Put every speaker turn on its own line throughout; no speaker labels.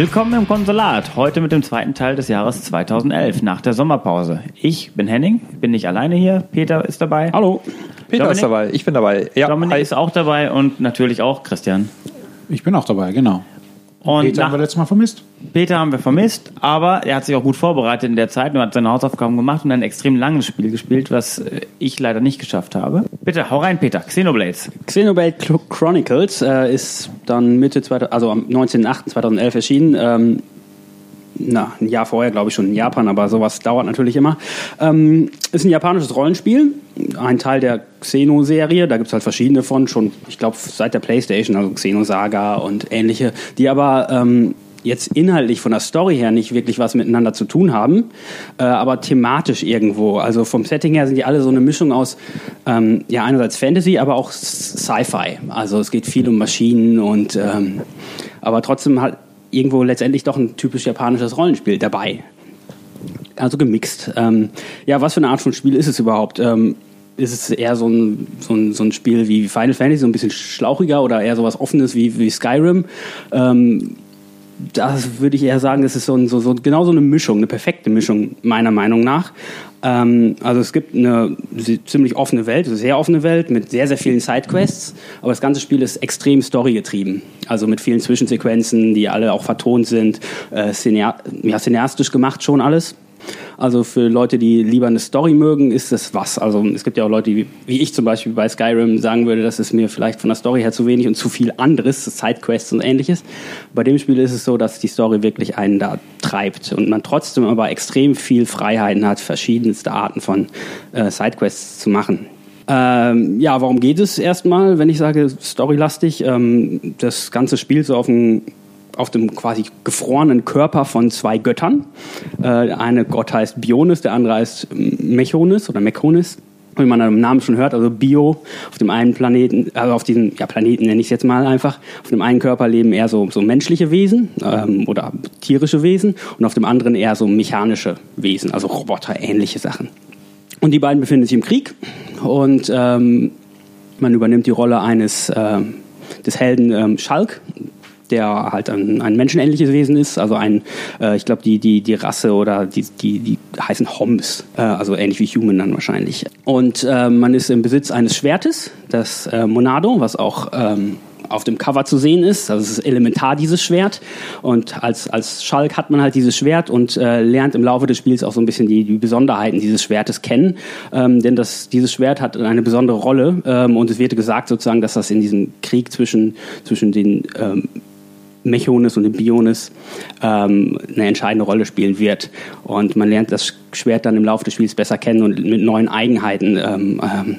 Willkommen im Konsulat, heute mit dem zweiten Teil des Jahres 2011, nach der Sommerpause. Ich bin Henning, bin nicht alleine hier, Peter ist dabei.
Hallo. Peter
Dominik?
ist dabei, ich bin dabei. Ja,
Dominik
hi.
ist auch dabei und natürlich auch Christian.
Ich bin auch dabei, genau.
Und
Peter haben wir letztes Mal vermisst.
Peter haben wir vermisst, aber er hat sich auch gut vorbereitet in der Zeit und hat seine Hausaufgaben gemacht und ein extrem langes Spiel gespielt, was äh, ich leider nicht geschafft habe. Bitte, hau rein, Peter. Xenoblades.
Xenoblade Cl- Chronicles äh, ist dann Mitte 2000, also am 19.08.2011 erschienen. Ähm, na, ein Jahr vorher, glaube ich, schon in Japan, aber sowas dauert natürlich immer. Ähm, ist ein japanisches Rollenspiel, ein Teil der Xeno-Serie. Da gibt es halt verschiedene von, schon, ich glaube, seit der Playstation, also Xeno-Saga und ähnliche, die aber ähm, jetzt inhaltlich von der Story her nicht wirklich was miteinander zu tun haben, äh, aber thematisch irgendwo. Also vom Setting her sind die alle so eine Mischung aus, ähm, ja, einerseits Fantasy, aber auch Sci-Fi. Also es geht viel um Maschinen und, ähm, aber trotzdem halt irgendwo letztendlich doch ein typisch japanisches Rollenspiel dabei. Also gemixt. Ähm, ja, was für eine Art von Spiel ist es überhaupt? Ähm, ist es eher so ein, so, ein, so ein Spiel wie Final Fantasy, so ein bisschen schlauchiger oder eher sowas Offenes wie, wie Skyrim? Ähm, das würde ich eher sagen, das ist so, ein, so, so genau so eine Mischung, eine perfekte Mischung meiner Meinung nach. Ähm, also es gibt eine ziemlich offene Welt, eine sehr offene Welt mit sehr, sehr vielen Sidequests, aber das ganze Spiel ist extrem storygetrieben. Also mit vielen Zwischensequenzen, die alle auch vertont sind, äh, cineastisch gemacht schon alles. Also für Leute, die lieber eine Story mögen, ist das was. Also es gibt ja auch Leute, die, wie ich zum Beispiel bei Skyrim sagen würde, das ist mir vielleicht von der Story her zu wenig und zu viel anderes, Sidequests und ähnliches. Bei dem Spiel ist es so, dass die Story wirklich einen da treibt und man trotzdem aber extrem viel Freiheiten hat, verschiedenste Arten von äh, Sidequests zu machen. Ähm, ja, warum geht es erstmal, wenn ich sage storylastig? Ähm, das ganze Spiel so auf dem auf dem quasi gefrorenen Körper von zwei Göttern. Äh, eine Gott heißt Bionis, der andere heißt Mechonis oder Mechonis. Wie man am Namen schon hört, also Bio auf dem einen Planeten, also auf diesem ja, Planeten nenne ich es jetzt mal einfach, auf dem einen Körper leben eher so, so menschliche Wesen ähm, oder tierische Wesen und auf dem anderen eher so mechanische Wesen, also Roboter, ähnliche Sachen. Und die beiden befinden sich im Krieg und ähm, man übernimmt die Rolle eines ähm, des Helden ähm, Schalk, der halt ein, ein menschenähnliches Wesen ist, also ein, äh, ich glaube, die, die, die Rasse oder die, die, die heißen Homs, äh, also ähnlich wie Human dann wahrscheinlich. Und äh, man ist im Besitz eines Schwertes, das äh, Monado, was auch ähm, auf dem Cover zu sehen ist. Also es ist elementar, dieses Schwert. Und als, als Schalk hat man halt dieses Schwert und äh, lernt im Laufe des Spiels auch so ein bisschen die, die Besonderheiten dieses Schwertes kennen. Ähm, denn das, dieses Schwert hat eine besondere Rolle. Ähm, und es wird gesagt sozusagen, dass das in diesem Krieg zwischen, zwischen den ähm, Mechonis und dem Bionis ähm, eine entscheidende Rolle spielen wird. Und man lernt das Schwert dann im Laufe des Spiels besser kennen und mit neuen Eigenheiten. Ähm, ähm,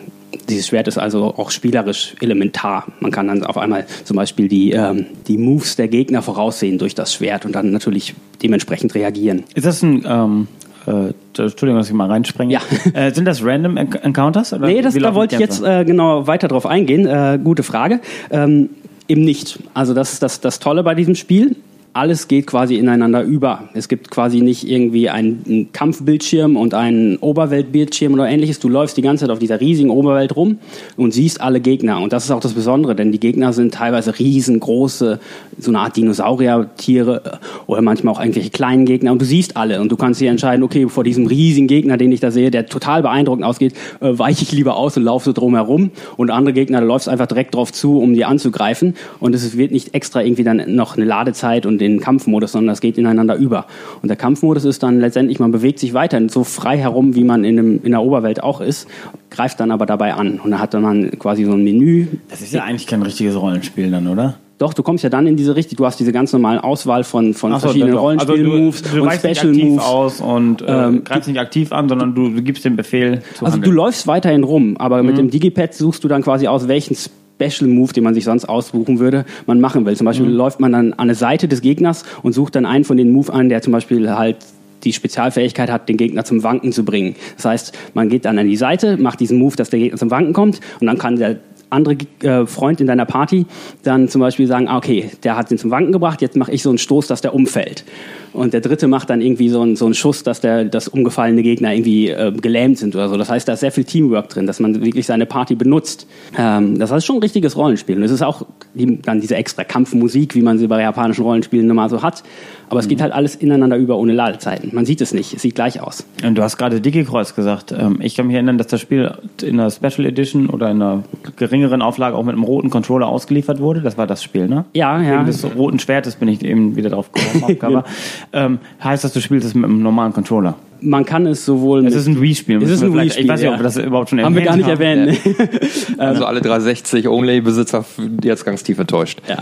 dieses Schwert ist also auch spielerisch elementar. Man kann dann auf einmal zum Beispiel die, ähm, die Moves der Gegner voraussehen durch das Schwert und dann natürlich dementsprechend reagieren.
Ist das ein, ähm, äh, Entschuldigung, dass ich mal reinspringe.
Ja.
Äh, sind das Random Enc- Encounters? Oder
Nee, das, da wollte ich jetzt äh, genau weiter drauf eingehen. Äh, gute Frage. Ähm, eben nicht. Also das ist das, das Tolle bei diesem Spiel. Alles geht quasi ineinander über. Es gibt quasi nicht irgendwie einen, Kampfbildschirm und einen Oberweltbildschirm oder ähnliches. Du läufst die ganze Zeit auf dieser riesigen Oberwelt rum und siehst alle Gegner. Und das ist auch das Besondere, denn die Gegner sind teilweise riesengroße, so eine Art Dinosauriertiere äh, oder manchmal auch irgendwelche kleinen Gegner. Und du siehst alle und du kannst dir entscheiden, okay, vor diesem riesigen Gegner, den ich da sehe, der total beeindruckend ausgeht, äh, weiche ich lieber aus und laufe so drum herum. Und andere Gegner, da läufst einfach direkt drauf zu, um die anzugreifen. Und es wird nicht extra irgendwie dann noch eine Ladezeit und den Kampfmodus, sondern das geht ineinander über. Und der Kampfmodus ist dann letztendlich, man bewegt sich weiterhin so frei herum, wie man in, einem, in der Oberwelt auch ist, greift dann aber dabei an. Und da hat dann man quasi so ein Menü.
Das ist ja eigentlich kein richtiges Rollenspiel dann, oder?
Doch, du kommst ja dann in diese Richtung, du hast diese ganz normale Auswahl von, von
so,
verschiedenen.
Also
Rollenspiel-Moves
du, du
und
weichst nicht
Special
aktiv
Moves.
aus und äh,
Ähm,
greifst nicht aktiv an, sondern du, du gibst den Befehl zu
Also du
handeln.
läufst weiterhin rum, aber
Mhm.
mit dem Digipad suchst du dann quasi aus, welchen Special Move, den man sich sonst aussuchen würde, man machen will. Zum Beispiel
Mhm.
läuft man dann an eine Seite des Gegners und sucht dann einen von den Move an, der zum Beispiel halt die Spezialfähigkeit hat, den Gegner zum Wanken zu bringen. Das heißt, man geht dann an die Seite, macht diesen Move, dass der Gegner zum Wanken kommt und dann kann der andere äh, Freund in deiner Party dann zum Beispiel sagen, ah, okay, der hat den zum Wanken gebracht, jetzt mache ich so einen Stoß, dass der umfällt. Und der dritte macht dann irgendwie so einen, so einen Schuss, dass der, dass umgefallene Gegner irgendwie äh, gelähmt sind oder so. Das heißt, da ist sehr viel Teamwork drin, dass man wirklich seine Party benutzt. Ähm, das heißt schon ein richtiges Rollenspiel. Und es ist auch die, dann diese extra Kampfmusik, wie man sie bei japanischen Rollenspielen normal so hat. Aber es geht halt alles ineinander über ohne Ladezeiten. Man sieht es nicht, es sieht gleich aus.
Und du hast gerade Digi-Kreuz gesagt. Ähm, Ich kann mich erinnern, dass das Spiel in einer Special Edition oder in einer geringeren Auflage auch mit einem roten Controller ausgeliefert wurde. Das war das Spiel, ne?
Ja, ja.
Wegen des roten Schwertes bin ich eben wieder drauf gekommen. ähm, heißt das, du spielst es mit einem normalen Controller?
Man kann es sowohl
Es ist ein Wii-Spiel.
Es ist ein Wii-Spiel,
Ich weiß nicht,
ja.
ob wir das überhaupt schon
haben wir gar nicht
haben.
erwähnt. ne?
Also alle 360-Only-Besitzer jetzt ganz tief enttäuscht.
Ja.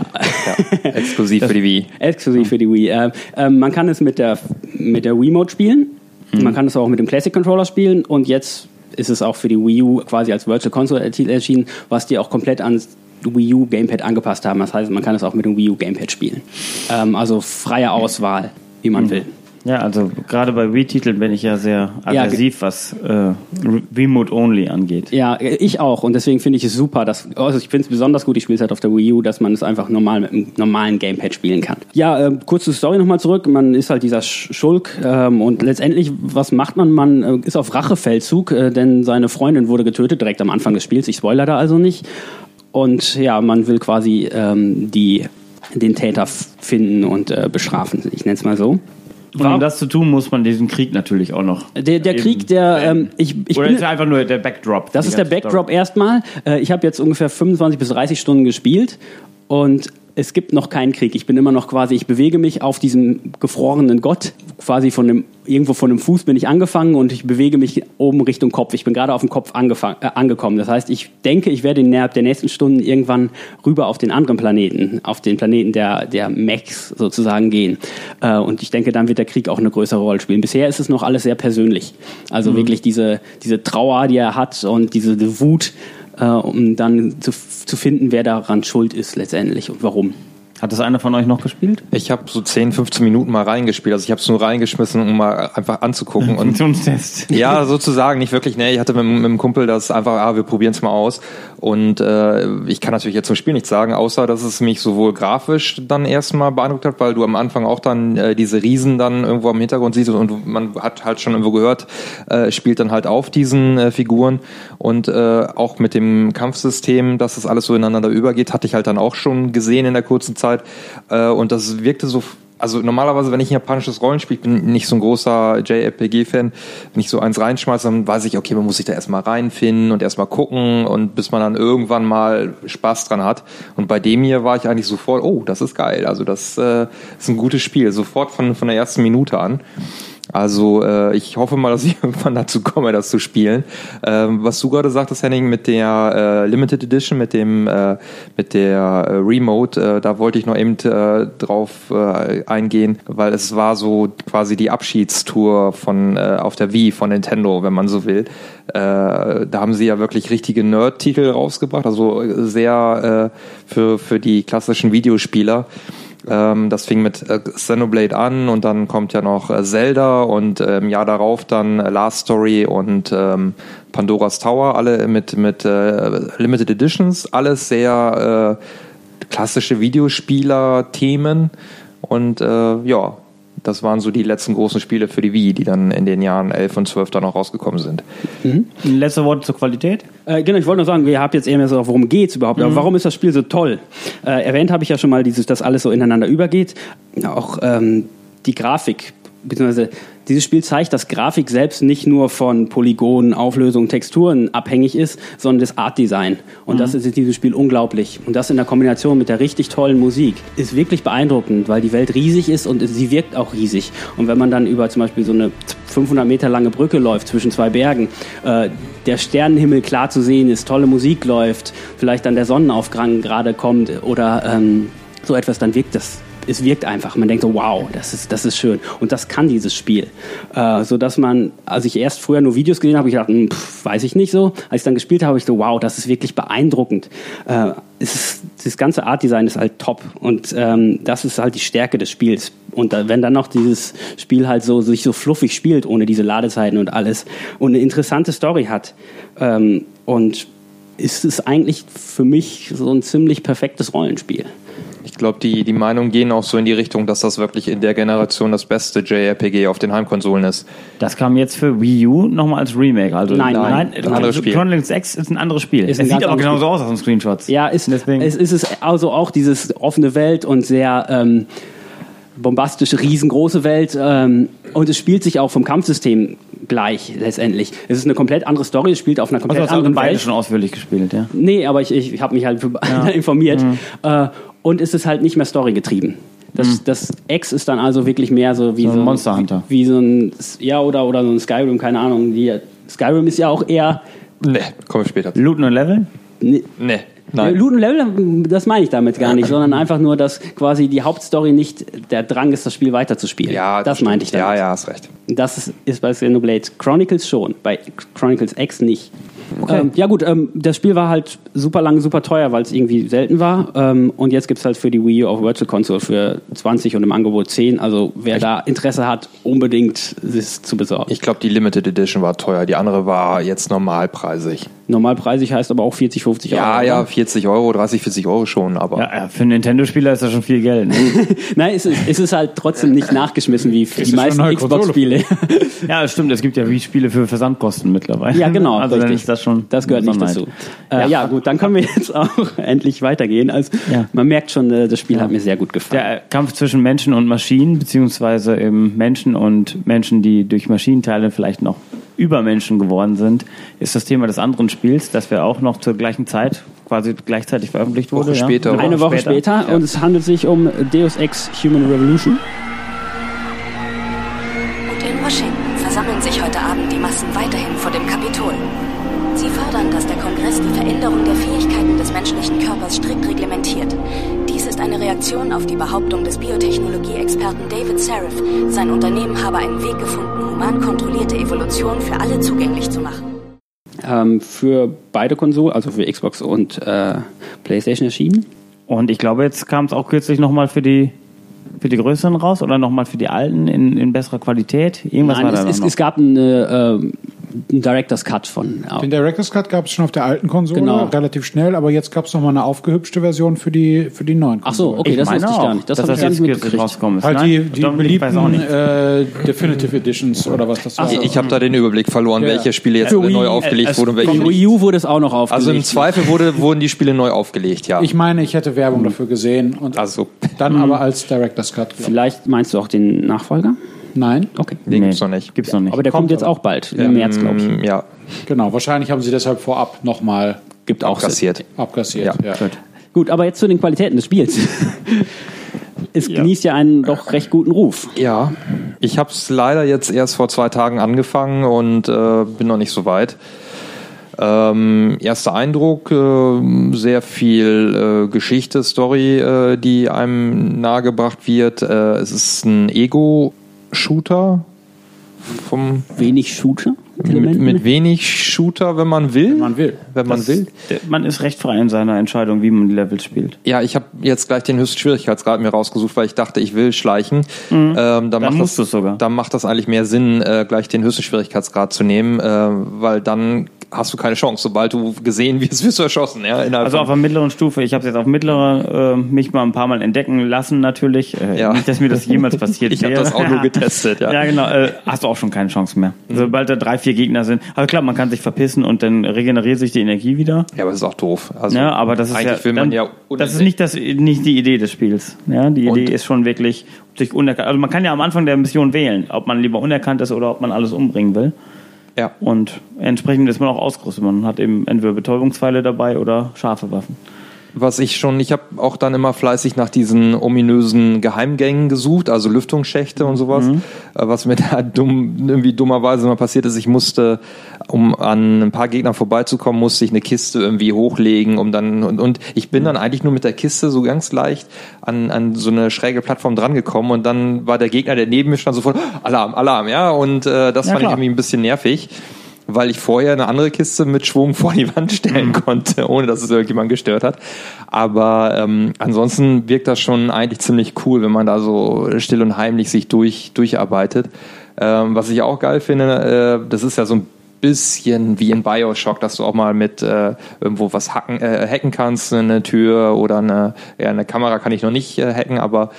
Ja, exklusiv für die Wii.
Exklusiv für die Wii. Äh, ähm, man kann es mit der, mit der Wiimote spielen. Man kann es auch mit dem Classic Controller spielen. Und jetzt ist es auch für die Wii U quasi als Virtual Console erschienen, was die auch komplett ans Wii U Gamepad angepasst haben. Das heißt, man kann es auch mit dem Wii U Gamepad spielen. Ähm, also freie Auswahl, wie man will.
Ja, also gerade bei Wii-Titeln bin ich ja sehr
Ja,
aggressiv, was äh, Remote-Only angeht.
Ja, ich auch. Und deswegen finde ich es super, dass, also ich finde es besonders gut, ich spiele es halt auf der Wii U, dass man es einfach normal mit einem normalen Gamepad spielen kann. Ja, äh, kurze Story nochmal zurück. Man ist halt dieser Sch- Schulk ähm, und letztendlich, was macht man? Man äh, ist auf Rachefeldzug, äh, denn seine Freundin wurde getötet, direkt am Anfang des Spiels. Ich spoilere da also nicht. Und ja, man will quasi ähm, die, den Täter finden und äh, bestrafen. Ich nenne es mal so.
Und um das zu tun, muss man diesen Krieg natürlich auch noch.
Der, der Krieg, der, ähm, ich, ich
Oder
bin,
ist ja einfach nur der Backdrop?
Das ist der Backdrop erstmal. Äh, Ich habe jetzt ungefähr 25 bis 30 Stunden gespielt und es gibt noch keinen Krieg. Ich bin immer noch quasi, ich bewege mich auf diesem gefrorenen Gott, quasi von dem, irgendwo von dem Fuß bin ich angefangen und ich bewege mich oben Richtung Kopf. Ich bin gerade auf dem Kopf angefang, äh, angekommen. Das heißt, ich denke, ich werde innerhalb der nächsten Stunden irgendwann rüber auf den anderen Planeten, auf den Planeten der, der Mechs sozusagen gehen. Äh, Und ich denke, dann wird der Krieg auch eine größere Rolle spielen. Bisher ist es noch alles sehr persönlich. Also wirklich diese, diese Trauer, die er hat und diese, diese Wut, äh, um dann zu, zu finden, wer daran schuld ist letztendlich und warum.
Hat das einer von euch noch gespielt?
Ich habe so 10, 15 Minuten mal reingespielt. Also ich habe es nur reingeschmissen, um mal einfach anzugucken. Und
Funktionstest.
ja, sozusagen, nicht wirklich. Nee, ich hatte mit, mit einem Kumpel das einfach, ah, wir probieren es mal aus. Und äh, ich kann natürlich jetzt zum Spiel nichts sagen, außer dass es mich sowohl grafisch dann erstmal beeindruckt hat, weil du am Anfang auch dann äh, diese Riesen dann irgendwo am Hintergrund siehst und man hat halt schon irgendwo gehört, äh, spielt dann halt auf diesen äh, Figuren. Und äh, auch mit dem Kampfsystem, dass das alles so ineinander übergeht, hatte ich halt dann auch schon gesehen in der kurzen Zeit. Äh, und das wirkte so also normalerweise, wenn ich ein japanisches Rollenspiel, ich bin nicht so ein großer JRPG-Fan, wenn ich so eins reinschmeiße, dann weiß ich, okay, man muss sich da erstmal reinfinden und erstmal gucken und bis man dann irgendwann mal Spaß dran hat. Und bei dem hier war ich eigentlich sofort, oh, das ist geil. Also das äh, ist ein gutes Spiel, sofort von, von der ersten Minute an. Also äh, ich hoffe mal, dass ich irgendwann dazu komme, das zu spielen. Ähm, was du gerade sagtest, Henning, mit der äh, Limited Edition, mit dem äh, mit der äh, Remote, äh, da wollte ich noch eben äh, drauf äh, eingehen, weil es war so quasi die Abschiedstour von äh, auf der Wii von Nintendo, wenn man so will. Äh, da haben sie ja wirklich richtige Nerd-Titel rausgebracht, also sehr äh, für für die klassischen Videospieler. Ähm, das fing mit äh, Xenoblade an und dann kommt ja noch äh, Zelda und äh, im Jahr darauf dann äh, Last Story und ähm, Pandoras Tower, alle mit, mit äh, Limited Editions, alles sehr äh, klassische Videospieler-Themen. Und ja, das waren so die letzten großen Spiele für die Wii, die dann in den Jahren 11 und 12 dann auch rausgekommen sind.
Letzte Worte zur Qualität?
Äh, genau, ich wollte nur sagen, ihr habt jetzt eher mehr so, worum geht's überhaupt? Aber warum ist das Spiel so toll? Äh, erwähnt habe ich ja schon mal, dieses, dass alles so ineinander übergeht. Auch ähm, die Grafik, beziehungsweise dieses Spiel zeigt, dass Grafik selbst nicht nur von Polygonen, Auflösungen, Texturen abhängig ist, sondern das Artdesign. Und das ist in diesem Spiel unglaublich. Und das in der Kombination mit der richtig tollen Musik ist wirklich beeindruckend, weil die Welt riesig ist und sie wirkt auch riesig. Und wenn man dann über zum Beispiel so eine 500 Meter lange Brücke läuft zwischen zwei Bergen, äh, der Sternenhimmel klar zu sehen ist, tolle Musik läuft, vielleicht dann der Sonnenaufgang gerade kommt oder ähm, so etwas, dann wirkt das es wirkt einfach. Man denkt so, wow, das ist, das ist schön. Und das kann dieses Spiel. Äh, so dass man, als ich erst früher nur Videos gesehen habe, ich gedacht, hm, pff, weiß ich nicht so. Als ich dann gespielt habe, ich so, wow, das ist wirklich beeindruckend. Äh, es ist, das ganze Artdesign ist halt top. Und ähm, das ist halt die Stärke des Spiels. Und da, wenn dann noch dieses Spiel halt so sich so fluffig spielt, ohne diese Ladezeiten und alles, und eine interessante Story hat, ähm, und ist es eigentlich für mich so ein ziemlich perfektes Rollenspiel.
Ich glaube, die, die Meinungen gehen auch so in die Richtung, dass das wirklich in der Generation das beste JRPG auf den Heimkonsolen ist.
Das kam jetzt für Wii U nochmal als Remake. Also
Nein,
nein,
ein anderes Spiel.
Chronicles X ist ein anderes Spiel.
Ist
es sieht aber genauso aus auf den Screenshots.
Ja, ist,
Deswegen-
es ist es also auch dieses offene Welt und sehr ähm, bombastische, riesengroße Welt. Ähm, und es spielt sich auch vom Kampfsystem gleich letztendlich. Es ist eine komplett andere Story, es spielt auf einer
Also
komplett
hast du
anderen
beide
Welt.
schon ausführlich gespielt, ja.
Nee, aber ich, ich, ich habe mich halt für informiert.
Mhm.
Äh, und es ist halt nicht mehr storygetrieben. Das, das X ist dann also wirklich mehr so wie
Mhm. So
so,
ein Monster Hunter.
Wie, wie so ein, ja, oder, oder so ein Skyrim, keine Ahnung. Die, Skyrim ist ja auch eher.
Ne, kommen wir später.
Looten und Leveln?
Nee,
Ne,
Nein. Loot und Level, das meine ich damit gar nicht, sondern einfach nur, dass quasi die Hauptstory nicht der Drang ist, das Spiel weiterzuspielen.
Ja,
das meinte ich damit.
Ja, ja, hast recht.
Das ist, ist bei Xenoblade Chronicles schon, bei Chronicles X nicht. Ähm, ja gut, ähm, das Spiel war halt super lang, super teuer, weil es irgendwie selten war. Ähm, und jetzt gibt's halt für die Wii U auf Virtual Console für 20 und im Angebot 10. Also wer da Interesse hat, unbedingt es zu besorgen.
Ich glaube, die Limited Edition war teuer. Die andere war jetzt normalpreisig.
Normalpreisig heißt aber auch 40, 50 Euro.
Ja, ja, 40 Euro, 30, 40 Euro schon, aber.
Ja, ja, für einen Nintendo-Spieler ist das schon viel Geld. Ne?
Nein, es ist, es ist halt trotzdem nicht nachgeschmissen wie die meisten. Xbox-Spiele.
ja, das stimmt. Es gibt ja wie Spiele für Versandkosten mittlerweile.
Ja, genau.
Also dann
richtig.
ist das schon.
Das gehört nicht dazu. Äh, ja. gut, dann können wir jetzt auch endlich weitergehen. Also,
Ja.
Man merkt schon, äh, das Spiel hat mir sehr gut gefallen.
Der Kampf zwischen Menschen und Maschinen, beziehungsweise eben Menschen und Menschen, die durch Maschinenteile vielleicht noch Übermenschen geworden sind, ist das Thema des anderen Spiels, das wir auch noch zur gleichen Zeit, quasi gleichzeitig veröffentlicht wurde.
Woche
ja?
später.
Eine Woche später, und es handelt sich um Deus Ex Human Revolution.
Und in Washington versammeln sich heute Abend die Massen weiterhin vor dem Kapitol. Sie fordern, dass der Kongress die Veränderung der Fähigkeiten des menschlichen Körpers strikt reglementiert. Reaktion auf die Behauptung des Biotechnologie-Experten David Sarif, sein Unternehmen habe einen Weg gefunden, human kontrollierte Evolution für alle zugänglich zu machen.
Ähm, für beide Konsolen, also für Xbox und äh, PlayStation erschienen.
Und ich glaube, jetzt kam es auch kürzlich nochmal für die für die größeren raus oder nochmal für die alten in, in besserer Qualität? Irgendwas
Nein,
war da
es,
noch.
es, es gab eine, ähm, einen Director's Cut von.
Den Director's Cut gab es schon auf der alten Konsole,
Genau.
relativ schnell, aber jetzt gab es noch mal eine aufgehübschte Version für die, für die neuen
Ach so, okay, das
meine
wusste ich
auch,
gar nicht. Das
dass
ich
das jetzt
nicht
ist.
Halt
Nein,
die, die
auch
beliebten
nicht.
äh, Definitive Editions oder was das war.
Ich, ich habe da den Überblick verloren,
Ja.
welche Spiele jetzt alle neu
Wii-
aufgelegt wurden und welche
Von. Wii U wurde es auch noch aufgelegt.
Also im Zweifel wurde, wurden die Spiele neu aufgelegt, ja.
Ich meine, ich hätte Werbung dafür gesehen und
also,
dann aber als Director's Cut. glaub ich.
Vielleicht meinst du auch den Nachfolger?
Nein,
Okay.
den gibt's noch nicht.
Gibt's noch nicht.
Aber der kommt,
Kommt
jetzt
aber.
auch bald, im März, glaube ich.
Ja,
genau. Wahrscheinlich haben sie deshalb vorab noch mal
Gibt auch Sinn.
kassiert.
abkassiert.
Ja,
Ja,
Gut, aber jetzt zu den Qualitäten des Spiels. es genießt ja einen doch recht guten Ruf.
Ja, ich habe es leider jetzt erst vor zwei Tagen angefangen und äh, bin noch nicht so weit. Ähm, erster Eindruck, äh, sehr viel äh, Geschichte, Story, äh, die einem nahegebracht wird. Äh, es ist ein Ego-Shooter vom
Wenig Shooter.
mit, mit wenig Shooter, wenn man will. Wenn
man will.
Wenn man will.
Man ist recht frei in seiner Entscheidung, wie man die Levels spielt.
Ja, ich habe jetzt gleich den höchsten Schwierigkeitsgrad mir rausgesucht, weil ich dachte, ich will schleichen. Ähm, dann macht
musst
das,
du's sogar.
Dann macht das eigentlich mehr Sinn, äh, gleich den höchsten Schwierigkeitsgrad zu nehmen, äh, weil dann hast du keine Chance. Sobald du gesehen wirst, wirst du erschossen. Ja,
Also auf der mittleren Stufe, ich habe jetzt auf mittlerer äh, mich mal ein paar Mal entdecken lassen natürlich. Äh,
Ja.
Nicht, dass mir das jemals passiert
Ich hab
wäre.
das auch nur getestet, ja.
Ja, genau. Äh, hast du auch schon keine Chance mehr. Sobald da drei, vier Gegner sind. Also klar, man kann sich verpissen und dann regeneriert sich die Energie wieder.
ja, aber das ist auch doof. Also
Ja, aber das ist
eigentlich
ja,
will man
dann,
ja
das ist nicht das nicht die Idee des Spiels. Ja, die Idee
Und-
ist schon wirklich sich unerkannt. Also man kann ja am Anfang der Mission wählen, ob man lieber unerkannt ist oder ob man alles umbringen will.
Ja.
Und entsprechend ist man auch ausgerüstet. Man hat eben entweder Betäubungspfeile dabei oder scharfe Waffen.
Was ich schon, ich habe auch dann immer fleißig nach diesen ominösen Geheimgängen gesucht, also Lüftungsschächte und sowas.
Mhm.
Äh, Was mir da dumm, irgendwie dummerweise mal passiert ist, ich musste, um an ein paar Gegnern vorbeizukommen, musste ich eine Kiste irgendwie hochlegen, um dann und, und ich bin dann eigentlich nur mit der Kiste so ganz leicht an, an so eine schräge Plattform drangekommen und dann war der Gegner, der neben mir stand, sofort Alarm, Alarm, ja und äh, das
Ja,
fand
klar.
ich irgendwie ein bisschen nervig weil ich vorher eine andere Kiste mit Schwung vor die Wand stellen
Mhm.
konnte, ohne dass es irgendjemand gestört hat. Aber ähm, ansonsten wirkt das schon eigentlich ziemlich cool, wenn man da so still und heimlich sich durch, durcharbeitet. Ähm, was ich auch geil finde, äh, das ist ja so ein bisschen wie in Bioshock, dass du auch mal mit äh, irgendwo was hacken, äh, hacken kannst, eine Tür oder eine, ja, eine Kamera kann ich noch nicht äh, hacken, aber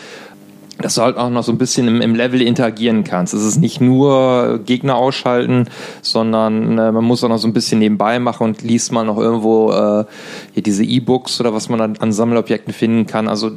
dass du halt auch noch so ein bisschen im, im Level interagieren kannst. Es ist nicht nur Gegner ausschalten, sondern äh, man muss auch noch so ein bisschen nebenbei machen und liest mal noch irgendwo äh, hier diese E-Books oder was man dann an Sammelobjekten finden kann. Also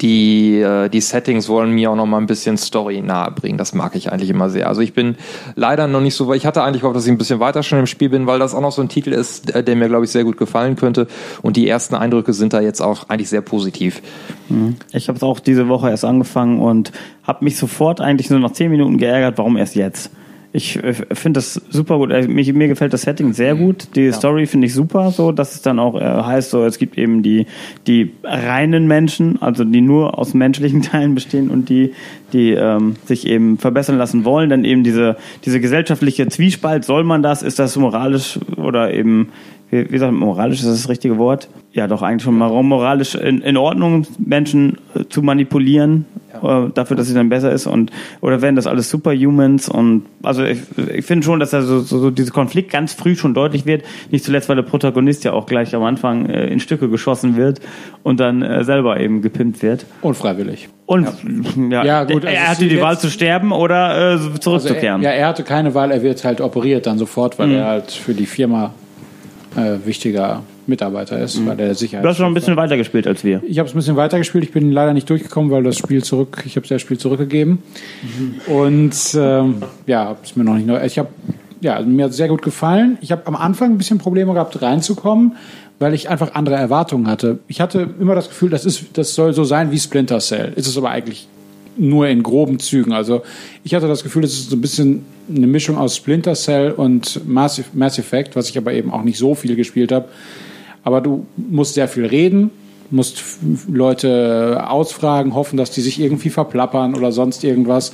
die, äh, die Settings wollen mir auch noch mal ein bisschen Story nahebringen. Das mag ich eigentlich immer sehr. Also ich bin leider noch nicht so weit. Ich hatte eigentlich gehofft, dass ich ein bisschen weiter schon im Spiel bin, weil das auch noch so ein Titel ist, der mir, glaube ich, sehr gut gefallen könnte. Und die ersten Eindrücke sind da jetzt auch eigentlich sehr positiv.
Mhm. Ich habe es auch diese Woche erst angefangen und habe mich sofort eigentlich nur nach zehn Minuten geärgert, warum erst jetzt. Ich äh, finde das super gut. Also mir, mir gefällt das Setting sehr gut. Die ja. Story finde ich super, so dass es dann auch äh, heißt, so es gibt eben die die reinen Menschen, also die nur aus menschlichen Teilen bestehen und die die ähm, sich eben verbessern lassen wollen. Dann eben diese diese gesellschaftliche Zwiespalt. Soll man das? Ist das moralisch oder eben wie, wie sagt man, moralisch ist das, richtige Wort? Ja, doch eigentlich schon moralisch in, in Ordnung, Menschen äh, zu manipulieren, ja. äh, dafür, dass sie dann besser ist und oder werden das alles Superhumans und also ich, ich finde schon, dass da so, so, so dieser Konflikt ganz früh schon deutlich wird. Nicht zuletzt, weil der Protagonist ja auch gleich am Anfang äh, in Stücke geschossen wird und dann äh, selber eben gepimpt wird.
Unfreiwillig.
Und ja, ja gut, also er hatte die Wahl zu sterben oder äh, zurückzukehren.
Also er, ja, er hatte keine Wahl, er wird halt operiert dann sofort, weil mhm. er halt für die Firma äh, wichtiger Mitarbeiter ist, mhm. weil der Sicherheit.
Du hast schon ein bisschen weiter gespielt als wir.
Ich habe es ein bisschen weiter gespielt. Ich bin leider nicht durchgekommen, weil das Spiel zurück, ich habe das Spiel zurückgegeben. Mhm. Und ähm, ja, habe es mir noch nicht neu. Ich habe ja, also mir hat es sehr gut gefallen. Ich habe am Anfang ein bisschen Probleme gehabt, reinzukommen, weil ich einfach andere Erwartungen hatte. Ich hatte immer das Gefühl, das ist, das soll so sein wie Splinter Cell. Ist es aber eigentlich nur in groben Zügen. Also ich hatte das Gefühl, das ist so ein bisschen eine Mischung aus Splinter Cell und Mass, Mass Effect, was ich aber eben auch nicht so viel gespielt habe. Aber du musst sehr viel reden, musst Leute ausfragen, hoffen, dass die sich irgendwie verplappern oder sonst irgendwas.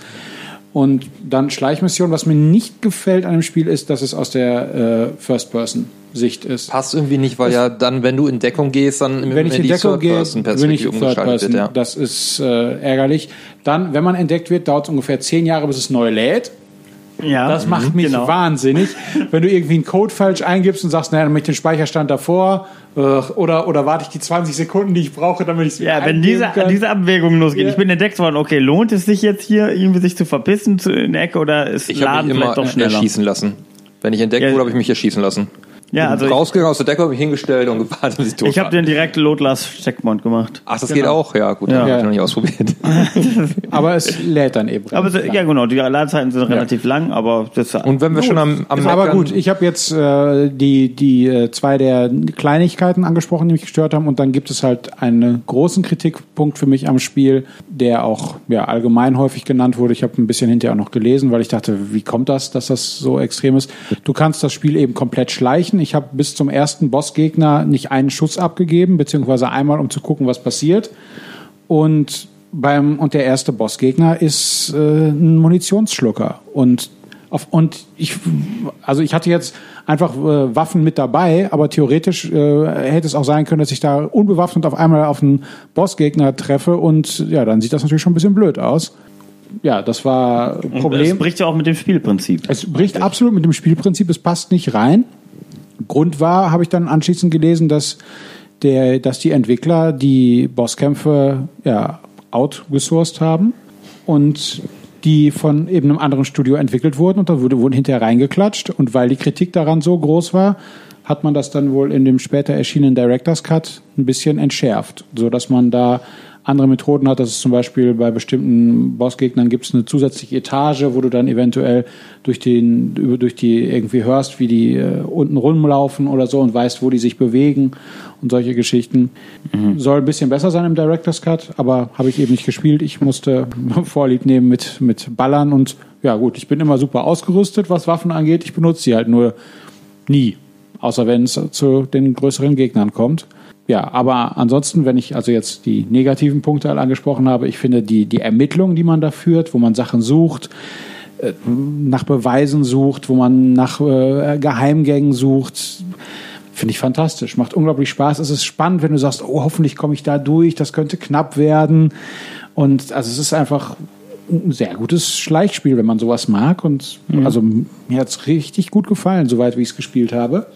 Und dann Schleichmission. Was mir nicht gefällt an dem Spiel ist, dass es aus der äh, First-Person-Sicht ist.
Passt irgendwie nicht, weil das, ja dann, wenn du in Deckung gehst, dann
wenn ich in Deckung gehe, bin ich Third Person. Wird, ja. Das ist äh, ärgerlich. Dann, wenn man entdeckt wird, dauert es ungefähr zehn Jahre, bis es neu lädt. Ja, das macht mich genau. wahnsinnig, wenn du irgendwie einen Code falsch eingibst und sagst, naja, dann möchte ich den Speicherstand davor äh, oder, oder warte ich die 20 Sekunden, die ich brauche, damit ich es
Ja, wenn diese, kann. diese Abwägung losgeht, ja. ich bin entdeckt worden, okay, lohnt es sich jetzt hier irgendwie sich zu verpissen zu, in der Ecke oder ist
ich Laden vielleicht doch schneller? erschießen lassen. Wenn ich entdeckt ja. wurde, habe ich mich erschießen lassen. Ja, also rausgegangen aus der Decke, habe mich hingestellt und gewartet,
bis ich tot Ich habe den direkt Load-Last-Checkpoint gemacht.
Ach, das genau. geht auch? Ja, gut, ja. habe ich noch nicht ausprobiert.
aber es lädt dann eben.
Aber ja, genau, die Ladezeiten sind ja. relativ lang, aber
das Und wenn wir gut. schon am, am
Aber gut, ich habe jetzt äh, die, die äh, zwei der Kleinigkeiten angesprochen, die mich gestört haben und dann gibt es halt einen großen Kritikpunkt für mich am Spiel, der auch ja, allgemein häufig genannt wurde. Ich habe ein bisschen hinterher auch noch gelesen, weil ich dachte, wie kommt das, dass das so extrem ist? Du kannst das Spiel eben komplett schleichen ich habe bis zum ersten Bossgegner nicht einen Schuss abgegeben, beziehungsweise einmal, um zu gucken, was passiert. Und beim und der erste Bossgegner ist äh, ein Munitionsschlucker und auf, und ich also ich hatte jetzt einfach äh, Waffen mit dabei, aber theoretisch äh, hätte es auch sein können, dass ich da unbewaffnet auf einmal auf einen Bossgegner treffe und ja, dann sieht das natürlich schon ein bisschen blöd aus. Ja, das war ein Problem.
Es bricht ja auch mit dem Spielprinzip.
Es bricht absolut mit dem Spielprinzip, es passt nicht rein. Grund war, habe ich dann anschließend gelesen, dass, der, dass die Entwickler die Bosskämpfe ja, outgesourced haben und die von eben einem anderen Studio entwickelt wurden und da wurde, wurden hinterher reingeklatscht. Und weil die Kritik daran so groß war, hat man das dann wohl in dem später erschienenen Director's Cut ein bisschen entschärft, so dass man da andere Methoden hat. dass es zum Beispiel bei bestimmten Bossgegnern gibt es eine zusätzliche Etage, wo du dann eventuell durch den durch die irgendwie hörst, wie die äh, unten rumlaufen oder so und weißt, wo die sich bewegen und solche Geschichten. Mhm. Soll ein bisschen besser sein im Director's Cut, aber habe ich eben nicht gespielt. Ich musste Vorlieb nehmen mit mit Ballern und ja gut, ich bin immer super ausgerüstet, was Waffen angeht. Ich benutze sie halt nur nie, außer wenn es zu den größeren Gegnern kommt ja, aber ansonsten, wenn ich also jetzt die negativen Punkte alle angesprochen habe, ich finde die, die Ermittlungen, die man da führt, wo man Sachen sucht, äh, nach Beweisen sucht, wo man nach äh, Geheimgängen sucht, finde ich fantastisch. Macht unglaublich Spaß. Es ist spannend, wenn du sagst, oh, hoffentlich komme ich da durch, das könnte knapp werden. Und also es ist einfach ein sehr gutes Schleichspiel, wenn man sowas mag. Und also mir hat es richtig gut gefallen, soweit wie ich es gespielt habe.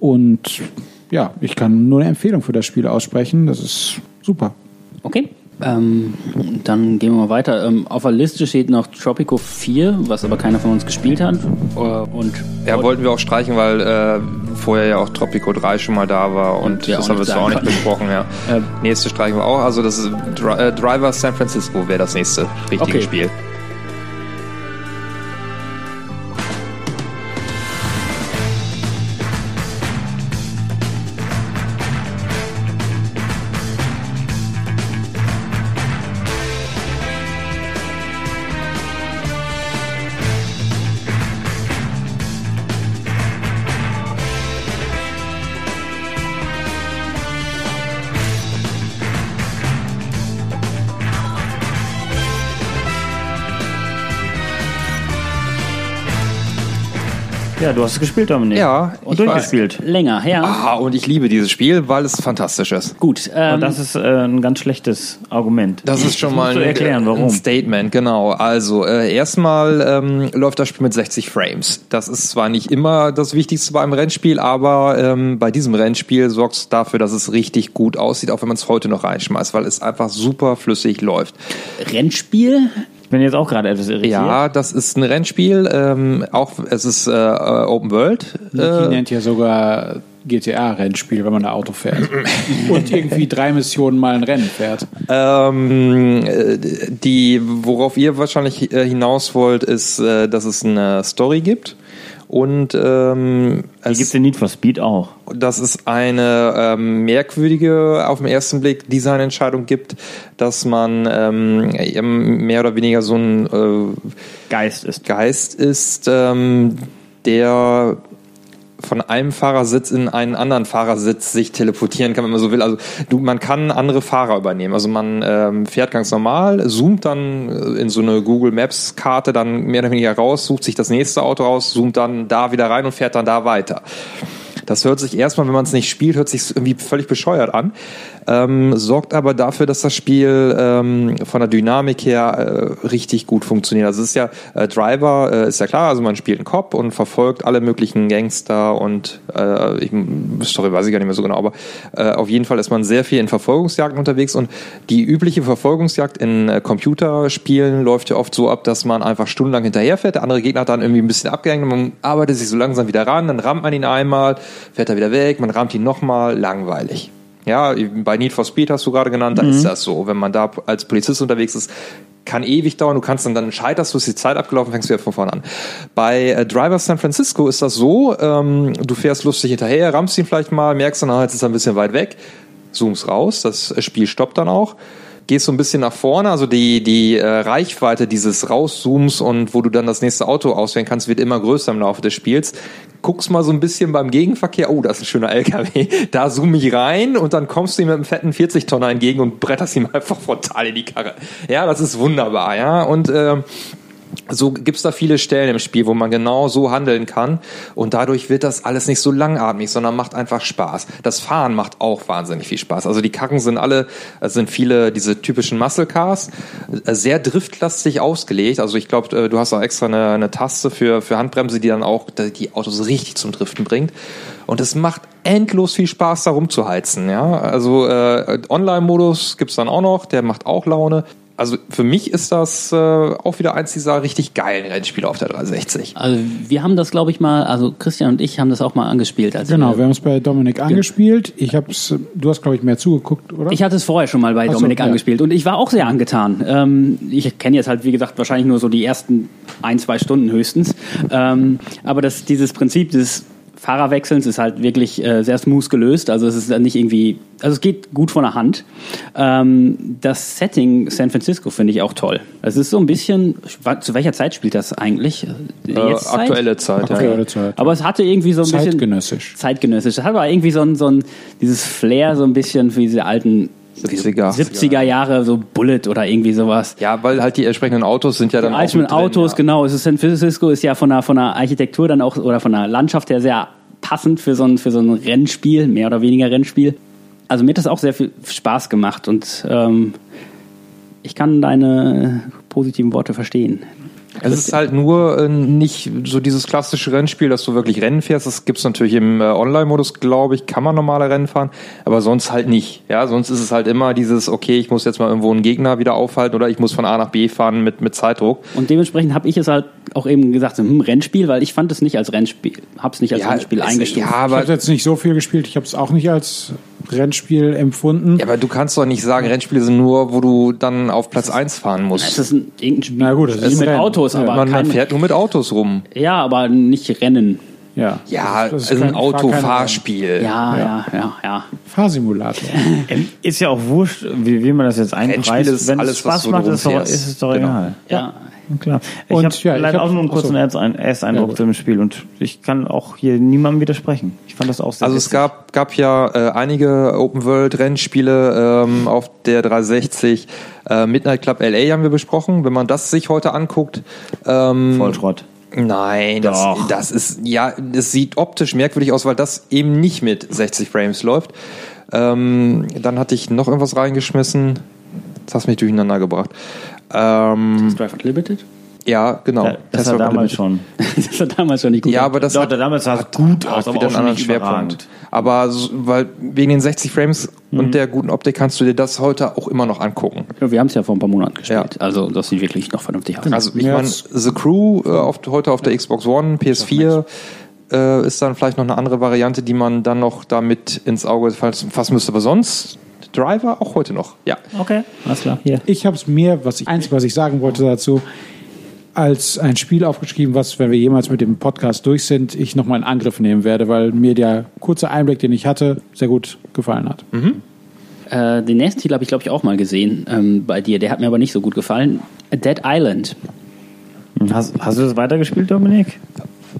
Und ja, ich kann nur eine Empfehlung für das Spiel aussprechen. Das ist super.
Okay. Ähm, dann gehen wir mal weiter. Ähm, auf der Liste steht noch Tropico 4, was aber keiner von uns gespielt hat. Äh, und
Ja, wollten wir auch streichen, weil äh, vorher ja auch Tropico 3 schon mal da war und,
Und
das haben wir
nicht
jetzt auch nicht besprochen. Ja.
Ähm.
Nächste streichen wir auch. Also das ist Dri äh, Driver San Francisco wäre das nächste richtige
Okay.
Spiel.
Du hast es gespielt, Dominik.
Ja,
Und
ich
durchgespielt.
länger her.
Ah, und ich liebe dieses Spiel, weil es fantastisch ist.
Gut. Ähm,
Und das ist äh, ein ganz schlechtes Argument.
Das ist schon
musst
mal ein,
erklären,
ein
warum.
Statement, genau. Also äh, erstmal ähm, läuft das Spiel mit 60 Frames. Das ist zwar nicht immer das Wichtigste beim Rennspiel, aber ähm, bei diesem Rennspiel sorgt es dafür, dass es richtig gut aussieht, auch wenn man es heute noch reinschmeißt, weil es einfach super flüssig läuft.
Rennspiel.
Ich bin jetzt auch gerade etwas irritiert.
Ja, das ist ein Rennspiel. Ähm, auch es ist äh, Open World.
Niki
Äh,
nennt ja sogar GTA-Rennspiel, wenn man ein Auto fährt. Und irgendwie drei Missionen mal ein Rennen fährt.
Ähm, äh, die, worauf ihr wahrscheinlich äh, hinaus wollt, ist, äh, dass es eine Story gibt. Und ähm,
Die gibt es in Need for Speed auch.
dass es eine ähm, merkwürdige, auf den ersten Blick Designentscheidung gibt, dass man ähm, mehr oder weniger so ein äh,
Geist ist.
Geist ist, ähm, der von einem Fahrersitz in einen anderen Fahrersitz sich teleportieren kann, wenn man so will. Also du, man kann andere Fahrer übernehmen. Also man ähm, fährt ganz normal, zoomt dann äh, in so eine Google Maps Karte dann mehr oder weniger raus, sucht sich das nächste Auto raus, zoomt dann da wieder rein und fährt dann da weiter. Das hört sich erstmal, wenn man es nicht spielt, hört sich irgendwie völlig bescheuert an, ähm, sorgt aber dafür, dass das Spiel ähm, von der Dynamik her äh, richtig gut funktioniert. Also es ist ja äh, Driver, äh, ist ja klar, also man spielt einen Cop und verfolgt alle möglichen Gangster und äh, ich, Story weiß ich gar nicht mehr so genau, aber äh, auf jeden Fall ist man sehr viel in Verfolgungsjagden unterwegs und die übliche Verfolgungsjagd in äh, Computerspielen läuft ja oft so ab, dass man einfach stundenlang hinterherfährt, der andere Gegner hat dann irgendwie ein bisschen abgehängt und man arbeitet sich so langsam wieder ran, dann rammt man ihn einmal, fährt er wieder weg, man rammt ihn nochmal, langweilig. Ja, bei Need for Speed hast du gerade genannt, da ist das so. Wenn man da als Polizist unterwegs ist, kann ewig dauern. Du kannst dann, dann scheiterst, du ist die Zeit abgelaufen, fängst wieder von vorne an. Bei äh, Driver San Francisco ist das so, ähm, du fährst lustig hinterher, rammst ihn vielleicht mal, merkst dann, ah, jetzt ist er ein bisschen weit weg, zoomst raus, das Spiel stoppt dann auch. Gehst so ein bisschen nach vorne, also die, die äh, Reichweite dieses Rauszooms und wo du dann das nächste Auto auswählen kannst, wird immer größer im Laufe des Spiels. Guckst mal so ein bisschen beim Gegenverkehr, oh, das ist ein schöner LKW, da zoom ich rein und dann kommst du ihm mit einem fetten 40-Tonner entgegen und bretterst ihm einfach frontal in die Karre. Ja, das ist wunderbar, ja. Und ähm, so gibt's da viele Stellen im Spiel, wo man genau so handeln kann und dadurch wird das alles nicht so langatmig, sondern macht einfach Spaß. Das Fahren macht auch wahnsinnig viel Spaß. Also die Karren sind alle, es sind viele diese typischen Muscle Cars, äh, sehr driftlastig ausgelegt. Also ich glaube, äh, du hast auch extra eine, eine Taste für, für Handbremse, die dann auch die Autos richtig zum Driften bringt. Und es macht endlos viel Spaß, da rumzuheizen. Ja? Also äh, Online-Modus gibt's dann auch noch, der macht auch Laune. Also für mich ist das äh, auch wieder eins dieser richtig geilen Rennspiele auf der 360.
Also wir haben das, glaube ich, mal, also Christian und ich haben das auch mal angespielt. Als
Genau, wir
wir,
haben es bei Dominik angespielt. Ich hab's, du hast, glaube ich, mehr zugeguckt, oder?
ich hatte es vorher schon mal bei
Ach so,
Dominik
ja.
angespielt und ich war auch sehr angetan. Ähm, ich kenne jetzt halt, wie gesagt, wahrscheinlich nur so die ersten ein, zwei Stunden höchstens. Ähm, aber das, dieses Prinzip des Fahrerwechselns ist halt wirklich äh, sehr smooth gelöst. Also es ist nicht irgendwie, also es geht gut von der Hand. Ähm, das Setting San Francisco finde ich auch toll. Es ist so ein bisschen, zu welcher Zeit spielt das eigentlich?
Äh, aktuelle Zeit, ja.
Aktuelle Zeit.
Aber es hatte irgendwie so ein bisschen
Zeitgenössisch.
zeitgenössisch. Es hat aber irgendwie so ein, so ein dieses Flair so ein bisschen für diese alten
70er.
70er Jahre, so Bullet oder irgendwie sowas.
Ja, weil halt die entsprechenden Autos sind ja dann
Als
auch
mit
mit drin,
Autos,
ja.
genau. Es ist San Francisco ist ja von der, von der Architektur dann auch oder von der Landschaft her sehr passend für so ein, für so ein Rennspiel, mehr oder weniger Rennspiel. Also mir hat das auch sehr viel Spaß gemacht und ähm, ich kann deine positiven Worte verstehen.
Es ist halt nur äh, nicht so dieses klassische Rennspiel, dass du wirklich Rennen fährst. Das gibt's natürlich im äh, Online-Modus, glaube ich, kann man normale Rennen fahren, aber sonst halt nicht. Ja, sonst ist es halt immer dieses, okay, ich muss jetzt mal irgendwo einen Gegner wieder aufhalten oder ich muss von A nach B fahren mit, mit Zeitdruck.
Und dementsprechend habe ich es halt auch eben gesagt, so, hm, Rennspiel, weil ich fand es nicht als Rennspiel, habe es nicht als Rennspiel
es-
eingestuft.
Ja,
Ich habe jetzt nicht so viel gespielt. Ich habe es auch nicht als Rennspiel empfunden.
ja, aber du kannst doch nicht sagen, Rennspiele sind nur, wo du dann auf Platz 1 fahren
Es
musst.
ist ein, irgendein Spiel
Na gut, das ist
mit
ein Rennen.
Autos,
Ja,
aber
Man, man fährt nur mit Autos rum.
ja, aber nicht Rennen.
Ja,
Ja,
Das
es ist ein
war kein
Autofahrspiel.
Ja, ja, ja, ja.
Fahrsimulator.
Ähm, Ist ja auch wurscht, wie, wie man das jetzt einpreist. Wenn
alles,
es Spaß macht, ist, es doch,
rumfährst.
ist es doch
Genau.
egal.
ja.
Klar. Ich
Und,
habe
ja, ich
leider
hab-
auch nur einen kurzen Ersteindruck
Ja,
zu dem Spiel und ich kann auch hier niemandem widersprechen. Ich fand das auch sehr
Also es
witzig.
gab, gab ja äh, einige Open-World-Rennspiele ähm, auf der 360. Äh, Midnight Club LA haben wir besprochen. Wenn man das sich heute anguckt, ähm,
Vollschrott.
Nein, das,
Doch.
das ist, ja, das sieht optisch merkwürdig aus, weil das eben nicht mit 60 Frames läuft. Ähm, dann hatte ich noch irgendwas reingeschmissen. Das hast mich durcheinander gebracht. Ähm,
Drive Unlimited?
ja, genau.
Ja, das war
Tesla
damals
Unlimited.
schon.
das war damals schon nicht gut.
Ja, aber das
Doch,
hat,
damals sah es gut aus, aber
wieder
auch schon
anderen
nicht
Schwerpunkt.
überragend.
Aber so, weil wegen den 60 Frames
Mhm.
und der guten Optik kannst du dir das heute auch immer noch angucken.
Ja, wir haben es ja vor ein paar Monaten gespielt. Also das sieht wirklich noch vernünftig aus.
Also ich
Ja,
meine, The Crew äh, auf, heute auf der Xbox One, PS4 äh, ist dann vielleicht noch eine andere Variante, die man dann noch damit ins Auge fassen müsste. Aber sonst Driver auch heute noch. Ja.
Okay, alles klar. Hier.
Ich habe es mir, was ich, eins, was ich sagen wollte dazu, als ein Spiel aufgeschrieben, was, wenn wir jemals mit dem Podcast durch sind, ich nochmal in Angriff nehmen werde, weil mir der kurze Einblick, den ich hatte, sehr gut gefallen hat.
Äh, den nächsten Titel habe ich, glaube ich, auch mal gesehen ähm, bei dir. Der hat mir aber nicht so gut gefallen. A Dead Island.
Hast, hast du das weitergespielt, Dominik?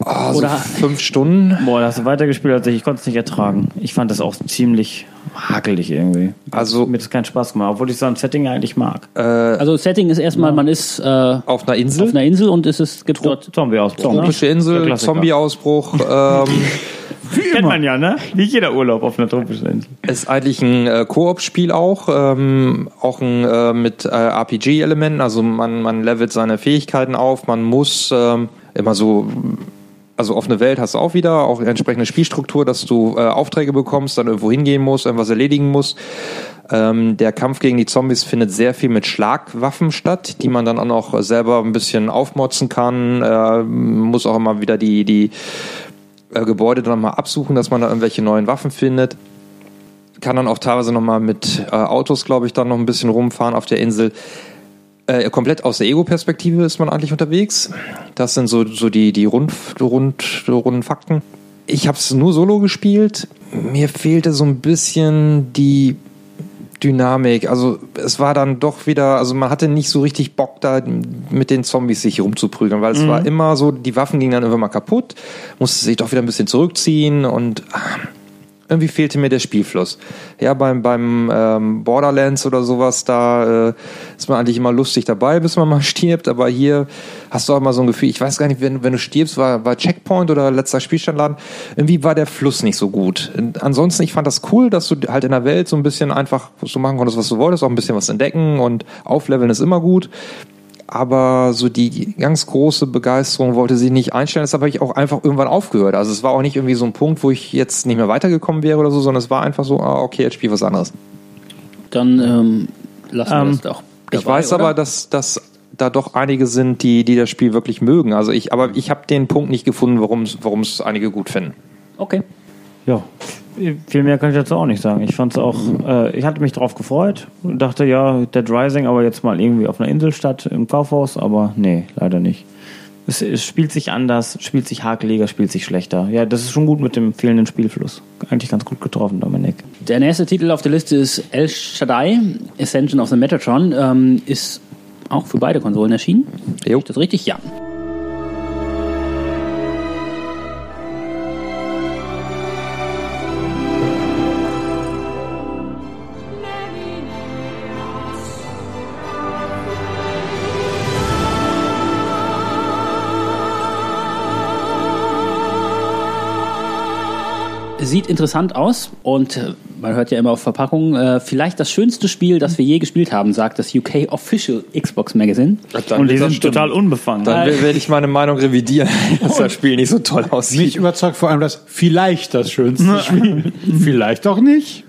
Ah, so
Oder-
fünf Stunden.
Boah, da hast du weitergespielt als ich. Ich konnte es nicht ertragen. Ich fand das auch ziemlich hakelig irgendwie.
Also-
mir hat das keinen Spaß gemacht, obwohl ich so ein Setting eigentlich mag.
Also Setting ist erstmal, man ist äh, auf
Auf einer Insel.
einer Insel und es ist, gibt dort
Zombie-Ausbruch. ne?
Tropische
Der
Insel. Zombie-Ausbruch. ähm,
Kennt man ja, ne? Wie jeder Urlaub auf einer tropischen Insel.
ist eigentlich ein äh, Koop-Spiel auch. Ähm, auch ein äh, mit äh, RPG-Elementen. Also man, man levelt seine Fähigkeiten auf. Man muss ähm, immer so also offene Welt hast du auch wieder, auch entsprechende Spielstruktur, dass du äh, Aufträge bekommst, dann irgendwo hingehen musst, irgendwas erledigen musst. Ähm, der Kampf gegen die Zombies findet sehr viel mit Schlagwaffen statt, die man dann auch noch selber ein bisschen aufmotzen kann. Äh, muss auch immer wieder die, die äh, Gebäude dann mal absuchen, dass man da irgendwelche neuen Waffen findet. Kann dann auch teilweise nochmal mit äh, Autos, glaube ich, dann noch ein bisschen rumfahren auf der Insel. Äh, komplett aus der Ego-Perspektive ist man eigentlich unterwegs. Das sind so, so die, die rund, rund, runden Fakten. Ich habe es nur solo gespielt. Mir fehlte so ein bisschen die Dynamik. Also es war dann doch wieder, also man hatte nicht so richtig Bock da mit den Zombies sich rumzuprügeln, weil es war immer so, die Waffen gingen dann irgendwann mal kaputt, musste sich doch wieder ein bisschen zurückziehen und ah, irgendwie fehlte mir der Spielfluss. Ja, beim, beim ähm, Borderlands oder sowas, da äh, ist man eigentlich immer lustig dabei, bis man mal stirbt, aber hier hast du auch mal so ein Gefühl, ich weiß gar nicht, wenn, wenn du stirbst, war, war Checkpoint oder letzter Spielstandladen, irgendwie war der Fluss nicht so gut. Und ansonsten, ich fand das cool, dass du halt in der Welt so ein bisschen einfach so machen konntest, was du wolltest, auch ein bisschen was entdecken und aufleveln ist immer gut aber so die ganz große Begeisterung wollte sie nicht einstellen. Das habe ich auch einfach irgendwann aufgehört. Also es war auch nicht irgendwie so ein Punkt, wo ich jetzt nicht mehr weitergekommen wäre oder so, sondern es war einfach so, ah, okay, jetzt spiel was anderes.
Dann ähm, lassen wir
Ähm,
das doch.
ich
dabei,
weiß
oder?
aber, dass, dass da doch einige sind, die, die das Spiel wirklich mögen. Also ich, aber ich habe den Punkt nicht gefunden, warum es einige gut finden.
Okay.
Ja, viel mehr kann ich dazu auch nicht sagen. Ich fand's auch, äh, ich hatte mich drauf gefreut und dachte, ja, Dead Rising, aber jetzt mal irgendwie auf einer Insel statt im Kaufhaus, aber nee, leider nicht. Es, es spielt sich anders, spielt sich hakeliger, spielt sich schlechter. Ja, das ist schon gut mit dem fehlenden Spielfluss. Eigentlich ganz gut getroffen, Dominik.
Der nächste Titel auf der Liste ist El Shaddai, Ascension of the Metatron. Ähm, ist auch für beide Konsolen erschienen.
Jo.
Ist das richtig? Ja. Interessant aus. Und äh, man hört ja immer auf Verpackungen, äh, vielleicht das schönste Spiel, das wir je gespielt haben, sagt das UK Official Xbox Magazine.
Dann
Und die sind
stimmen.
total unbefangen.
Dann werde ich meine Meinung revidieren, dass das Spiel nicht so toll
Mich
aussieht.
überzeugt vor allem das vielleicht das schönste Spiel. vielleicht auch nicht.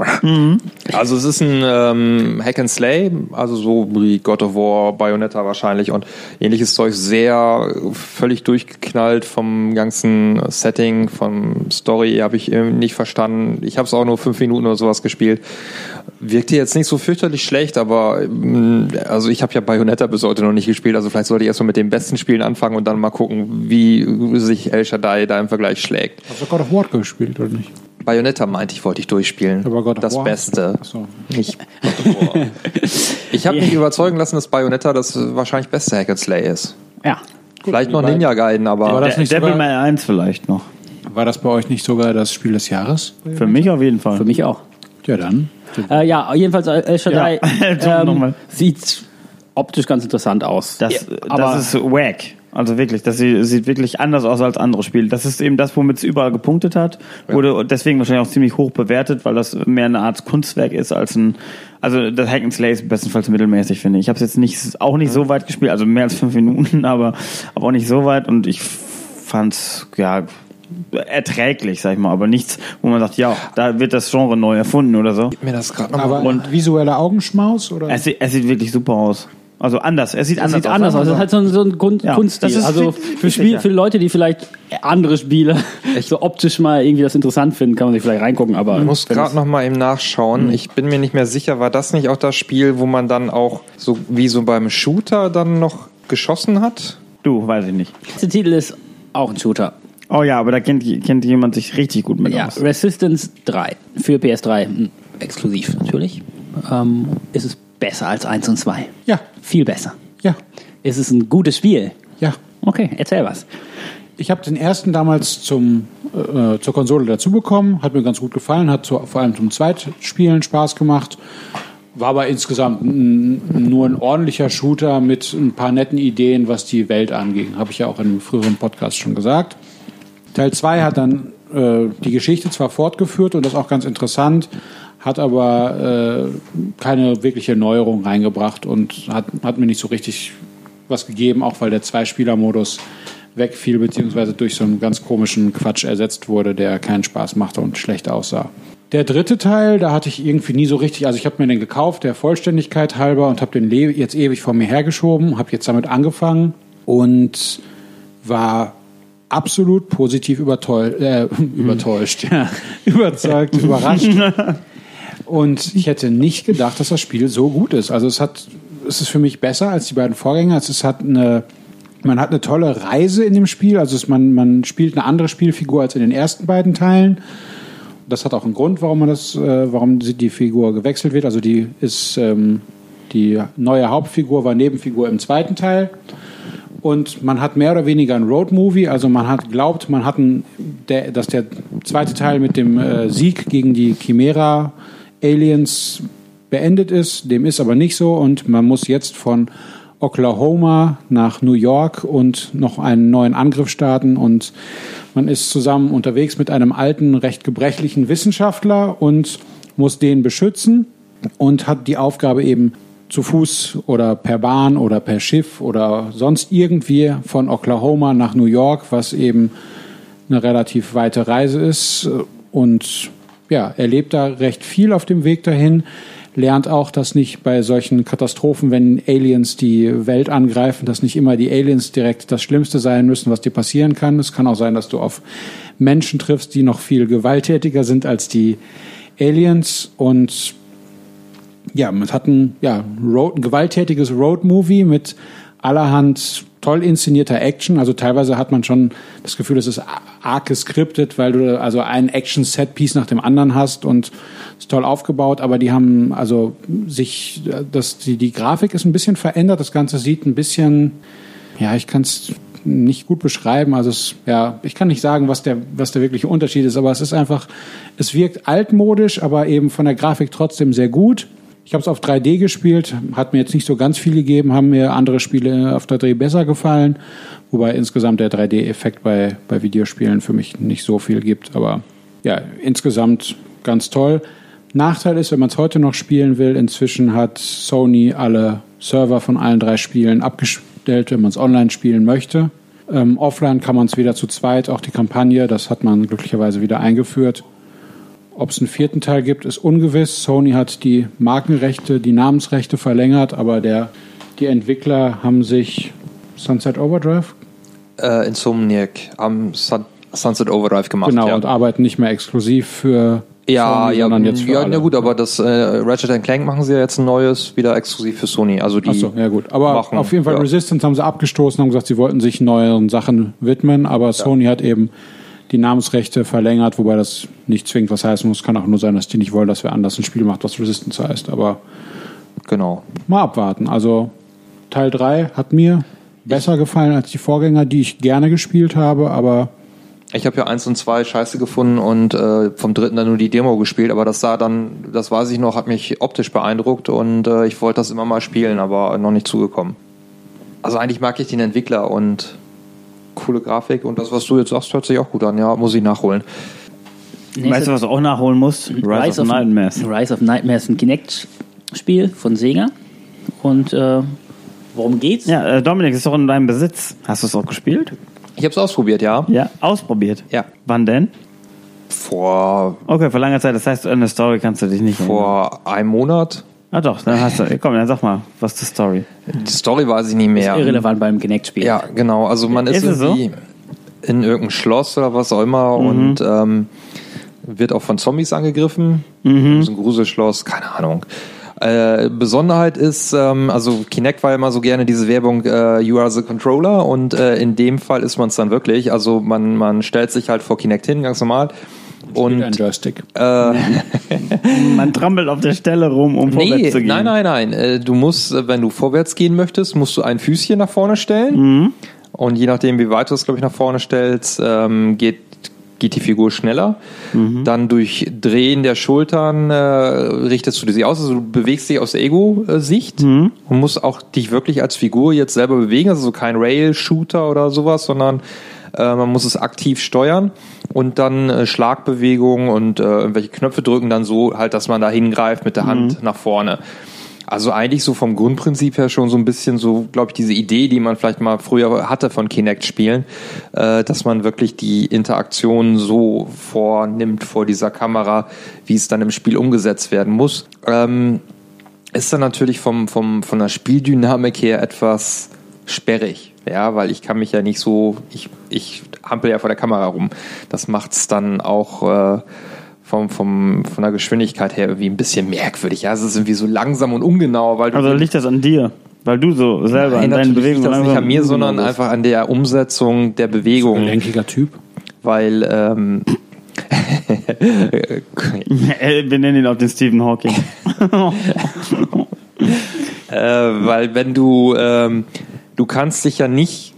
Also es ist ein ähm, Hack and Slay, also so wie God of War, Bayonetta wahrscheinlich und ähnliches Zeug, sehr völlig durchgeknallt vom ganzen Setting, vom Story habe ich nicht verstanden. Ich habe es auch nur fünf Minuten oder sowas gespielt. Wirkte jetzt nicht so fürchterlich schlecht, aber ähm, also ich habe ja Bayonetta bis heute noch nicht gespielt, also vielleicht sollte ich erstmal mit den besten Spielen anfangen und dann mal gucken, wie sich El Shaddai da im Vergleich schlägt.
Hast du God of War gespielt oder nicht?
Bayonetta meinte ich, wollte ich durchspielen.
Aber God of
das
War?
Beste.
Ach so.
War. Ich habe mich überzeugen lassen, dass Bayonetta das wahrscheinlich beste Hack and Slay ist.
Ja.
Vielleicht noch Ninja Gaiden,
War
aber
das
De
nicht
Devil May 1 vielleicht noch.
War das bei euch nicht sogar das Spiel des Jahres?
Für mich auf jeden Fall.
Für mich auch.
Ja, dann.
Äh, ja, jedenfalls El Shaddai
Ja. Nochmal.
sieht optisch ganz interessant aus.
Das,
Ja, aber
das ist wack. Also wirklich, das sie- sieht wirklich anders aus als andere Spiele. Das ist eben das, womit es überall gepunktet hat. Wurde deswegen wahrscheinlich auch ziemlich hoch bewertet, weil das mehr eine Art Kunstwerk ist als ein. Also das Hack and Slay ist bestenfalls mittelmäßig, finde ich. Ich habe es jetzt nicht, auch nicht so weit gespielt, also mehr als fünf Minuten, aber, aber auch nicht so weit und ich fand's ja erträglich, sag ich mal, aber nichts, wo man sagt, ja, da wird das Genre neu erfunden oder so.
mir das gerade noch
Aber
Und-
visueller Augenschmaus? Oder?
Es, sieht- es sieht wirklich super aus. Also anders. Es sieht anders
sieht
aus.
anders aus. Das ist halt so ein, so ein Grund,
Ja,
Kunststil. also für, Spiel, für Leute, die vielleicht andere Spiele so optisch mal irgendwie das interessant finden, kann man sich vielleicht reingucken. Aber
Ich muss gerade
es-
noch mal eben nachschauen. Ich bin mir nicht mehr sicher, war das nicht auch das Spiel, wo man dann auch so wie so beim Shooter dann noch geschossen hat?
Du, weiß ich nicht.
der letzte Titel ist auch ein Shooter.
Oh ja, aber da kennt, kennt jemand sich richtig gut mit
Ja,
aus.
Resistance 3 für PS3 hm, exklusiv natürlich. Ähm, ist es besser als 1 und 2?
Ja,
Viel besser.
ja,
Ist es ein gutes Spiel?
ja.
Okay, erzähl was.
Ich habe den ersten damals zum, äh, zur Konsole dazu bekommen, hat mir ganz gut gefallen, hat zu, vor allem zum Zweitspielen Spaß gemacht. War aber insgesamt n- nur ein ordentlicher Shooter mit ein paar netten Ideen, was die Welt anging. Habe ich ja auch in einem früheren Podcast schon gesagt. Teil 2 hat dann äh, die Geschichte zwar fortgeführt und das auch ganz interessant, hat aber äh, keine wirkliche Neuerung reingebracht und hat, hat mir nicht so richtig was gegeben, auch weil der Zwei-Spieler-Modus wegfiel, beziehungsweise durch so einen ganz komischen Quatsch ersetzt wurde, der keinen Spaß machte und schlecht aussah. Der dritte Teil, da hatte ich irgendwie nie so richtig, also ich habe mir den gekauft, der Vollständigkeit halber und habe den jetzt ewig vor mir hergeschoben, habe jetzt damit angefangen und war absolut positiv äh, übertäuscht, ja, überzeugt, überrascht. Und ich hätte nicht gedacht, dass das Spiel so gut ist. Also es hat, es ist für mich besser als die beiden Vorgänger. Es hat eine, man hat eine tolle Reise in dem Spiel. Also es, man, man spielt eine andere Spielfigur als in den ersten beiden Teilen. Das hat auch einen Grund, warum man das, äh, warum die die Figur gewechselt wird. Also die ist ähm, die neue Hauptfigur war Nebenfigur im zweiten Teil. Und man hat mehr oder weniger ein Road-Movie, also man hat glaubt, man hat ein, der, dass der zweite Teil mit dem äh, Sieg gegen die Chimera-Aliens beendet ist. Dem ist aber nicht so. Und man muss jetzt von Oklahoma nach New York und noch einen neuen Angriff starten. Und man ist zusammen unterwegs mit einem alten, recht gebrechlichen Wissenschaftler und muss den beschützen und hat die Aufgabe eben zu Fuß oder per Bahn oder per Schiff oder sonst irgendwie von Oklahoma nach New York, was eben eine relativ weite Reise ist. Und ja, er lebt da recht viel auf dem Weg dahin, lernt auch, dass nicht bei solchen Katastrophen, wenn Aliens die Welt angreifen, dass nicht immer die Aliens direkt das Schlimmste sein müssen, was dir passieren kann. Es kann auch sein, dass du auf Menschen triffst, die noch viel gewalttätiger sind als die Aliens und ja, man hat ein, ja, Road, ein gewalttätiges Road-Movie mit allerhand toll inszenierter Action. Also teilweise hat man schon das Gefühl, es ist arg geskriptet, weil du also ein Action-Set-Piece nach dem anderen hast und ist toll aufgebaut, aber die haben also sich, das, die, die Grafik ist ein bisschen verändert, das Ganze sieht ein bisschen, ja, ich kann es nicht gut beschreiben. Also es, ja, ich kann nicht sagen, was der, was der wirkliche Unterschied ist, aber es ist einfach, es wirkt altmodisch, aber eben von der Grafik trotzdem sehr gut. Ich habe es auf 3D gespielt, hat mir jetzt nicht so ganz viel gegeben, haben mir andere Spiele auf 3D besser gefallen, wobei insgesamt der 3D-Effekt bei, bei Videospielen für mich nicht so viel gibt. Aber ja, insgesamt ganz toll. Nachteil ist, wenn man es heute noch spielen will, inzwischen hat Sony alle Server von allen drei Spielen abgestellt, wenn man es online spielen möchte. Ähm, offline kann man es wieder zu zweit, auch die Kampagne, das hat man glücklicherweise wieder eingeführt. Ob es einen vierten Teil gibt, ist ungewiss. Sony hat die Markenrechte, die Namensrechte verlängert, aber der, die Entwickler haben sich Sunset Overdrive
Äh, Insomniac am Sun Sunset Overdrive gemacht.
genau
ja.
und arbeiten nicht mehr exklusiv für
Ja,
Sony,
ja,
sondern jetzt für
ja,
alle.
na gut, aber das äh, Ratchet Clank machen sie ja jetzt ein neues, wieder exklusiv für Sony. Also die
Achso, ja gut. Aber
machen,
auf jeden Fall
ja.
Resistance haben sie abgestoßen, haben gesagt, sie wollten sich neueren Sachen widmen, aber Sony hat eben die Namensrechte verlängert, wobei das nicht zwingend was heißen muss. Kann auch nur sein, dass die nicht wollen, dass wer anders ein Spiel macht, was Resistance heißt. Aber
genau.
mal abwarten. Also Teil 3 hat mir besser gefallen als die Vorgänger, die ich gerne gespielt habe, aber
Ich habe ja eins und zwei scheiße gefunden und äh, vom dritten dann nur die Demo gespielt, aber das sah dann, das weiß ich noch, hat mich optisch beeindruckt und äh, ich wollte das immer mal spielen, aber noch nicht zugekommen. Also eigentlich mag ich den Entwickler und coole Grafik und das, was du jetzt sagst, hört sich auch gut an. Ja, muss ich nachholen.
Weißt du, was du auch nachholen musst? Rise, of, Nightmares.
Rise of Nightmares, ein Kinect-Spiel von Sega. Und äh, worum geht's?
Ja, äh, Dominik, ist doch in deinem Besitz. Hast du es auch gespielt?
Ich habe es ausprobiert, ja.
Ja, ausprobiert.
Ja.
Wann denn?
Vor,
Okay, vor langer Zeit. Das heißt, an der Story kannst du dich nicht erinnern.
vor einem Monat.
Ah doch, dann hast du. Komm, dann sag mal, was ist die Story?
Die Story weiß ich nicht mehr.
Irrelevant beim Kinect-Spiel.
Ja, genau. Also man ist,
Ist es so?
irgendwie in irgendeinem Schloss oder was auch immer und ähm, wird auch von Zombies angegriffen. Mhm. So ein Gruselschloss, keine Ahnung. Äh, Besonderheit ist, ähm, also Kinect war ja immer so gerne diese Werbung, äh, you are the controller und äh, in dem Fall ist man es dann wirklich. Also man, man stellt sich halt vor Kinect hin, ganz normal. Und
ein Joystick.
Man trampelt auf der Stelle rum, um vorwärts
Nee,
zu gehen.
nein, nein, nein. Äh, Du musst, äh, wenn du vorwärts gehen möchtest, musst du ein Füßchen nach vorne stellen. Und je nachdem, wie weit du es, glaube ich, nach vorne stellst, ähm, geht, geht die Figur schneller. Dann durch Drehen der Schultern äh, richtest du sie aus. Also du bewegst dich aus der Ego-Sicht und musst auch dich wirklich als Figur jetzt selber bewegen. Also so kein Rail-Shooter oder sowas, sondern äh, man muss es aktiv steuern und dann äh, Schlagbewegungen und äh, irgendwelche Knöpfe drücken dann so halt, dass man da hingreift mit der Hand nach vorne. Also eigentlich so vom Grundprinzip her schon so ein bisschen so, glaube ich, diese Idee, die man vielleicht mal früher hatte von Kinect-Spielen, äh, dass man wirklich die Interaktion so vornimmt vor dieser Kamera, wie es dann im Spiel umgesetzt werden muss. Ähm, ist dann natürlich vom, vom, von der Spieldynamik her etwas sperrig. Ja, weil ich kann mich ja nicht so, ich, ich hampel ja vor der Kamera rum. Das macht's dann auch äh, vom, vom, von der Geschwindigkeit her irgendwie ein bisschen merkwürdig. Ja, es ist irgendwie so langsam und ungenau, weil du
Also liegt das an dir? Weil du so selber
Nein,
an deinen
natürlich
Bewegungen
liegt das nicht an mir, sondern
bist.
einfach an der Umsetzung der Bewegung.
Gelenkiger Typ.
Weil ähm,
Äh, Wir nennen ihn auch den Stephen Hawking.
äh, weil wenn du ähm, du kannst dich ja nicht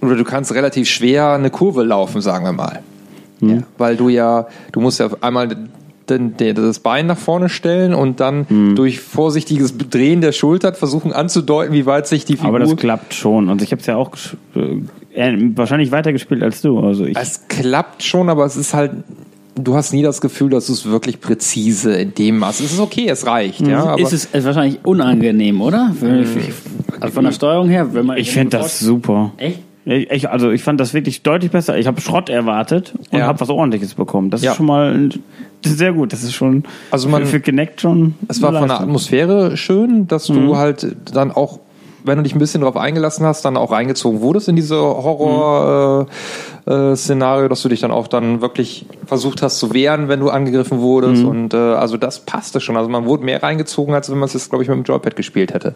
oder du kannst relativ schwer eine Kurve laufen, sagen wir mal. Ja, weil du ja, du musst ja einmal den, den, das Bein nach vorne stellen und dann durch vorsichtiges Drehen der Schultern versuchen anzudeuten, wie weit sich die Figur.
Aber das klappt schon. Und ich habe es ja auch äh, äh, wahrscheinlich weitergespielt als du. Also ich.
es klappt schon, aber es ist halt, du hast nie das Gefühl, dass du es wirklich präzise in dem Maß. Es ist okay, es reicht, ja. Aber
ist es ist wahrscheinlich unangenehm, oder? Wenn ich- Also von der Steuerung her, wenn man
Ich finde das super.
Echt?
Ich, also ich fand das wirklich deutlich besser. Ich habe Schrott erwartet und
Ja.
habe was Ordentliches bekommen. Das
Ja.
ist schon mal sehr gut. Das ist schon
Also man-
für, für Kinect schon.
Es war von der. Atmosphäre schön, dass du halt dann auch, wenn du dich ein bisschen darauf eingelassen hast, dann auch reingezogen wurdest in diese Horror-Szenario, dass du dich dann auch dann wirklich versucht hast zu wehren, wenn du angegriffen wurdest. Und äh, also das passte schon. Also man wurde mehr reingezogen, als wenn man es jetzt, glaube ich, mit dem Joypad gespielt hätte.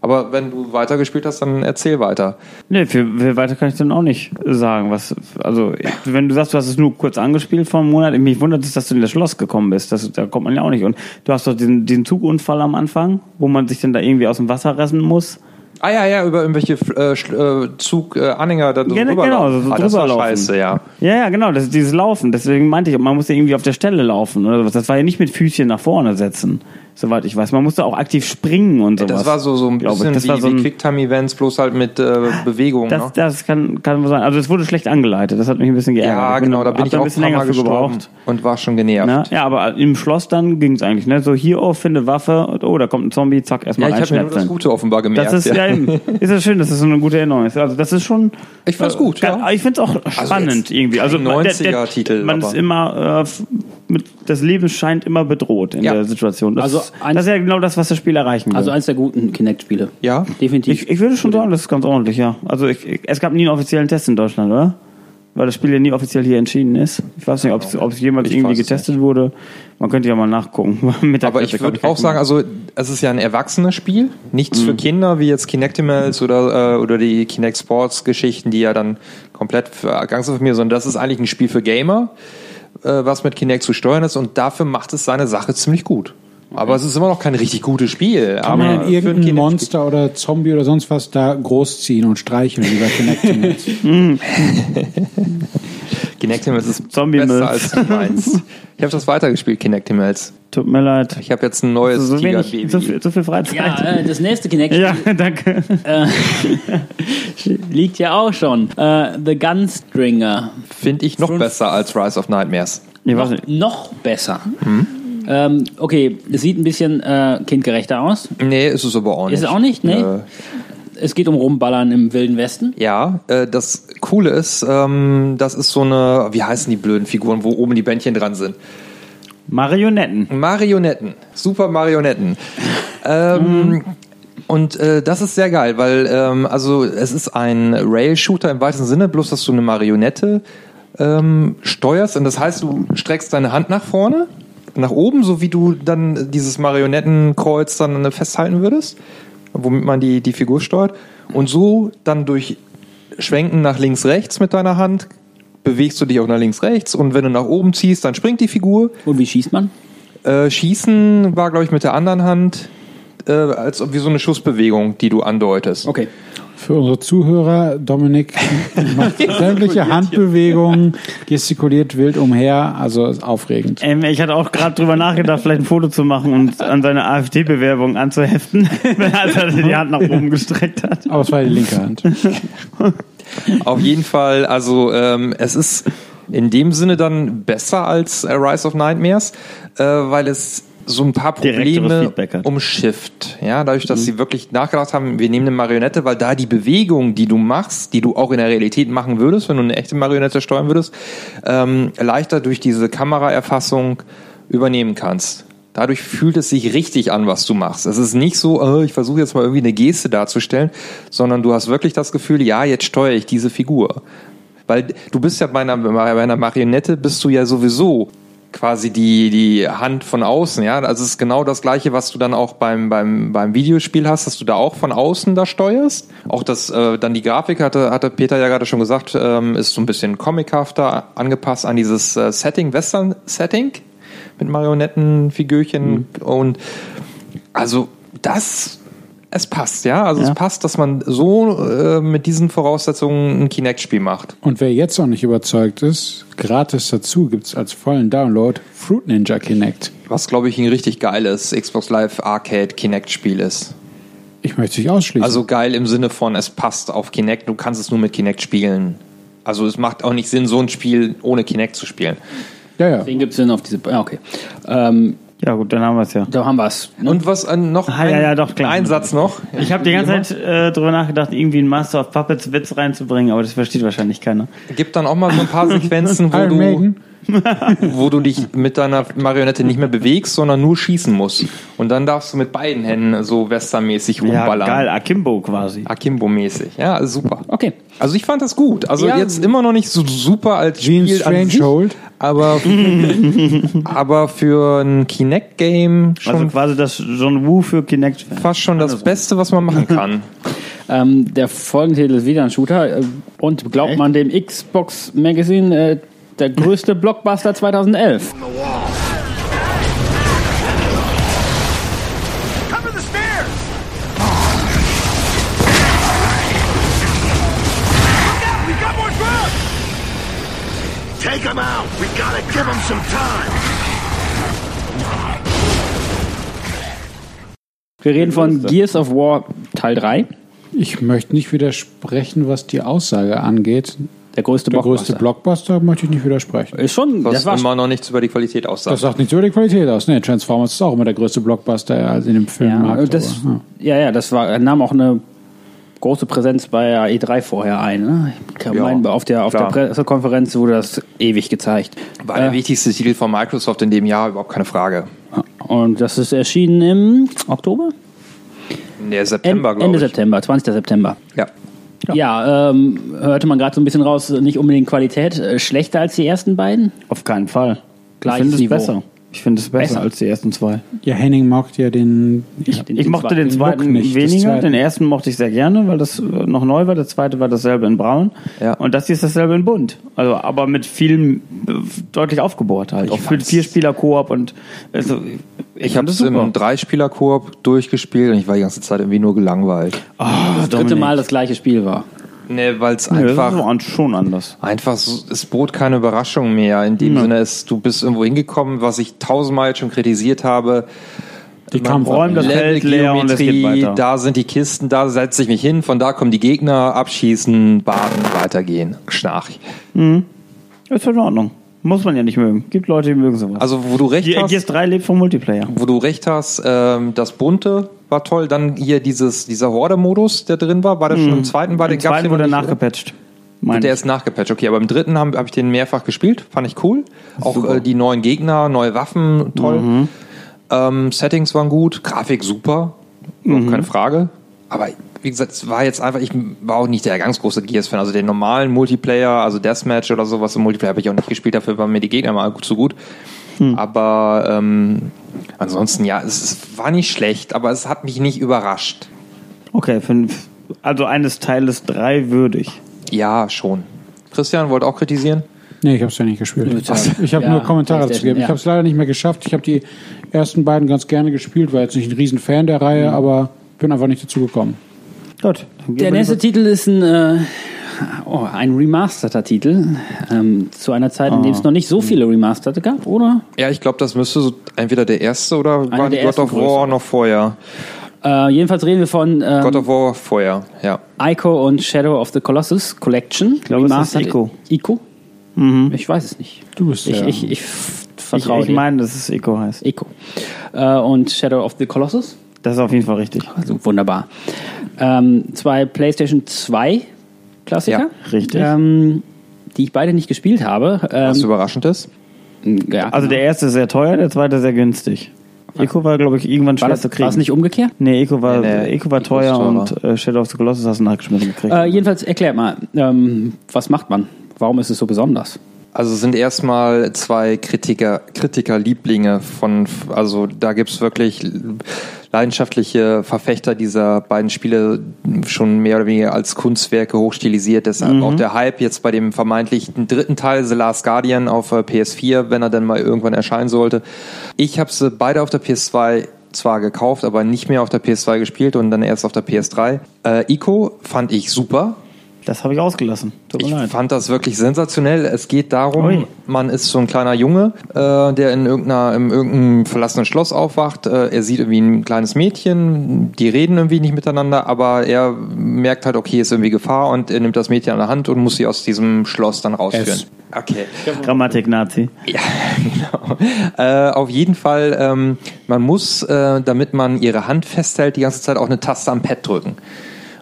Aber wenn du weitergespielt hast, dann erzähl weiter.
Nee, für, für weiter kann ich dann auch nicht sagen. Was, also, wenn du sagst, du hast es nur kurz angespielt vor einem Monat, mich wundert es, dass du in das Schloss gekommen bist. Das, da kommt man ja auch nicht. Und du hast doch diesen, diesen Zugunfall am Anfang, wo man sich dann da irgendwie aus dem Wasser retten muss.
Ah ja, ja, über irgendwelche äh, Sch- äh, Zug-Anhänger da
Genau,
drüber
genau,
laufen.
so
ah, das war
laufen.
scheiße, ja.
Ja, ja, genau, das ist dieses Laufen. Deswegen meinte ich, man muss ja irgendwie auf der Stelle laufen oder was. Das war ja nicht mit Füßchen nach vorne setzen, soweit ich weiß. Man musste auch aktiv springen und sowas.
Das war so, so ein bisschen
Das
wie,
war so
wie
ein-
Quicktime-Events, bloß halt mit äh, Bewegung.
Das,
ne?
das kann, kann wohl sein. Also es wurde schlecht angeleitet. Das hat mich ein bisschen geärgert.
Ja, genau, da bin ich auch
ein bisschen länger für gebraucht.
und war schon genervt.
Ne? Ja, aber im Schloss dann ging es eigentlich. Ne? So hier, oh, finde Waffe. Und, oh, da kommt ein Zombie. Zack,
Ja,
erstmal
ich habe mir nur das. Gute offenbar gemerkt.
Das ist ja, eben. ist ja schön, dass das so eine gute Erinnerung ist. Also das ist schon.
Ich fand's gut,
Kann-
ja.
Ich finde es auch spannend
jetzt
irgendwie. Also
kein
man-
90er-Titel,
Man
aber-
ist immer äh, mit, das Leben scheint immer bedroht in
Ja.
der Situation. Das,
Also eins-
das ist ja genau das, was das Spiel erreichen will.
Also eins der guten Kinect-Spiele.
Ja.
Definitiv.
ich, ich würde schon sagen, das ist ganz ordentlich, ja. Also ich, ich, es gab nie einen offiziellen Test in Deutschland, oder? Weil das Spiel ja nie offiziell hier entschieden ist. Ich weiß nicht, ob es jemals
Ich
irgendwie getestet wurde. Man könnte ja mal nachgucken. Mit der
Aber ich würde auch sagen, also es ist ja ein erwachsenes Spiel, nichts für Kinder wie jetzt Kinectimals oder, äh, oder die Kinect Sports Geschichten, die ja dann komplett für ganze Familie, sondern das ist eigentlich ein Spiel für Gamer, äh, was mit Kinect zu steuern ist und dafür macht es seine Sache ziemlich gut. Aber es ist immer noch kein richtig gutes Spiel.
Kann
aber
man
ein
irgendein Monster oder Zombie oder sonst was da großziehen und streicheln, wie bei Kinect
Kinectimals ist
Zombie
besser als meins. Ich habe das weitergespielt, Kinectimals.
Tut mir leid.
Ich habe jetzt ein neues
So, wenig,
Tigerbaby.
so, viel, so viel Freizeit.
Ja, äh, das nächste Kinect
Ja, danke.
liegt ja auch schon. Äh, The Gunstringer.
Finde ich noch besser als Rise of Nightmares.
Ich weiß
Noch,
nicht.
noch besser. Ähm, okay, es sieht ein bisschen äh, kindgerechter aus.
Nee, ist es aber auch nicht.
Ist es auch nicht? Nee.
Äh,
Es geht um Rumballern im Wilden Westen.
Ja, äh, das Coole ist, ähm, das ist so eine, wie heißen die blöden Figuren, wo oben die Bändchen dran sind?
Marionetten.
Marionetten, super Marionetten. ähm, Und äh, das ist sehr geil, weil ähm, also es ist ein Rail-Shooter im weitesten Sinne, bloß dass du eine Marionette ähm, steuerst und das heißt, du streckst deine Hand nach vorne, nach oben, so wie du dann dieses Marionettenkreuz dann festhalten würdest, womit man die, die Figur steuert. Und so dann durch Schwenken nach links, rechts mit deiner Hand bewegst du dich auch nach links, rechts und wenn du nach oben ziehst, dann springt die Figur.
Und wie schießt man?
Äh, Schießen war, glaube ich, mit der anderen Hand äh, als wie so eine Schussbewegung, die du andeutest.
Okay.
Für unsere Zuhörer, Dominik macht sämtliche Handbewegungen, gestikuliert wild umher, also ist aufregend.
Ähm, ich hatte auch gerade drüber nachgedacht, vielleicht ein Foto zu machen und an seine AfD-Bewerbung anzuheften, als er die Hand nach oben gestreckt hat.
Aber es war die linke Hand.
Auf jeden Fall, also ähm, es ist in dem Sinne dann besser als Rise of Nightmares, äh, weil es so ein paar Probleme umschifft. Ja, dadurch, dass sie wirklich nachgedacht haben, wir nehmen eine Marionette, weil da die Bewegung, die du machst, die du auch in der Realität machen würdest, wenn du eine echte Marionette steuern würdest, ähm, leichter durch diese Kameraerfassung übernehmen kannst. Dadurch fühlt es sich richtig an, was du machst. Es ist nicht so, oh, ich versuche jetzt mal irgendwie eine Geste darzustellen, sondern du hast wirklich das Gefühl, ja, jetzt steuere ich diese Figur. Weil du bist ja bei einer, bei einer Marionette bist du ja sowieso quasi die, die Hand von außen, ja. Also es ist genau das gleiche, was du dann auch beim, beim, beim Videospiel hast, dass du da auch von außen da steuerst. Auch das, äh, dann die Grafik hatte, hatte Peter ja gerade schon gesagt, ähm, ist so ein bisschen comichafter angepasst an dieses äh, Setting, Western-Setting mit Marionettenfigürchen und also das es passt, ja. Also
Ja.
es passt, dass man so äh, mit diesen Voraussetzungen ein Kinect-Spiel macht.
Und wer jetzt noch nicht überzeugt ist, gratis dazu gibt's als vollen Download Fruit Ninja Kinect.
Was, glaube ich, ein richtig geiles Xbox Live Arcade Kinect-Spiel ist.
Ich möchte dich ausschließen.
Also geil im Sinne von, es passt auf Kinect, du kannst es nur mit Kinect spielen. Also es macht auch nicht Sinn, so ein Spiel ohne Kinect zu spielen.
ja, ja.
Den gibt es denn auf diese. Ja, okay. Ähm,
Ja gut, dann haben wir es ja.
da haben wir es.
Und was äh, noch?
Ah, ja, ja, doch, klar.
Ein Satz noch.
Ich habe die ganze Zeit äh, drüber nachgedacht, irgendwie einen Master of Puppets Witz reinzubringen, aber das versteht wahrscheinlich keiner.
Gibt dann auch mal so ein paar Sequenzen, wo du,
Maiden.
Wo du dich mit deiner Marionette nicht mehr bewegst, sondern nur schießen musst. Und dann darfst du mit beiden Händen so westernmäßig
Ja,
rumballern.
geil, Akimbo quasi.
Akimbo-mäßig. Ja, also super.
Okay.
Also ich fand das gut. Also
Ja.
jetzt immer noch nicht so super als
Gene
Spiel an sich,
Strangehold.
aber aber für ein Kinect-Game schon
Also quasi das John Woo für Kinect.
fast schon das Beste, was man machen kann.
Ähm, der folgende Titel ist wieder ein Shooter. Äh, und glaubt man dem Xbox Magazine, äh, der größte Blockbuster 2011.
Come to the stairs! Look out! We got more drugs! Take him out! We gotta give him some time!
Wir reden von Gears of War Teil 3.
Ich möchte nicht widersprechen, was die Aussage angeht.
Der größte
Der
Blockbuster.
größte Blockbuster möchte ich nicht widersprechen.
Ist schon,
Was
das war
immer noch nichts über die Qualität aussagt.
Das sagt nichts über die Qualität aus. Nee, Transformers ist auch immer der größte Blockbuster als in dem
ja,
Filmmarkt.
das,
aber, ja.
ja, ja, das war, er nahm auch eine große Präsenz bei der E3 vorher ein. Ne? Ich kann
Ja,
meinen, auf der, auf der. Pressekonferenz wurde das ewig gezeigt.
War der wichtigste Titel von Microsoft in dem Jahr, überhaupt keine Frage.
Und das ist erschienen im Oktober?
Der
En-
September, glaube
Ende
ich.
September, 20. September.
Ja.
Ja, ähm, hörte man gerade so ein bisschen raus, nicht unbedingt Qualität, äh, schlechter als die ersten beiden.
Auf keinen Fall.
Gleiches
ich finde es besser. Ich finde es besser,
Besser.
als die ersten zwei.
ja, Henning mag ja den.
Ja, den-
Ich
den
mochte
zweiten.
den zweiten
nicht,
weniger.
zweiten.
Den ersten mochte ich sehr gerne, weil das äh, noch neu war. Der zweite war dasselbe in braun.
Ja.
Und das hier ist dasselbe in bunt. Also, aber mit viel äh, deutlich aufgebohrt halt. Auch für vier Spieler Koop und also,
Ich habe
fand
es im Dreispieler-Koop durchgespielt und ich war die ganze Zeit irgendwie nur gelangweilt.
das dritte Mal das gleiche Spiel war.
Nee, weil es
Nee, das
einfach,
war schon anders.
einfach, es bot keine Überraschung mehr. In dem Sinne, es, du bist irgendwo hingekommen, was ich tausendmal jetzt schon kritisiert habe.
Die Kampf
räumen das Feld leer und es geht weiter.
da sind die Kisten, da setze ich mich hin, von da kommen die Gegner, abschießen, baden, weitergehen. Schnarch.
Ist in Ordnung. Muss man ja nicht mögen. Gibt Leute, die mögen sowas.
Also, wo du recht
Ge-
hast.
Gears 3 lebt vom Multiplayer.
wo du recht hast, ähm, das bunte war toll. Dann hier dieses, dieser Horde-Modus, der drin war, war der schon im zweiten? War
Im
der,
zweiten wurde
nicht,
nachgepatcht.
Der
ich.
ist nachgepatcht, okay. Aber im dritten habe hab ich den mehrfach gespielt, fand ich cool. Auch äh, die neuen Gegner, neue Waffen, toll.
Mhm.
Ähm, Settings waren gut, Grafik super,
Mhm.
keine Frage. Aber wie gesagt, es war jetzt einfach, ich war auch nicht der ganz große Gears-Fan. Also den normalen Multiplayer, also Deathmatch oder sowas im Multiplayer habe ich auch nicht gespielt, dafür waren mir die Gegner mal gut zu gut.
Hm.
Aber ähm, ansonsten, ja, es, es war nicht schlecht, aber es hat mich nicht überrascht.
Okay, fünf. Also eines Teiles drei würdig.
Ja, schon. Christian wollte auch kritisieren.
Nee, ich habe es ja nicht gespielt. Ich habe
Ja,
nur Kommentare dazu
PlayStation,
gegeben. Ich habe es leider nicht mehr geschafft. Ich habe die ersten beiden ganz gerne gespielt, war jetzt nicht ein Riesenfan der Reihe, aber bin einfach nicht dazu gekommen.
Gut.
Der nächste Titel ist ein, äh, oh, ein remasterter Titel. Ähm, zu einer Zeit, in der es noch nicht so viele Remasterte gab, oder?
Ja, ich glaube, das müsste so entweder der erste oder war
der
die God of War
größeren.
noch vorher.
Äh, jedenfalls reden wir von ähm,
God of War vorher, ja.
Ico und Shadow of the Colossus Collection. Ich
glaube, es ist Ico.
Ico? Ich weiß es nicht.
Du bist
Ich,
ja-
ich, ich
Ich,
vertraue
ich meine, dass es Eco heißt.
Ico. Äh, und Shadow of the Colossus.
Das ist auf jeden Fall richtig.
Also wunderbar. Ähm, zwei PlayStation 2 Klassiker.
Ja,
richtig.
Ähm, die ich beide nicht gespielt habe. Ähm,
Was überraschend ist.
ja,
Also der erste ist sehr teuer, der zweite sehr günstig. Eco war, glaube ich, irgendwann
war,
schwer
das,
zu kriegen.
war es nicht umgekehrt?
Nee, Eco war,
Nee, nee,
Eco war
Eco
teuer und äh, Shadow of the Colossus hast du nachgeschmissen gekriegt.
Äh, jedenfalls erklärt mal, ähm, was macht man? Warum ist es so besonders?
Also es sind erstmal zwei Kritiker, Kritiker-Lieblinge von, also da gibt's wirklich leidenschaftliche Verfechter dieser beiden Spiele schon mehr oder weniger als Kunstwerke hochstilisiert. Deshalb auch der Hype jetzt bei dem vermeintlichen dritten Teil, The Last Guardian auf äh, PS4, wenn er dann mal irgendwann erscheinen sollte. Ich habe sie beide auf der PS2 zwar gekauft, aber nicht mehr auf der PS2 gespielt und dann erst auf der PS3. Äh, Ico fand ich super.
Das habe ich ausgelassen. Tut
Ich
leid.
fand das wirklich sensationell. Es geht darum,
Ui.
man ist so ein kleiner Junge, äh, der in irgendeiner, in irgendeinem verlassenen Schloss aufwacht. Äh, er sieht irgendwie ein kleines Mädchen, die reden irgendwie nicht miteinander, aber er merkt halt, okay, ist irgendwie Gefahr und er nimmt das Mädchen an der Hand und muss sie aus diesem Schloss dann rausführen.
S.
Okay.
Grammatik-Nazi.
Ja, genau. Äh, auf jeden Fall, ähm, man muss, äh, damit man ihre Hand festhält, die ganze Zeit auch eine Taste am Pad drücken.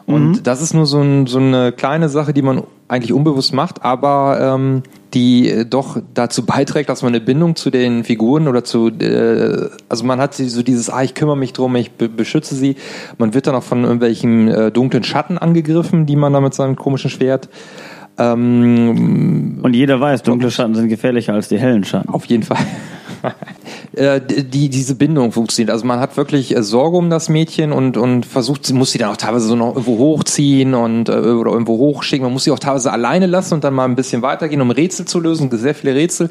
Und das ist nur so, ein, so eine kleine Sache, die man eigentlich unbewusst macht, aber ähm, die äh, doch dazu beiträgt, dass man eine Bindung zu den Figuren oder zu, äh, also man hat so dieses, ah, ich kümmere mich drum, ich be beschütze sie. Man wird dann auch von irgendwelchen äh, dunklen Schatten angegriffen, die man da mit seinem komischen Schwert. Ähm,
Und jeder weiß, dunkle Schatten sind gefährlicher als die hellen Schatten.
auf jeden Fall. Äh, die, diese Bindung funktioniert. Also man hat wirklich äh, Sorge um das Mädchen und, und versucht, sie muss sie dann auch teilweise so noch irgendwo hochziehen und äh, oder irgendwo hochschicken. Man muss sie auch teilweise alleine lassen und dann mal ein bisschen weitergehen, um Rätsel zu lösen, sehr viele Rätsel.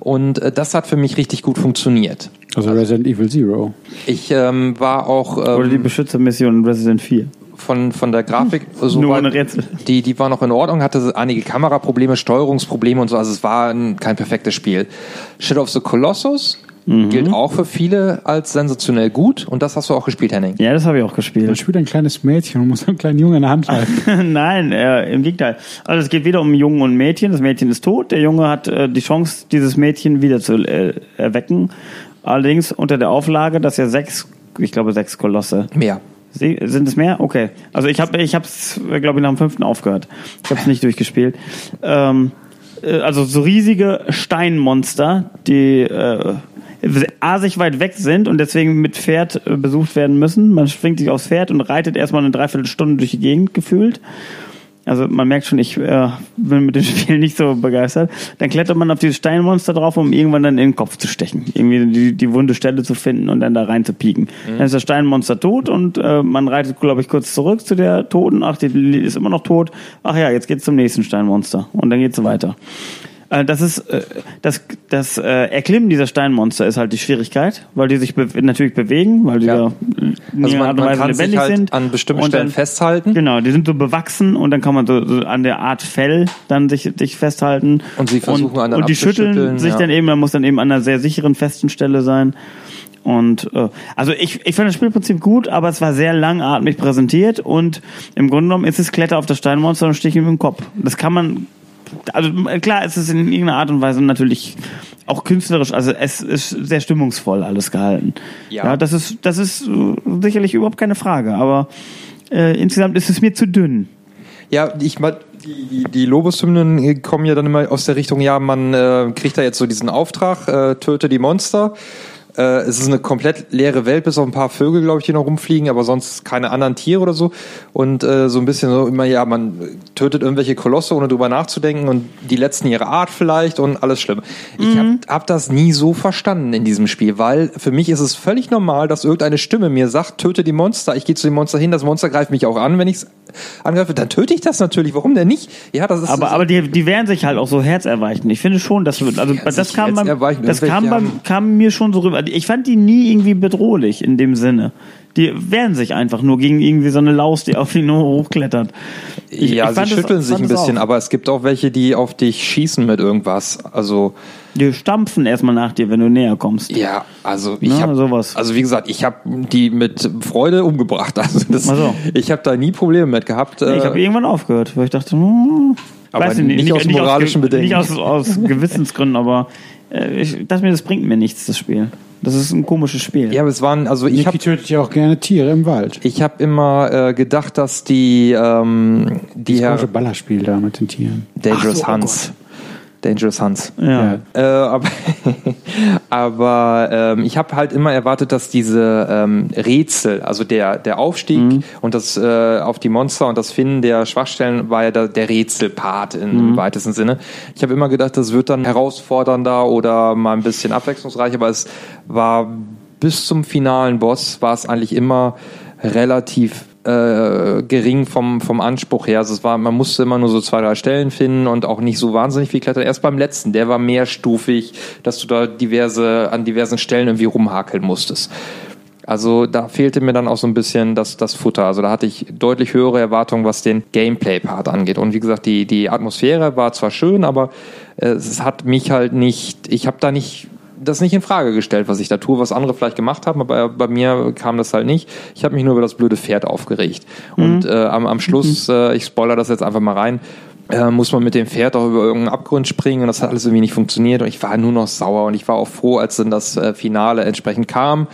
Und das hat für mich richtig gut funktioniert.
Also Resident Evil Zero.
Ich ähm, war auch
Oder die
ähm,
Beschützermission Resident 4.
von, von der Grafik so
Nur
weit-
ohne Rätsel.
Die, die war noch in Ordnung, hatte einige Kameraprobleme, Steuerungsprobleme und so. Also es war ein, kein perfektes Spiel. Shadow of the Colossus gilt auch für viele als sensationell gut und das hast du auch gespielt, Henning.
Ja, das habe ich auch
Man
gespielt.
spielt ein kleines Mädchen und muss einen kleinen Jungen in der Hand halten.
Nein, äh, im Gegenteil. Also es geht wieder um Jungen und ein Mädchen. Das Mädchen ist tot. Der Junge hat äh, die Chance, dieses Mädchen wieder zu äh, erwecken. Allerdings unter der Auflage, dass er sechs, ich glaube sechs Kolosse.
Mehr.
Sie, sind es mehr? Okay. Also ich habe, ich habe es, glaube ich, nach dem fünften aufgehört. Ich habe es nicht durchgespielt. Ähm, äh, also so riesige Steinmonster, die äh, asig weit weg sind und deswegen mit Pferd äh, besucht werden müssen. Man schwingt sich aufs Pferd und reitet erstmal eine Dreiviertelstunde durch die Gegend gefühlt. Also man merkt schon, ich äh, bin mit dem Spiel nicht so begeistert. Dann klettert man auf dieses Steinmonster drauf, um irgendwann dann in den Kopf zu stechen. Irgendwie die, die wunde Stelle zu finden und dann da rein zu pieken. Dann ist das Steinmonster tot und äh, man reitet, glaube ich, kurz zurück zu der Toten. Ach, die ist immer noch tot. Ach ja, jetzt geht's zum nächsten Steinmonster. Und dann geht's weiter. Äh, Das ist äh, das, das äh, Erklimmen dieser Steinmonster ist halt die Schwierigkeit, weil die sich be natürlich bewegen, weil die
Ja.
da
Also man,
Art und Weise lebendig
halt
sind.
an bestimmten
Und
Stellen
dann-
festhalten
Genau, die sind so bewachsen und dann kann man so, so an der Art Fell dann sich, sich festhalten.
Und sie versuchen,
und, und die schütteln sich
ja.
dann eben, man muss dann eben an einer sehr sicheren, festen Stelle sein. Und äh, also ich, ich fand das Spielprinzip gut, aber es war sehr langatmig präsentiert und im Grunde genommen ist es Kletter auf das Steinmonster und stich ihm im Kopf. Das kann man also klar, es ist in irgendeiner Art und Weise natürlich auch künstlerisch, also es ist sehr stimmungsvoll alles gehalten.
Ja.
Ja, das ist das ist äh, sicherlich überhaupt keine Frage, aber äh, insgesamt ist es mir zu dünn.
Ja, ich die, die, die Lobeshymnen äh, kommen ja dann immer aus der Richtung, ja, man äh, kriegt da jetzt so diesen Auftrag, äh, töte die Monster. Äh, es ist eine komplett leere Welt, bis auf ein paar Vögel, glaube ich, die noch rumfliegen, aber sonst keine anderen Tiere oder so. Und äh, so ein bisschen so immer, ja, man tötet irgendwelche Kolosse, ohne drüber nachzudenken und die letzten ihrer Art vielleicht und alles schlimm. Ich habe hab das nie so verstanden in diesem Spiel, weil für mich ist es völlig normal, dass irgendeine Stimme mir sagt, töte die Monster. Ich gehe zu dem Monster hin, das Monster greift mich auch an, wenn ich es angreife, dann töte ich das natürlich. Warum denn nicht? Ja, das ist
Aber, aber die, die wehren sich halt auch so herzerweichend. Ich finde schon, dass also das kam beim, das kam, beim, kam mir schon so rüber. Ich fand die nie irgendwie bedrohlich in dem Sinne. Die wehren sich einfach nur gegen irgendwie so eine Laus, die auf die nur hochklettert. Ich-
ja,
ich
sie
fand das-
schütteln sich ein bisschen, aber es gibt auch welche, die auf dich schießen mit irgendwas. Also
Die stampfen erstmal nach dir, wenn du näher kommst.
ja, also ich
Na,
habe
sowas.
also wie gesagt, ich habe die mit Freude umgebracht. Also das,
so.
ich habe da nie Probleme mit gehabt.
Nee, ich
äh,
habe irgendwann aufgehört, weil ich dachte, hm,
Aber
weiß ich
nicht aus moralischen
Ge-
Bedenken.
Nicht aus, aus Gewissensgründen, aber äh, ich dachte mir, das bringt mir nichts, das Spiel. Das ist ein komisches Spiel.
ja, aber es waren also ich habe
tötet ja auch gerne Tiere im Wald.
ich habe immer äh, gedacht, dass die ähm, die
Das komische Ballerspiel da mit den Tieren.
Dangerous
so, oh
Hans Dangerous Hans
Ja.
Äh, aber aber ähm, ich habe halt immer erwartet, dass diese ähm, Rätsel, also der, der Aufstieg und das äh, auf die Monster und das Finden der Schwachstellen war ja der, der Rätselpart in, im weitesten Sinne. Ich habe immer gedacht, das wird dann herausfordernder oder mal ein bisschen abwechslungsreicher, aber es war bis zum finalen Boss war es eigentlich immer relativ äh, gering vom, vom Anspruch her. Also es war, man musste immer nur so zwei, drei Stellen finden und auch nicht so wahnsinnig viel klettern. Erst beim letzten, der war mehrstufig, dass du da diverse, an diversen Stellen irgendwie rumhakeln musstest. Also da fehlte mir dann auch so ein bisschen das, das Futter. Also da hatte ich deutlich höhere Erwartungen, was den Gameplay-Part angeht. Und wie gesagt, die, die Atmosphäre war zwar schön, aber äh, es hat mich halt nicht, ich habe da nicht das nicht in Frage gestellt, was ich da tue, was andere vielleicht gemacht haben, aber bei mir kam das halt nicht. Ich habe mich nur über das blöde Pferd aufgeregt. Und äh, am, am Schluss, äh, ich spoiler das jetzt einfach mal rein, äh, muss man mit dem Pferd auch über irgendeinen Abgrund springen und das hat alles irgendwie nicht funktioniert und ich war nur noch sauer und ich war auch froh, als dann das äh, Finale entsprechend kam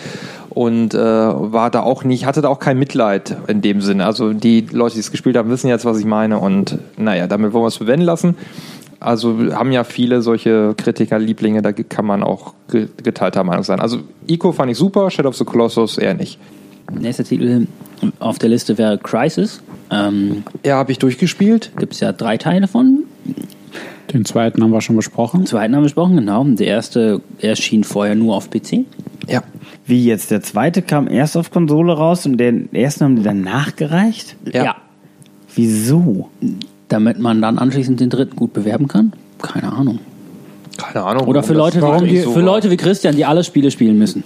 und äh, war da auch nicht, hatte da auch kein Mitleid in dem Sinne. Also die Leute, die es gespielt haben, wissen jetzt, was ich meine und naja, damit wollen wir es bewenden lassen. Also haben ja viele solche Kritikerlieblinge, da kann man auch ge- geteilter Meinung sein. Also Ico fand ich super, Shadow of the Colossus eher nicht.
Nächster Titel auf der Liste wäre Crisis. Ähm,
Ja, habe ich durchgespielt.
Gibt es ja drei Teile von.
Den zweiten haben wir schon besprochen.
Den zweiten haben wir besprochen, genau. Der erste erschien vorher nur auf PC.
Ja.
Wie jetzt? Der zweite kam erst auf Konsole raus und den ersten haben die dann nachgereicht?
Ja.
Wieso?
Damit man dann anschließend den dritten gut bewerben kann. Keine Ahnung.
Keine Ahnung.
Oder für Leute,
warum
wie,
die so
für. Leute wie Christian, die alle Spiele spielen müssen.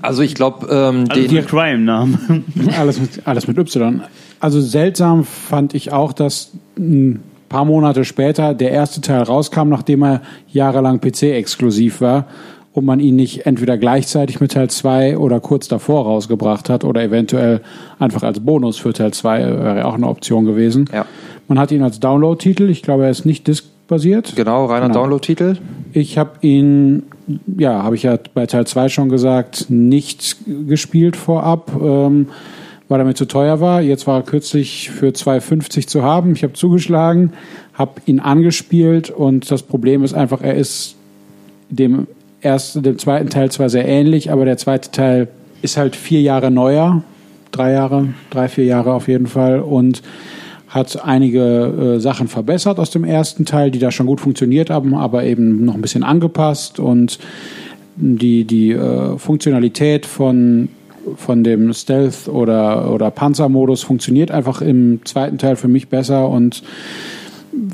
Also ich glaube, ähm,
Also
den,
der Crime-Namen.
Alles mit, alles mit Y. Also seltsam fand ich auch, dass ein paar Monate später der erste Teil rauskam, nachdem er jahrelang PC-exklusiv war ob man ihn nicht entweder gleichzeitig mit Teil 2 oder kurz davor rausgebracht hat oder eventuell einfach als Bonus für Teil 2 wäre auch eine Option gewesen.
Ja.
Man hat ihn als Download-Titel, ich glaube, er ist nicht diskbasiert.
Genau, reiner
Genau.
Download-Titel.
Ich habe ihn, ja, habe ich ja bei Teil 2 schon gesagt, nicht gespielt vorab, ähm, weil er mir zu teuer war. Jetzt war er kürzlich für 2,50 zu haben. Ich habe zugeschlagen, habe ihn angespielt und das Problem ist einfach, er ist dem ersten, dem zweiten Teil zwar sehr ähnlich, aber der zweite Teil ist halt vier Jahre neuer, drei Jahre, drei, vier Jahre auf jeden Fall und hat einige äh, Sachen verbessert aus dem ersten Teil, die da schon gut funktioniert haben, aber eben noch ein bisschen angepasst und die, die äh, Funktionalität von, von dem Stealth- oder, oder Panzermodus funktioniert einfach im zweiten Teil für mich besser und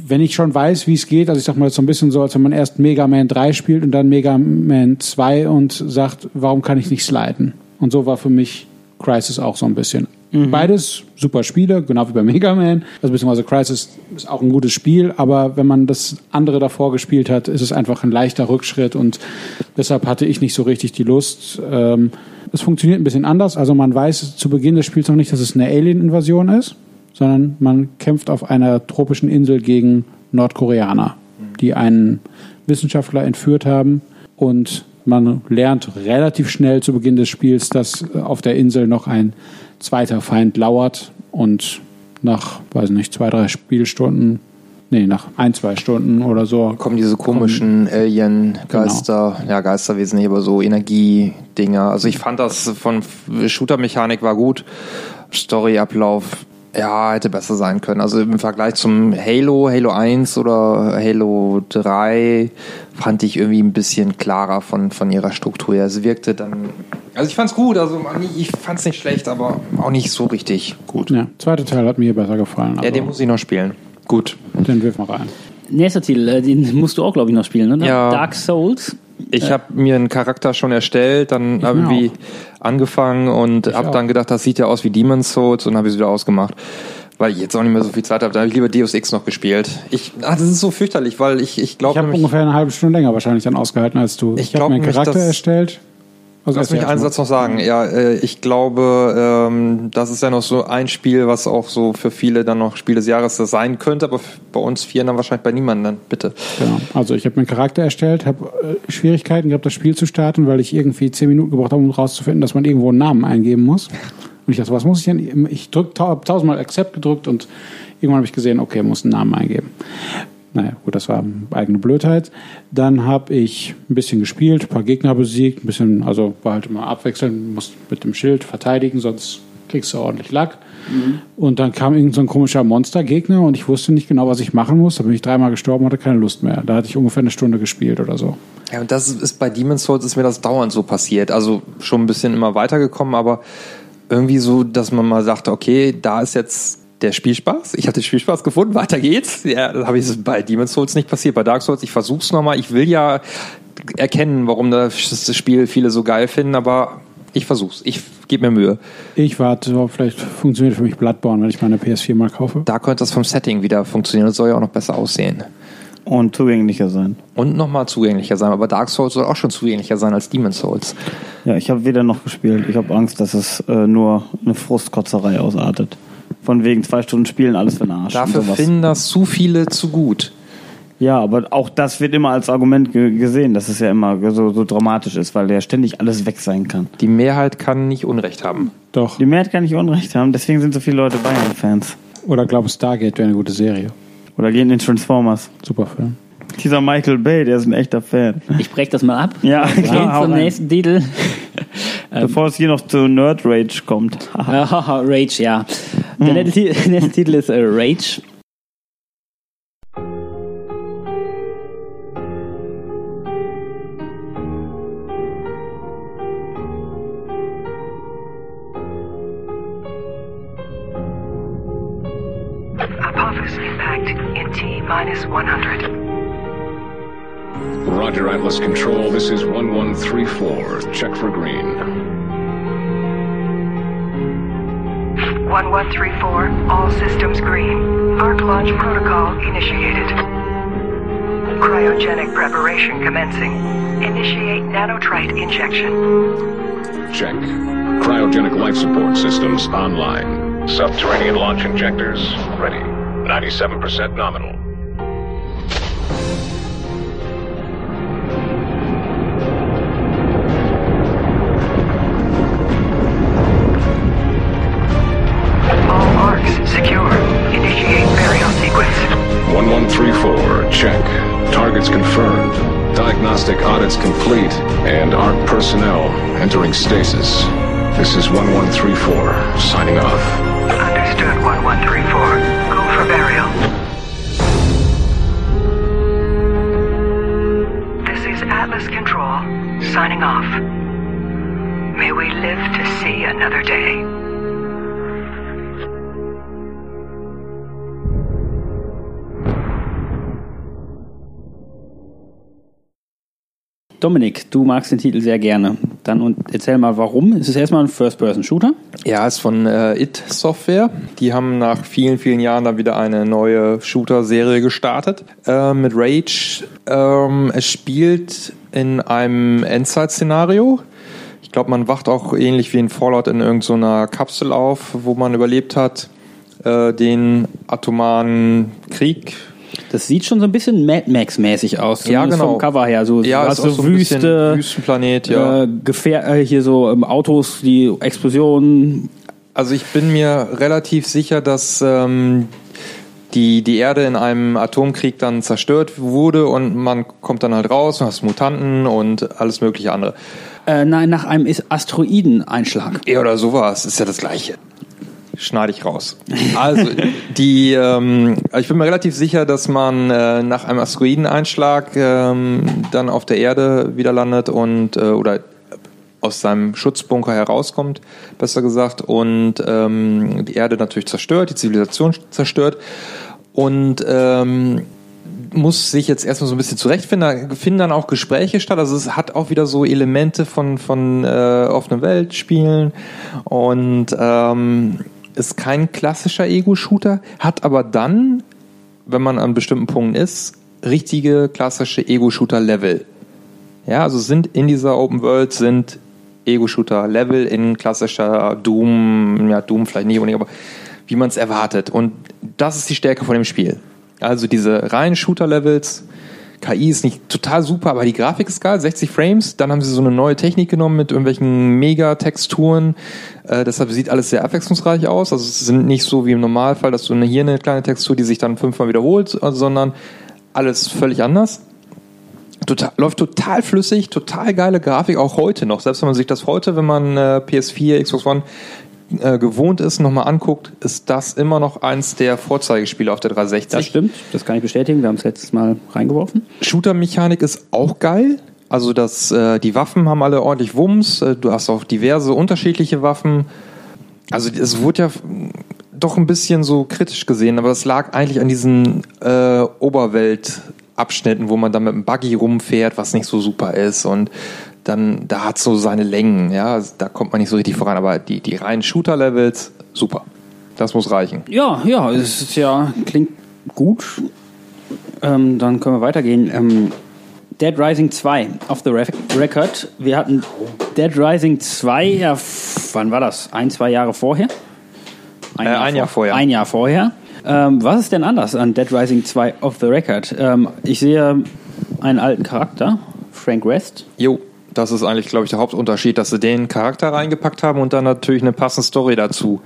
wenn ich schon weiß, wie es geht, also ich sag mal so ein bisschen so, als wenn man erst Mega Man 3 spielt und dann Mega Man 2 und sagt, warum kann ich nicht sliden? Und so war für mich Crisis auch so ein bisschen. Beides super Spiele, genau wie bei Mega Man. Also beziehungsweise Crisis ist auch ein gutes Spiel, aber wenn man das andere davor gespielt hat, ist es einfach ein leichter Rückschritt und deshalb hatte ich nicht so richtig die Lust. Ähm, es funktioniert ein bisschen anders. Also man weiß zu Beginn des Spiels noch nicht, dass es eine Alien-Invasion ist, sondern man kämpft auf einer tropischen Insel gegen Nordkoreaner, die einen Wissenschaftler entführt haben und man lernt relativ schnell zu Beginn des Spiels, dass auf der Insel noch ein zweiter Feind lauert und nach, weiß nicht, zwei, drei Spielstunden, nee, nach ein, zwei Stunden oder so
Kommen diese komischen Alien-Geister, ja, Geisterwesen nicht, aber so Energiedinger. Also ich fand das von Shooter-Mechanik war gut. Story-Ablauf, ja, hätte besser sein können. Also im Vergleich zum Halo, Halo 1 oder Halo 3 fand ich irgendwie ein bisschen klarer von, von ihrer Struktur her. Es wirkte dann, also ich fand's gut, also ich fand's nicht schlecht, aber auch nicht so richtig gut.
Ja, zweiter Teil hat mir besser gefallen.
Ja,
Also,
den muss ich noch spielen. Gut.
den wirf mal rein.
Nächster Titel, äh, den musst du auch, glaube ich, noch spielen, ne?
Ja.
Dark Souls.
Ich habe mir einen Charakter schon erstellt, dann habe
mir
irgendwie angefangen und habe dann gedacht, das sieht ja aus wie Demon's Souls und habe es wieder ausgemacht. Weil ich jetzt auch nicht mehr so viel Zeit habe, da habe ich lieber Deus Ex noch gespielt. Ich, ach, das ist so fürchterlich, weil ich, ich
Ich
glaube
habe ungefähr eine halbe Stunde länger wahrscheinlich dann ausgehalten als du.
Ich
habe
glaub
mir einen Charakter erstellt. Also
Lass mich einen Satz noch sagen. Ja, äh, ich glaube, ähm, das ist ja noch so ein Spiel, was auch so für viele dann noch Spiel des Jahres sein könnte, aber bei uns vier dann wahrscheinlich bei niemandem. Bitte.
Genau. Also ich habe mir Charakter erstellt, habe äh, Schwierigkeiten gehabt, das Spiel zu starten, weil ich irgendwie zehn Minuten gebraucht habe, um rauszufinden, dass man irgendwo einen Namen eingeben muss. Und ich dachte, was muss ich denn? Ich drück, tausendmal Accept gedrückt und irgendwann habe ich gesehen, okay, muss einen Namen eingeben. Naja, gut, das war eigene Blödheit. Dann habe ich ein bisschen gespielt, ein paar Gegner besiegt, ein bisschen, also war halt immer abwechselnd, musst mit dem Schild verteidigen, sonst kriegst du ordentlich Lack. Und dann kam irgend so ein komischer Monstergegner und ich wusste nicht genau, was ich machen muss. Da bin ich dreimal gestorben, hatte keine Lust mehr. Da hatte ich ungefähr eine Stunde gespielt oder so.
Ja, und das ist bei Demon's Souls ist mir das dauernd so passiert. Also schon ein bisschen immer weitergekommen, aber irgendwie so, dass man mal sagt, okay, da ist jetzt der Spielspaß. Ich hatte Spielspaß gefunden, weiter geht's. Ja, das habe ich bei Demon's Souls nicht passiert. Bei Dark Souls, ich versuch's nochmal. Ich will ja erkennen, warum das Spiel viele so geil finden, aber ich versuch's. Ich gebe mir Mühe.
Ich warte, vielleicht funktioniert für mich Bloodborne, wenn ich meine PS4 mal kaufe.
Da könnte das vom Setting wieder funktionieren. Das soll ja auch noch besser aussehen.
Und zugänglicher sein.
Und nochmal zugänglicher sein. Aber Dark Souls soll auch schon zugänglicher sein als Demon's Souls.
Ja, ich habe weder noch gespielt. Ich habe Angst, dass es äh, nur eine Frustkotzerei ausartet. Von wegen zwei Stunden Spielen, alles für den Arsch.
Dafür finden das zu viele zu gut.
Ja, aber auch das wird immer als Argument ge gesehen, dass es ja immer so, so dramatisch ist, weil ja ständig alles weg sein kann.
Die Mehrheit kann nicht Unrecht haben.
Doch.
Die Mehrheit kann nicht Unrecht haben, deswegen sind so viele Leute Bayern-Fans.
Oder glaube Stargate wäre eine gute Serie.
Oder gehen in Transformers.
Super Film.
Dieser Michael Bay, der ist ein echter Fan.
Ich breche das mal ab.
Ja,
Gehen
klar, hau
zum nächsten Titel.
Bevor es hier noch zu Nerd Rage kommt.
Haha, Rage, ja. Mm. Der nächste Ti- nächste Titel ist äh, Rage.
Apophis impact in T minus 100.
Roger, Atlas Control. This is 1134. Check for green.
1134, all systems green. Arc launch protocol initiated. Cryogenic preparation commencing. Initiate nanotrite injection.
Check. Cryogenic life support systems online. Subterranean launch injectors ready. 97% nominal. Audits complete. And ARC personnel entering stasis. This is 1134, signing off.
Understood 1134. Go for burial. This is Atlas Control, signing off. May we live to see another day.
Dominik, du magst den Titel sehr gerne. Dann und erzähl mal, warum. Es ist erstmal ein First-Person-Shooter.
Ja, ist von äh, It Software. Die haben nach vielen, vielen Jahren dann wieder eine neue Shooter-Serie gestartet äh, mit Rage. Ähm, es spielt in einem Endzeit-Szenario. Ich glaube, man wacht auch ähnlich wie in Fallout in irgendeiner Kapsel auf, wo man überlebt hat, äh, den atomaren Krieg.
Das sieht schon so ein bisschen Mad Max-mäßig aus.
Ja, genau.
Vom Cover her. So,
Ja, ist
so
so
Wüste,
Wüstenplanet, ja.
äh, Gefähr äh, hier so ähm, Autos, die Explosionen.
Also ich bin mir relativ sicher, dass ähm, die, die Erde in einem Atomkrieg dann zerstört wurde und man kommt dann halt raus und hast Mutanten und alles mögliche andere.
Äh, nein, nach einem Asteroideneinschlag.
Ja, oder sowas, ist ja das Gleiche. Schneide ich raus. Also, die, ähm, ich bin mir relativ sicher, dass man äh, nach einem Asteroideneinschlag ähm, dann auf der Erde wieder landet und äh, oder aus seinem Schutzbunker herauskommt, besser gesagt, und ähm, die Erde natürlich zerstört, die Zivilisation zerstört und ähm, muss sich jetzt erstmal so ein bisschen zurechtfinden. Da finden dann auch Gespräche statt. Also es hat auch wieder so Elemente von, von äh, offene Welt spielen und ähm, ist kein klassischer Ego-Shooter, hat aber dann, wenn man an bestimmten Punkten ist, richtige klassische Ego-Shooter-Level. Ja, also sind in dieser Open World sind Ego-Shooter-Level in klassischer Doom, ja, Doom vielleicht nicht unbedingt, aber wie man es erwartet. Und das ist die Stärke von dem Spiel. Also diese reinen Shooter-Levels, KI ist nicht total super, aber die Grafik ist geil, 60 Frames. Dann haben sie so eine neue Technik genommen mit irgendwelchen Megatexturen. Äh, deshalb sieht alles sehr abwechslungsreich aus. Also es sind nicht so wie im Normalfall, dass du hier eine kleine Textur, die sich dann fünfmal wiederholt, äh, sondern alles völlig anders. Total, läuft total flüssig, total geile Grafik, auch heute noch. Selbst wenn man sich das heute, wenn man äh, PS4, Xbox One äh, gewohnt ist, nochmal anguckt, ist das immer noch eins der Vorzeigespiele auf der 360.
Das stimmt, das kann ich bestätigen. Wir haben es letztes Mal reingeworfen.
Shooter-Mechanik ist auch geil. Also das, äh, die Waffen haben alle ordentlich Wumms. Äh, du hast auch diverse unterschiedliche Waffen. Also es wurde ja doch ein bisschen so kritisch gesehen, aber das lag eigentlich an diesen äh, Oberweltabschnitten, wo man dann mit dem Buggy rumfährt, was nicht so super ist und dann da hat so seine Längen, ja, da kommt man nicht so richtig voran, aber die die reinen Shooter-Levels super, das muss reichen.
Ja, ja, es ist ja, klingt gut. Ähm, dann können wir weitergehen. Ähm, Dead Rising 2 off the rec record. Wir hatten Dead Rising 2, ja, wann war das? Ein, zwei Jahre vorher?
Äh, ein Jahr vorher.
Ein Jahr vorher. Ähm, was ist denn anders an Dead Rising 2 off the record? Ähm, ich sehe einen alten Charakter, Frank West.
Jo, das ist eigentlich, glaube ich, der Hauptunterschied, dass sie den Charakter reingepackt haben und dann natürlich eine passende Story dazu.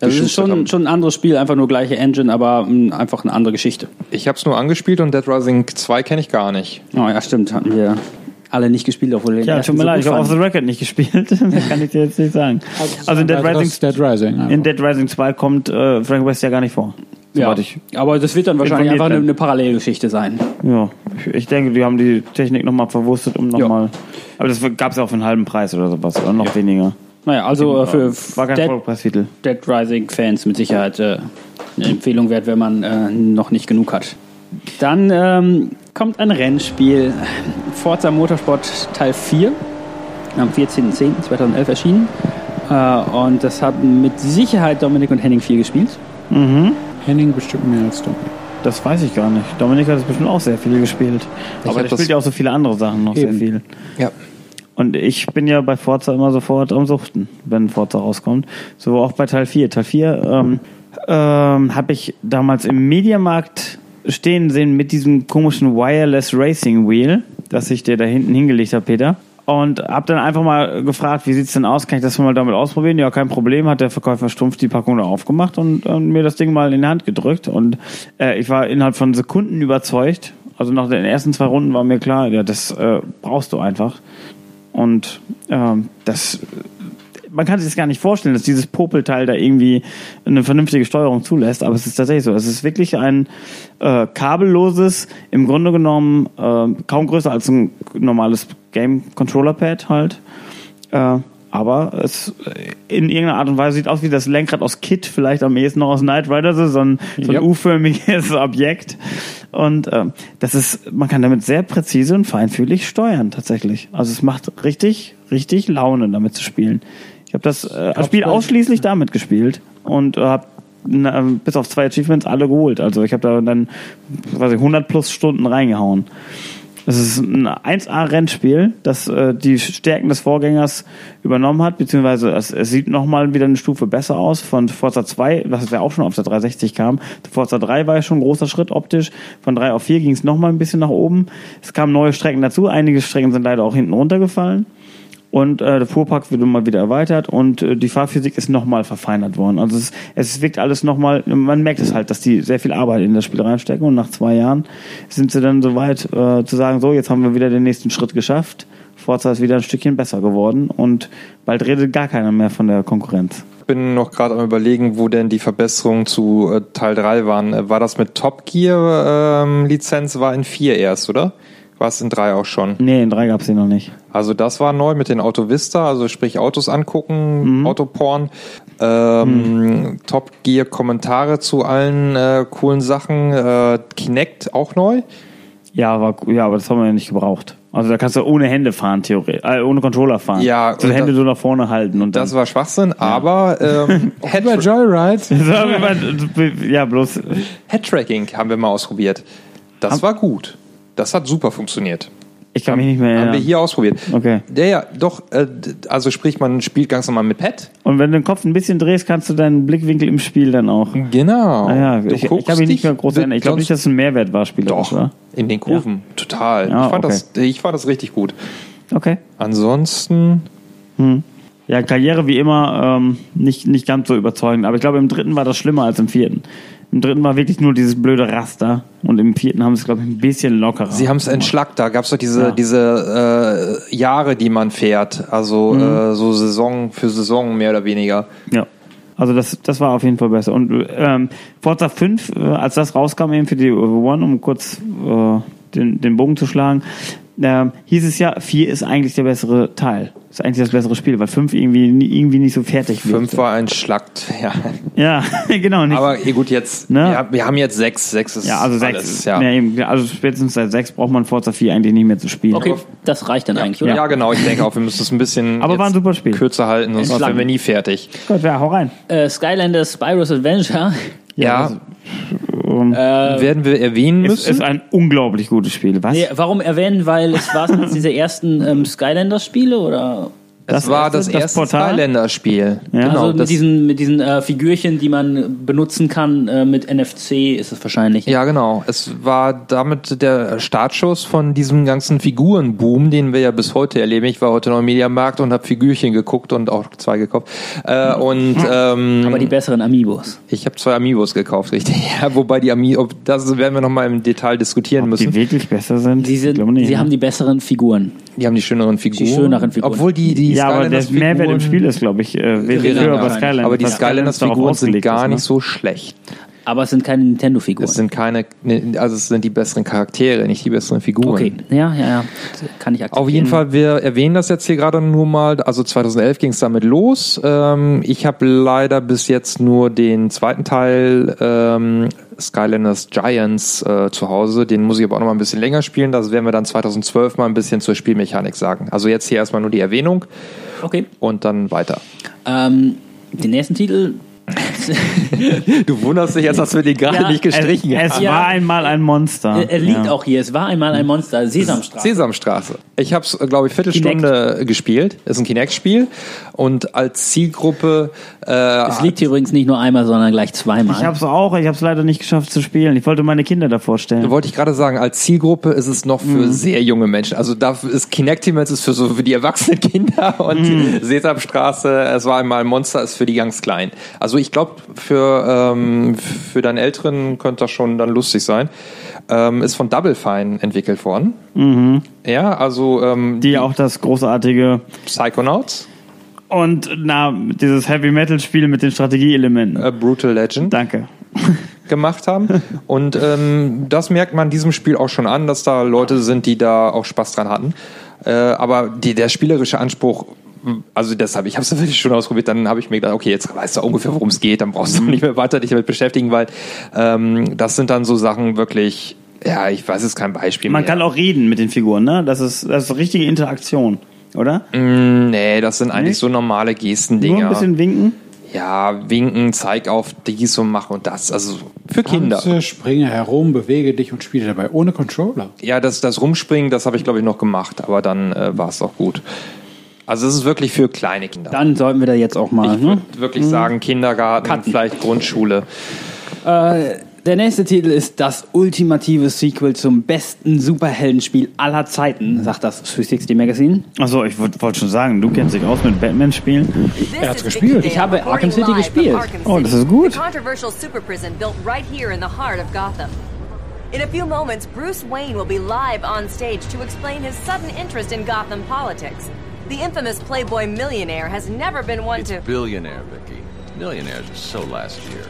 Das ist
geschustert
schon,
haben.
schon ein anderes Spiel, einfach nur gleiche Engine, aber mh, einfach eine andere Geschichte.
Ich habe es nur angespielt und Dead Rising 2 kenne ich gar nicht.
Oh ja, stimmt, hatten wir alle nicht gespielt, obwohl wir
Ja, tut mir
so
leid, ich habe Off the. Record nicht gespielt. Mehr kann ich dir jetzt nicht sagen. Also in Dead
Also das
Rising,
ist Dead Rising.
in Dead Rising 2 kommt äh, Frank West ja gar nicht vor.
Ja,
ich.
aber das wird dann wahrscheinlich einfach eine, eine Parallelgeschichte sein.
Ja, ich- ich denke, die haben die Technik nochmal verwurstet, um nochmal. Aber das gab es ja auch für einen halben Preis oder sowas, oder noch weniger.
Naja, also äh, für
War kein
Dead. Dead Rising-Fans mit Sicherheit äh, eine Empfehlung wert, wenn man äh, noch nicht genug hat. Dann ähm, kommt ein Rennspiel, Forza Motorsport Teil 4, am 14.10.2011 erschienen. Äh, und das haben mit Sicherheit Dominik und Henning viel gespielt.
Henning bestimmt mehr als du.
Das weiß ich gar nicht. Dominik hat es bestimmt auch sehr viel gespielt. Aber
hab
der
das-
spielt ja auch so viele andere Sachen noch
Eben.
sehr viel.
Ja.
Und ich bin ja bei Forza immer sofort am Suchten, wenn Forza rauskommt. So auch bei Teil 4. Teil 4 ähm, ähm, habe ich damals im Mediamarkt stehen sehen mit diesem komischen Wireless Racing Wheel, das ich dir da hinten hingelegt habe, Peter. Und habe dann einfach mal gefragt, wie sieht's denn aus? Kann ich das mal damit ausprobieren? Ja, kein Problem. Hat der Verkäufer stumpf die Packung da aufgemacht und, und mir das Ding mal in die Hand gedrückt. Und äh, ich war innerhalb von Sekunden überzeugt. Also nach den ersten zwei Runden war mir klar, ja, das äh, brauchst du einfach. Und ähm, das, man kann sich das gar nicht vorstellen, dass dieses Popelteil da irgendwie eine vernünftige Steuerung zulässt, aber es ist tatsächlich so. Es ist wirklich ein äh, kabelloses, im Grunde genommen äh, kaum größer als ein normales Game Controller Pad halt. Äh, aber es äh, in irgendeiner Art und Weise sieht aus wie das Lenkrad aus Kit, vielleicht am ehesten noch aus Knight Rider, so ein, so ein
Ja.
U-förmiges Objekt. Und ähm, das ist, man kann damit sehr präzise und feinfühlig steuern tatsächlich. Also es macht richtig, richtig Laune, damit zu spielen. Ich habe das äh, Spiel ausschließlich damit gespielt und äh, habe bis auf zwei Achievements alle geholt. Also ich habe da dann weiß ich, 100 plus Stunden reingehauen. Es ist ein 1A-Rennspiel, das äh, die Stärken des Vorgängers übernommen hat, beziehungsweise es, es sieht nochmal wieder eine Stufe besser aus von Forza 2, was ja auch schon auf der 360 kam. Forza 3 war ja schon ein großer Schritt optisch. Von 3 auf 4 ging es nochmal ein bisschen nach oben. Es kamen neue Strecken dazu. Einige Strecken sind leider auch hinten runtergefallen. Und äh, der Fuhrpark wird mal wieder erweitert und äh, die Fahrphysik ist nochmal verfeinert worden. Also es, es wirkt alles nochmal, man merkt es halt, dass die sehr viel Arbeit in das Spiel reinstecken und nach zwei Jahren sind sie dann soweit äh, zu sagen, so, jetzt haben wir wieder den nächsten Schritt geschafft. Forza ist wieder ein Stückchen besser geworden und bald redet gar keiner mehr von der Konkurrenz.
Ich bin noch gerade am überlegen, wo denn die Verbesserungen zu äh, Teil 3 waren. Äh, War das mit Top Gear ähm, Lizenz? War in 4 erst, oder? War es in 3 auch schon?
Nee, in drei gab's die noch nicht.
Also das war neu mit den Auto Vista, also sprich Autos angucken, Autoporn. Ähm, Top Gear Kommentare zu allen äh, coolen Sachen. Äh, Kinect auch neu.
Ja, aber, ja, aber das haben wir ja nicht gebraucht. Also da kannst du ohne Hände fahren, theoretisch, äh, ohne Controller fahren.
Ja,
so
und
Hände so nach vorne halten und
Das war Schwachsinn, aber ähm, Head
Joyride.
ja, bloß
Head-Tracking haben wir mal ausprobiert. Das war gut. Das hat super funktioniert.
ich kann mich nicht mehr
Haben wir
erinnern.
hier ausprobiert.
Okay.
Ja, ja, doch. Äh, also sprich, man spielt ganz normal mit Pad.
Und wenn du den Kopf ein bisschen drehst, kannst du deinen Blickwinkel im Spiel dann auch.
Genau.
Ah ja,
Du
ich, ich habe mich nicht mehr groß erinnert. Ich glaube nicht, dass es ein Mehrwert war, spielerisch,
Doch,
oder?
in den Kurven. Total.
Ja,
ich, fand
okay.
das, ich fand das richtig gut.
Okay.
Ansonsten,
Ja, Karriere wie immer ähm, nicht, nicht ganz so überzeugend. Aber ich glaube, im dritten war das schlimmer als im vierten. Im dritten war wirklich nur dieses blöde Raster. Und im vierten haben sie es, glaube ich, ein bisschen lockerer.
sie haben es entschlackt. Da gab es doch diese,
Ja.
diese äh, Jahre, die man fährt. Also
Mhm.
äh, so Saison für Saison mehr oder weniger.
Ja. Also das, das war auf jeden Fall besser. Und ähm, Forza 5, äh, als das rauskam eben für die One, um kurz äh, den, den Bogen zu schlagen, ähm, hieß es ja, 4 ist eigentlich der bessere Teil. Ist eigentlich das bessere Spiel, weil 5 irgendwie, nie- irgendwie nicht so fertig wird.
Fünf war entschlackt. Ja.
Ja, genau. Nicht.
Aber gut, jetzt,
Ne?
ja, wir haben jetzt sechs. Sechs ist
ja, also 6.
alles, ja.
Ja. eben, also spätestens seit 6 braucht man Forza 4 eigentlich nicht mehr zu spielen.
Okay, das reicht dann eigentlich, oder?
Ja, genau. Ich denke auch, wir müssen es ein bisschen
Aber war ein super Spiel.
kürzer halten, sonst sind wir nie fertig.
Gut, ja, hau rein.
Äh, Skylanders Spyro's Adventure.
Ja,
Ähm,
werden wir erwähnen
ist,
müssen.
ist ein unglaublich gutes Spiel. Was?
Nee, warum erwähnen? Weil es war eines dieser ersten ähm, Skylanders-Spiele oder?
Das,
Das
war das
das
erste
Portal?
Skylander-Spiel.
Ja.
Genau,
also mit diesen, mit diesen äh, Figürchen, die man benutzen kann äh, mit NFC, ist es wahrscheinlich.
ja, genau. Es war damit der Startschuss von diesem ganzen Figurenboom, den wir ja bis heute erleben. Ich war heute noch im Mediamarkt und habe Figürchen geguckt und auch zwei gekauft. Äh, und ähm,
Aber die besseren Amiibos.
ich habe zwei Amiibos gekauft, richtig. Ja, wobei die Amiibos, das werden wir noch mal im Detail diskutieren
Ob
müssen.
die wirklich besser sind?
Sie,
Ich
sind,
nicht,
sie
ne?
haben die besseren Figuren.
Die haben die schöneren Figuren.
schöneren Figuren.
Obwohl die, die
ja, aber der
Skylanders-Figuren-
Mehrwert im Spiel ist, glaube ich, äh, höher bei
wahrscheinlich.
Skylanders.
Aber die Skylanders-Figuren sind gar
ne?
nicht so schlecht.
Aber es sind keine Nintendo-Figuren.
Es sind keine, ne, also es sind die besseren Charaktere, nicht die besseren Figuren.
Okay, ja, ja, ja. Kann ich akzeptieren.
Auf jeden Fall, wir erwähnen das jetzt hier gerade nur mal. Also 2011 ging es damit los. Ähm, ich habe leider bis jetzt nur den zweiten Teil ähm, Skylanders Giants äh, zu Hause. Den muss ich aber auch noch mal ein bisschen länger spielen. Das werden wir dann 2012 mal ein bisschen zur Spielmechanik sagen. Also jetzt hier erstmal nur die Erwähnung
Okay.
und dann weiter.
Ähm, den nächsten Titel
Du wunderst dich jetzt, dass wir den gerade
Ja,
nicht gestrichen
Es
haben.
war einmal ein Monster.
Er, er liegt
Ja.
auch hier. Es war einmal ein Monster. Sesamstraße.
Sesamstraße. Ich habe es, glaube ich, Viertelstunde gespielt. Ist ein Kinect-Spiel. Und als Zielgruppe äh,
Es liegt hier übrigens nicht nur einmal, sondern gleich zweimal.
Ich hab's auch, ich hab's leider nicht geschafft zu spielen. Ich wollte meine Kinder davor stellen.
wollte ich gerade sagen, als Zielgruppe ist es noch für
Mhm.
sehr junge Menschen. Also da ist Kinectimals ist für so für die erwachsenen Kinder und
Mhm.
Sesamstraße, es war einmal ein Monster, ist für die ganz kleinen. Also ich glaube, für, ähm, für deinen Älteren könnte das schon dann lustig sein. Ähm, ist von Double Fine entwickelt worden. Ja, also ähm,
Mhm. Die auch das großartige
Psychonauts,
und na, dieses Heavy Metal Spiel mit den Strategieelementen.
äh, Brutal Legend.
Danke.
gemacht haben. Und ähm, das merkt man diesem Spiel auch schon an, dass da Leute sind, die da auch Spaß dran hatten. Äh, aber die, der spielerische Anspruch, also deshalb, ich habe es wirklich schon ausprobiert, dann habe ich mir gedacht, okay, jetzt weißt du ungefähr, worum es geht, dann brauchst du nicht mehr weiter dich damit beschäftigen, weil ähm, das sind dann so Sachen wirklich, ja, ich weiß jetzt kein Beispiel
Man
mehr.
kann auch reden mit den Figuren, ne? Das ist, das ist richtige Interaktion, oder?
nee, das sind eigentlich so normale Gestendinger.
Nur ein bisschen winken.
ja, winken, zeig auf dies und mach und das. Also für Kinder.
Tanze, springe herum, bewege dich und spiele dabei ohne Controller.
Ja, das, das Rumspringen, das habe ich glaube ich noch gemacht, aber dann äh, war es auch gut. Also es ist wirklich für kleine Kinder.
Dann sollten wir da jetzt auch mal.
ich
Ne?
würde wirklich sagen Kindergarten,
Cutten.
vielleicht Grundschule.
Äh, der nächste Titel ist das ultimative Sequel zum besten Superheldenspiel aller Zeiten, sagt das 360 Magazine.
Achso, ich wollte wollt schon sagen, du kennst dich aus mit Batman-Spielen.
Er hat's gespielt.
Ich habe Arkham City gespielt.
Oh, das ist gut.
In a few moments, Bruce Wayne will be live on stage to explain his sudden interest in Gotham politics. The infamous Playboy millionaire has never been one to.
Billionaire, Vicky. Millionaires are so last year.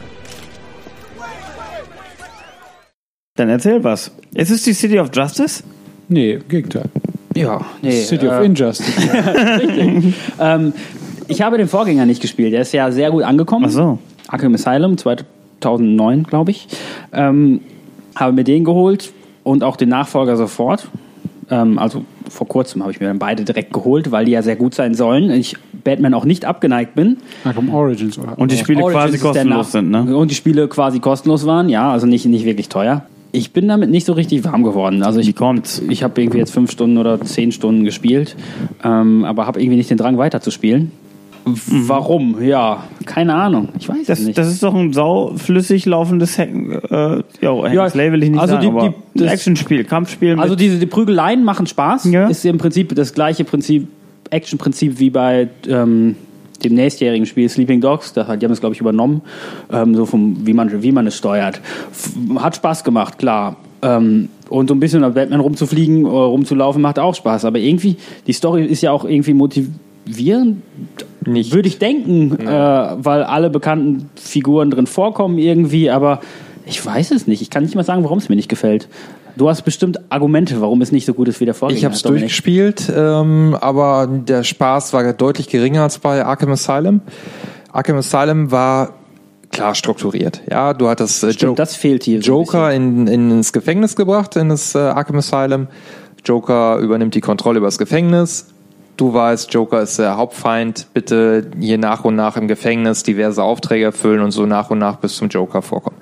Dann erzähl was. Ist es die City of Justice?
Nee, im Gegenteil.
Ja, nee.
City of
äh,
Injustice.
ähm, ich habe den Vorgänger nicht gespielt. Der ist ja sehr gut angekommen.
Ach so.
Arkham Asylum 2009, glaube ich. Ähm, habe mir den geholt und auch den Nachfolger sofort. Ähm, also vor kurzem habe ich mir dann beide direkt geholt, weil die ja sehr gut sein sollen. Ich Batman auch nicht abgeneigt bin.
Arkham Origins oder?
Und die Spiele
Origins
quasi kostenlos sind, ne?
Und die Spiele quasi kostenlos waren, ja, also nicht, nicht wirklich teuer. Ich bin damit nicht so richtig warm geworden. Also ich,
Wie kommt's?
ich habe irgendwie jetzt fünf Stunden oder zehn Stunden gespielt, ähm, aber habe irgendwie nicht den Drang weiterzuspielen. Warum? Ja, keine Ahnung. Ich weiß
Das,
nicht.
das ist doch ein sauflüssig laufendes Hacken, äh, ja, Hack
Ja,
Slay will ich nicht
also
sagen,
die- die- das-
Actionspiel, Kampfspiel.
Also diese die Prügeleien machen Spaß.
Ja.
Ist im Prinzip das gleiche Prinzip, Action-Prinzip wie bei ähm, dem nächstjährigen Spiel Sleeping Dogs. Da, die haben es, glaube ich, übernommen. Ähm, so vom, wie man, wie man es steuert. Hat Spaß gemacht, klar. Ähm, und so ein bisschen auf Batman rumzufliegen, äh, rumzulaufen, macht auch Spaß. Aber irgendwie, die Story ist ja auch irgendwie motivierend.
Nicht.
Würde ich denken, äh, weil alle bekannten Figuren drin vorkommen irgendwie, aber ich weiß es nicht. Ich kann nicht mal sagen, warum es mir nicht gefällt. Du hast bestimmt Argumente, warum es nicht so gut ist wie der Vorgänger.
Ich habe es durchgespielt, ähm, aber der Spaß war deutlich geringer als bei Arkham Asylum. Arkham Asylum war klar strukturiert. Ja, du hattest äh,
Stimmt,
Jo-
das fehlt hier. so
Joker in, in, ins Gefängnis gebracht, in das äh, Arkham Asylum. Joker übernimmt die Kontrolle über das Gefängnis. Du weißt, Joker ist der Hauptfeind. Bitte hier nach und nach im Gefängnis diverse Aufträge erfüllen und so nach und nach bis zum Joker vorkommen.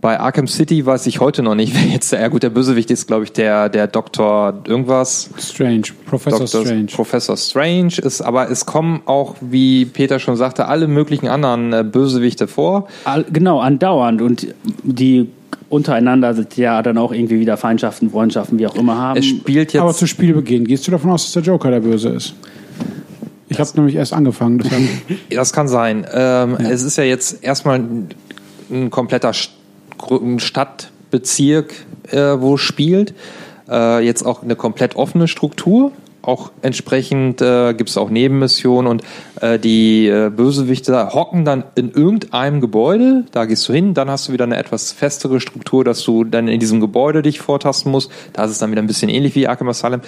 Bei Arkham City weiß ich heute noch nicht, wer jetzt der, ja gut, der Bösewicht ist, glaube ich, der, der Doktor irgendwas.
Strange. Professor
Dr.
Strange.
Professor Strange ist, aber es kommen auch, wie Peter schon sagte, alle möglichen anderen äh, Bösewichte vor.
All- Genau, andauernd. Und die untereinander sind ja dann auch irgendwie wieder Feindschaften, Freundschaften, wie auch immer haben.
Es spielt jetzt.
Aber zu Spielbeginn gehst du davon aus, dass der Joker der Böse ist? Ich habe nämlich erst angefangen.
Das kann sein. Ähm, Es ist ja jetzt erstmal ein, ein kompletter Stadtbezirk, äh, wo es spielt. Äh, jetzt auch eine komplett offene Struktur. Auch entsprechend äh, gibt es auch Nebenmissionen und äh, die äh, Bösewichte hocken dann in irgendeinem Gebäude, da gehst du hin, dann hast du wieder eine etwas festere Struktur, dass du dann in diesem Gebäude dich vortasten musst. Da ist es dann wieder ein bisschen ähnlich wie Arkham Asylum.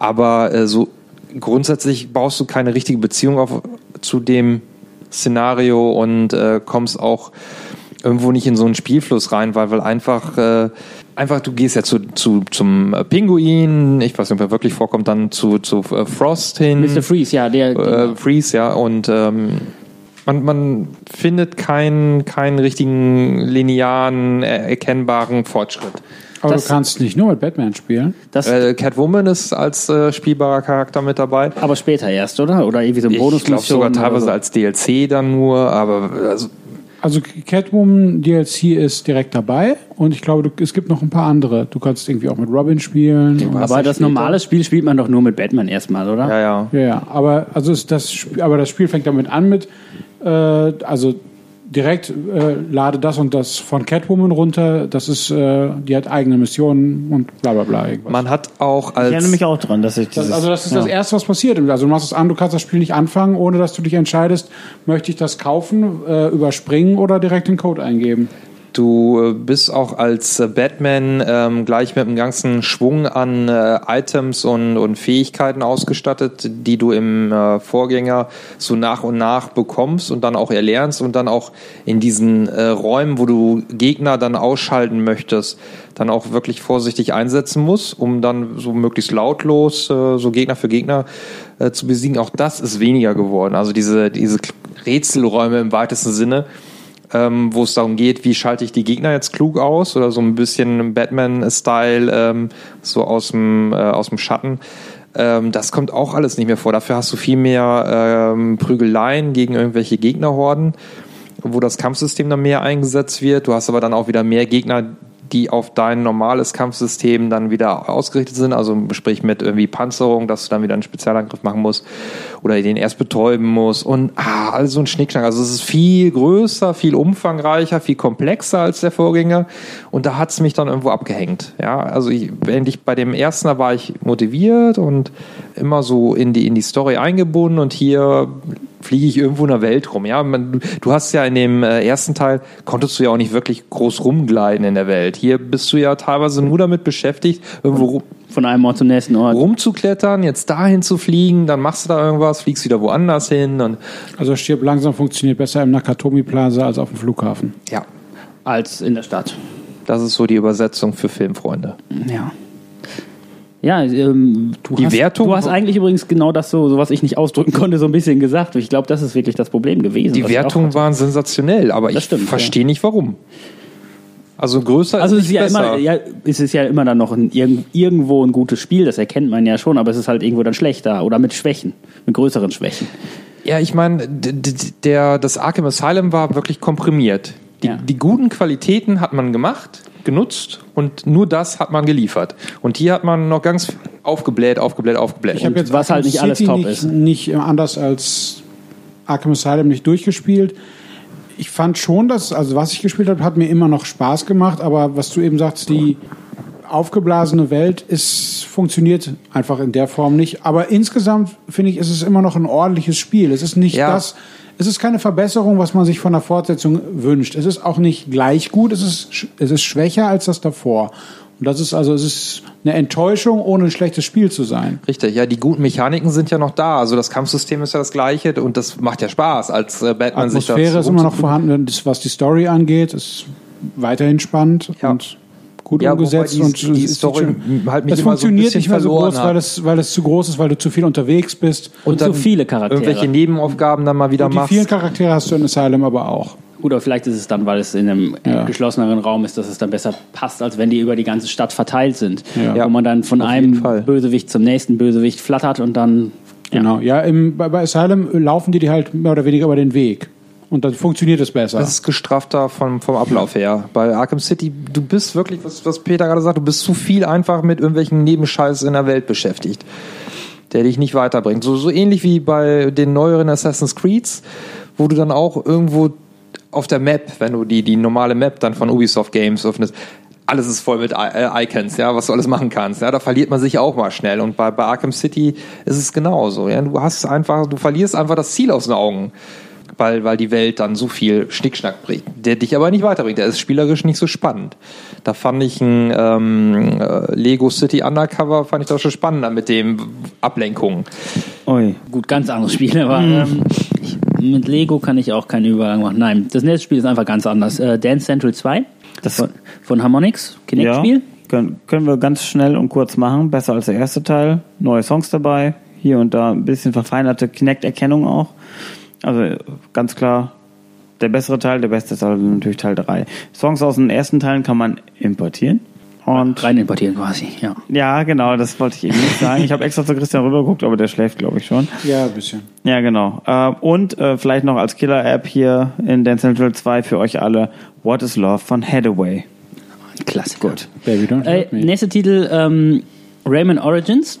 Aber äh, so grundsätzlich baust du keine richtige Beziehung auf, zu dem Szenario und äh, kommst auch irgendwo nicht in so einen Spielfluss rein, weil, weil einfach, äh, einfach du gehst ja zu, zu, zum äh, Pinguin, ich weiß nicht, ob er wirklich vorkommt, dann zu, zu äh, Frost hin.
Mr. Freeze, ja, der.
Äh, Freeze, ja, und ähm, Man, man findet keinen, keinen richtigen linearen, er- erkennbaren Fortschritt.
Aber
Das-
du kannst nicht nur mit Batman spielen.
Das,
Äh, Catwoman ist als äh, spielbarer Charakter mit dabei.
aber später erst, oder? Oder irgendwie so ein
Ich glaube sogar teilweise
so.
als DLC dann nur, aber also,
Also Catwoman DLC ist direkt dabei und ich glaube, du, es gibt noch ein paar andere. Du kannst irgendwie auch mit Robin spielen.
Aber das normale Spiel spielt man doch nur mit Batman erstmal, oder?
ja, ja.
Ja, ja, aber also ist das, aber das Spiel fängt damit an mit, äh, also direkt äh, lade das und das von Catwoman runter. Das ist, äh, die hat eigene Missionen und bla bla bla. Irgendwas.
Man hat auch
Ich
als
erinnere mich auch dran, dass ich dieses,
Das, also das ist
ja.
das Erste, was passiert. Also du machst es an, du kannst das Spiel nicht anfangen, ohne dass du dich entscheidest, möchte ich das kaufen, äh, überspringen oder direkt den Code eingeben.
Du äh, bist auch als äh, Batman ähm, gleich mit einem ganzen Schwung an äh, Items und, und Fähigkeiten ausgestattet, die du im äh, Vorgänger so nach und nach bekommst und dann auch erlernst und dann auch in diesen äh, Räumen, wo du Gegner dann ausschalten möchtest, dann auch wirklich vorsichtig einsetzen musst, um dann so möglichst lautlos äh, so Gegner für Gegner zu besiegen. Auch das ist weniger geworden. Also diese, diese Rätselräume im weitesten Sinne ähm, wo es darum geht, wie schalte ich die Gegner jetzt klug aus oder so ein bisschen Batman-Style, ähm, so aus dem, äh, aus dem Schatten. Ähm, das kommt auch alles nicht mehr vor. Dafür hast du viel mehr ähm, Prügeleien gegen irgendwelche Gegnerhorden, wo das Kampfsystem dann mehr eingesetzt wird. Du hast aber dann auch wieder mehr Gegner, die auf dein normales Kampfsystem dann wieder ausgerichtet sind, also sprich mit irgendwie Panzerung, dass du dann wieder einen Spezialangriff machen musst oder den erst betäuben musst und ah, alles so ein Schnickschnack. Also es ist viel größer, viel umfangreicher, viel komplexer als der Vorgänger und da hat's mich dann irgendwo abgehängt. Ja, also ich, endlich bei dem ersten, da war ich motiviert und immer so in die, in die Story eingebunden und hier fliege ich irgendwo in der Welt rum. Ja, man, du hast ja in dem äh, ersten Teil konntest du ja auch nicht wirklich groß rumgleiten in der Welt. Hier bist du ja teilweise nur damit beschäftigt, irgendwo rum,
Von einem Ort zum nächsten Ort.
rumzuklettern, jetzt dahin zu fliegen, dann machst du da irgendwas, fliegst wieder woanders hin und
Also Stirb langsam funktioniert besser im Nakatomi Plaza als auf dem Flughafen.
ja,
Als in der Stadt.
das ist so die Übersetzung für Filmfreunde.
Ja. Ja, ähm, du,
Die
hast,
Wertung-
du hast eigentlich übrigens genau das so, so, was ich nicht ausdrücken konnte, so ein bisschen gesagt. Ich glaube, das ist wirklich das Problem gewesen.
Die Wertungen waren sensationell, aber
Das
ich verstehe nicht warum. Also größer
Also
ist
es ist ja
besser.
immer, ja, es ist ja immer dann noch ein, irg- irgendwo ein gutes Spiel, das erkennt man ja schon, aber es ist halt irgendwo dann schlechter oder mit Schwächen, mit größeren Schwächen.
Ja, ich meine, der, das Arkham Asylum war wirklich komprimiert. Die,
Ja.
die guten Qualitäten hat man gemacht, genutzt und nur das hat man geliefert. Und hier hat man noch ganz aufgebläht, aufgebläht, aufgebläht.
Ich habe jetzt
was halt nicht alles
City
top
nicht,
ist.
Nicht anders als Arkham Asylum nicht durchgespielt. Ich fand schon, dass, also was ich gespielt habe, hat mir immer noch Spaß gemacht, aber was du eben sagst, die aufgeblasene Welt ist, funktioniert einfach in der Form nicht. Aber insgesamt finde ich, ist es immer noch ein ordentliches Spiel. Es ist nicht
Ja.
das, es ist keine Verbesserung, was man sich von der Fortsetzung wünscht. Es ist auch nicht gleich gut, es ist, es ist schwächer als das davor. Und das ist also, es ist eine Enttäuschung, ohne ein schlechtes Spiel zu sein.
Richtig, ja, die guten Mechaniken sind ja noch da. Also das Kampfsystem ist ja das gleiche und das macht ja Spaß, als äh, Batman sich da
Atmosphäre ist immer noch vorhanden, das, was die Story angeht, ist weiterhin spannend
Ja.
und gut
Ja,
umgesetzt.
die-
und
die Story
schon-
halt mich so ein
funktioniert
bisschen
nicht mehr so
verloren
groß,
hat.
weil es, weil es zu groß ist, weil du zu viel unterwegs bist.
Und, zu viele Charaktere.
Irgendwelche Nebenaufgaben dann mal wieder
Und die
machst.
vielen Charaktere hast du in Asylum aber auch.
Gut, aber vielleicht ist es dann, weil es in einem
Ja.
geschlosseneren Raum ist, dass es dann besser passt, als wenn die über die ganze Stadt verteilt sind.
Ja.
Wo man dann von
Auf
einem. Bösewicht zum nächsten Bösewicht flattert und dann.
Genau. Ja, im, bei, bei Asylum laufen die dir halt mehr oder weniger über den Weg. Und dann funktioniert es besser.
Das ist gestrafter vom, vom Ablauf her. Bei Arkham City, du bist wirklich, was, was Peter gerade sagt, du bist zu viel einfach mit irgendwelchen Nebenscheiß in der Welt beschäftigt, der dich nicht weiterbringt. So, so ähnlich wie bei den neueren Assassin's Creeds, wo du dann auch irgendwo auf der Map, wenn du die, die normale Map dann von Ubisoft Games öffnest, alles ist voll mit äh, Icons, ja, was du alles machen kannst. Ja, da verliert man sich auch mal schnell. Und bei, bei Arkham City ist es genauso. Ja, du hast einfach, du verlierst einfach das Ziel aus den Augen weil, weil die Welt dann so viel Schnickschnack bringt, der dich aber nicht weiterbringt. Der ist spielerisch nicht so spannend. Da fand ich ein ähm, äh, Lego City Undercover, fand ich das schon spannender mit dem Ablenkungen.
Ui.
Gut, ganz anderes Spiel, aber ähm, ich, mit Lego kann ich auch keine Übergang machen. Nein, das nächste Spiel ist einfach ganz anders. Äh, Dance Central 2
Das-
von, von Harmonix, Kinect-Spiel.
können, können wir ganz schnell und kurz machen. Besser als der erste Teil. Neue Songs dabei. Hier und da ein bisschen verfeinerte Kinect-Erkennung auch. Also ganz klar, der bessere Teil, der beste ist also natürlich Teil 3. Songs aus den ersten Teilen kann man importieren. Und
Rein importieren quasi, ja.
ja, genau, das wollte ich eben nicht sagen. Ich habe extra zu Christian rübergeguckt, aber der schläft, glaube ich, schon.
Ja, ein bisschen.
Ja, genau. Äh, Und äh, vielleicht noch als Killer-App hier in Dance Central 2 für euch alle What is Love von Hathaway.
Klasse. Gut.
Baby, don't
Äh, nächster Titel, ähm, Rayman Origins.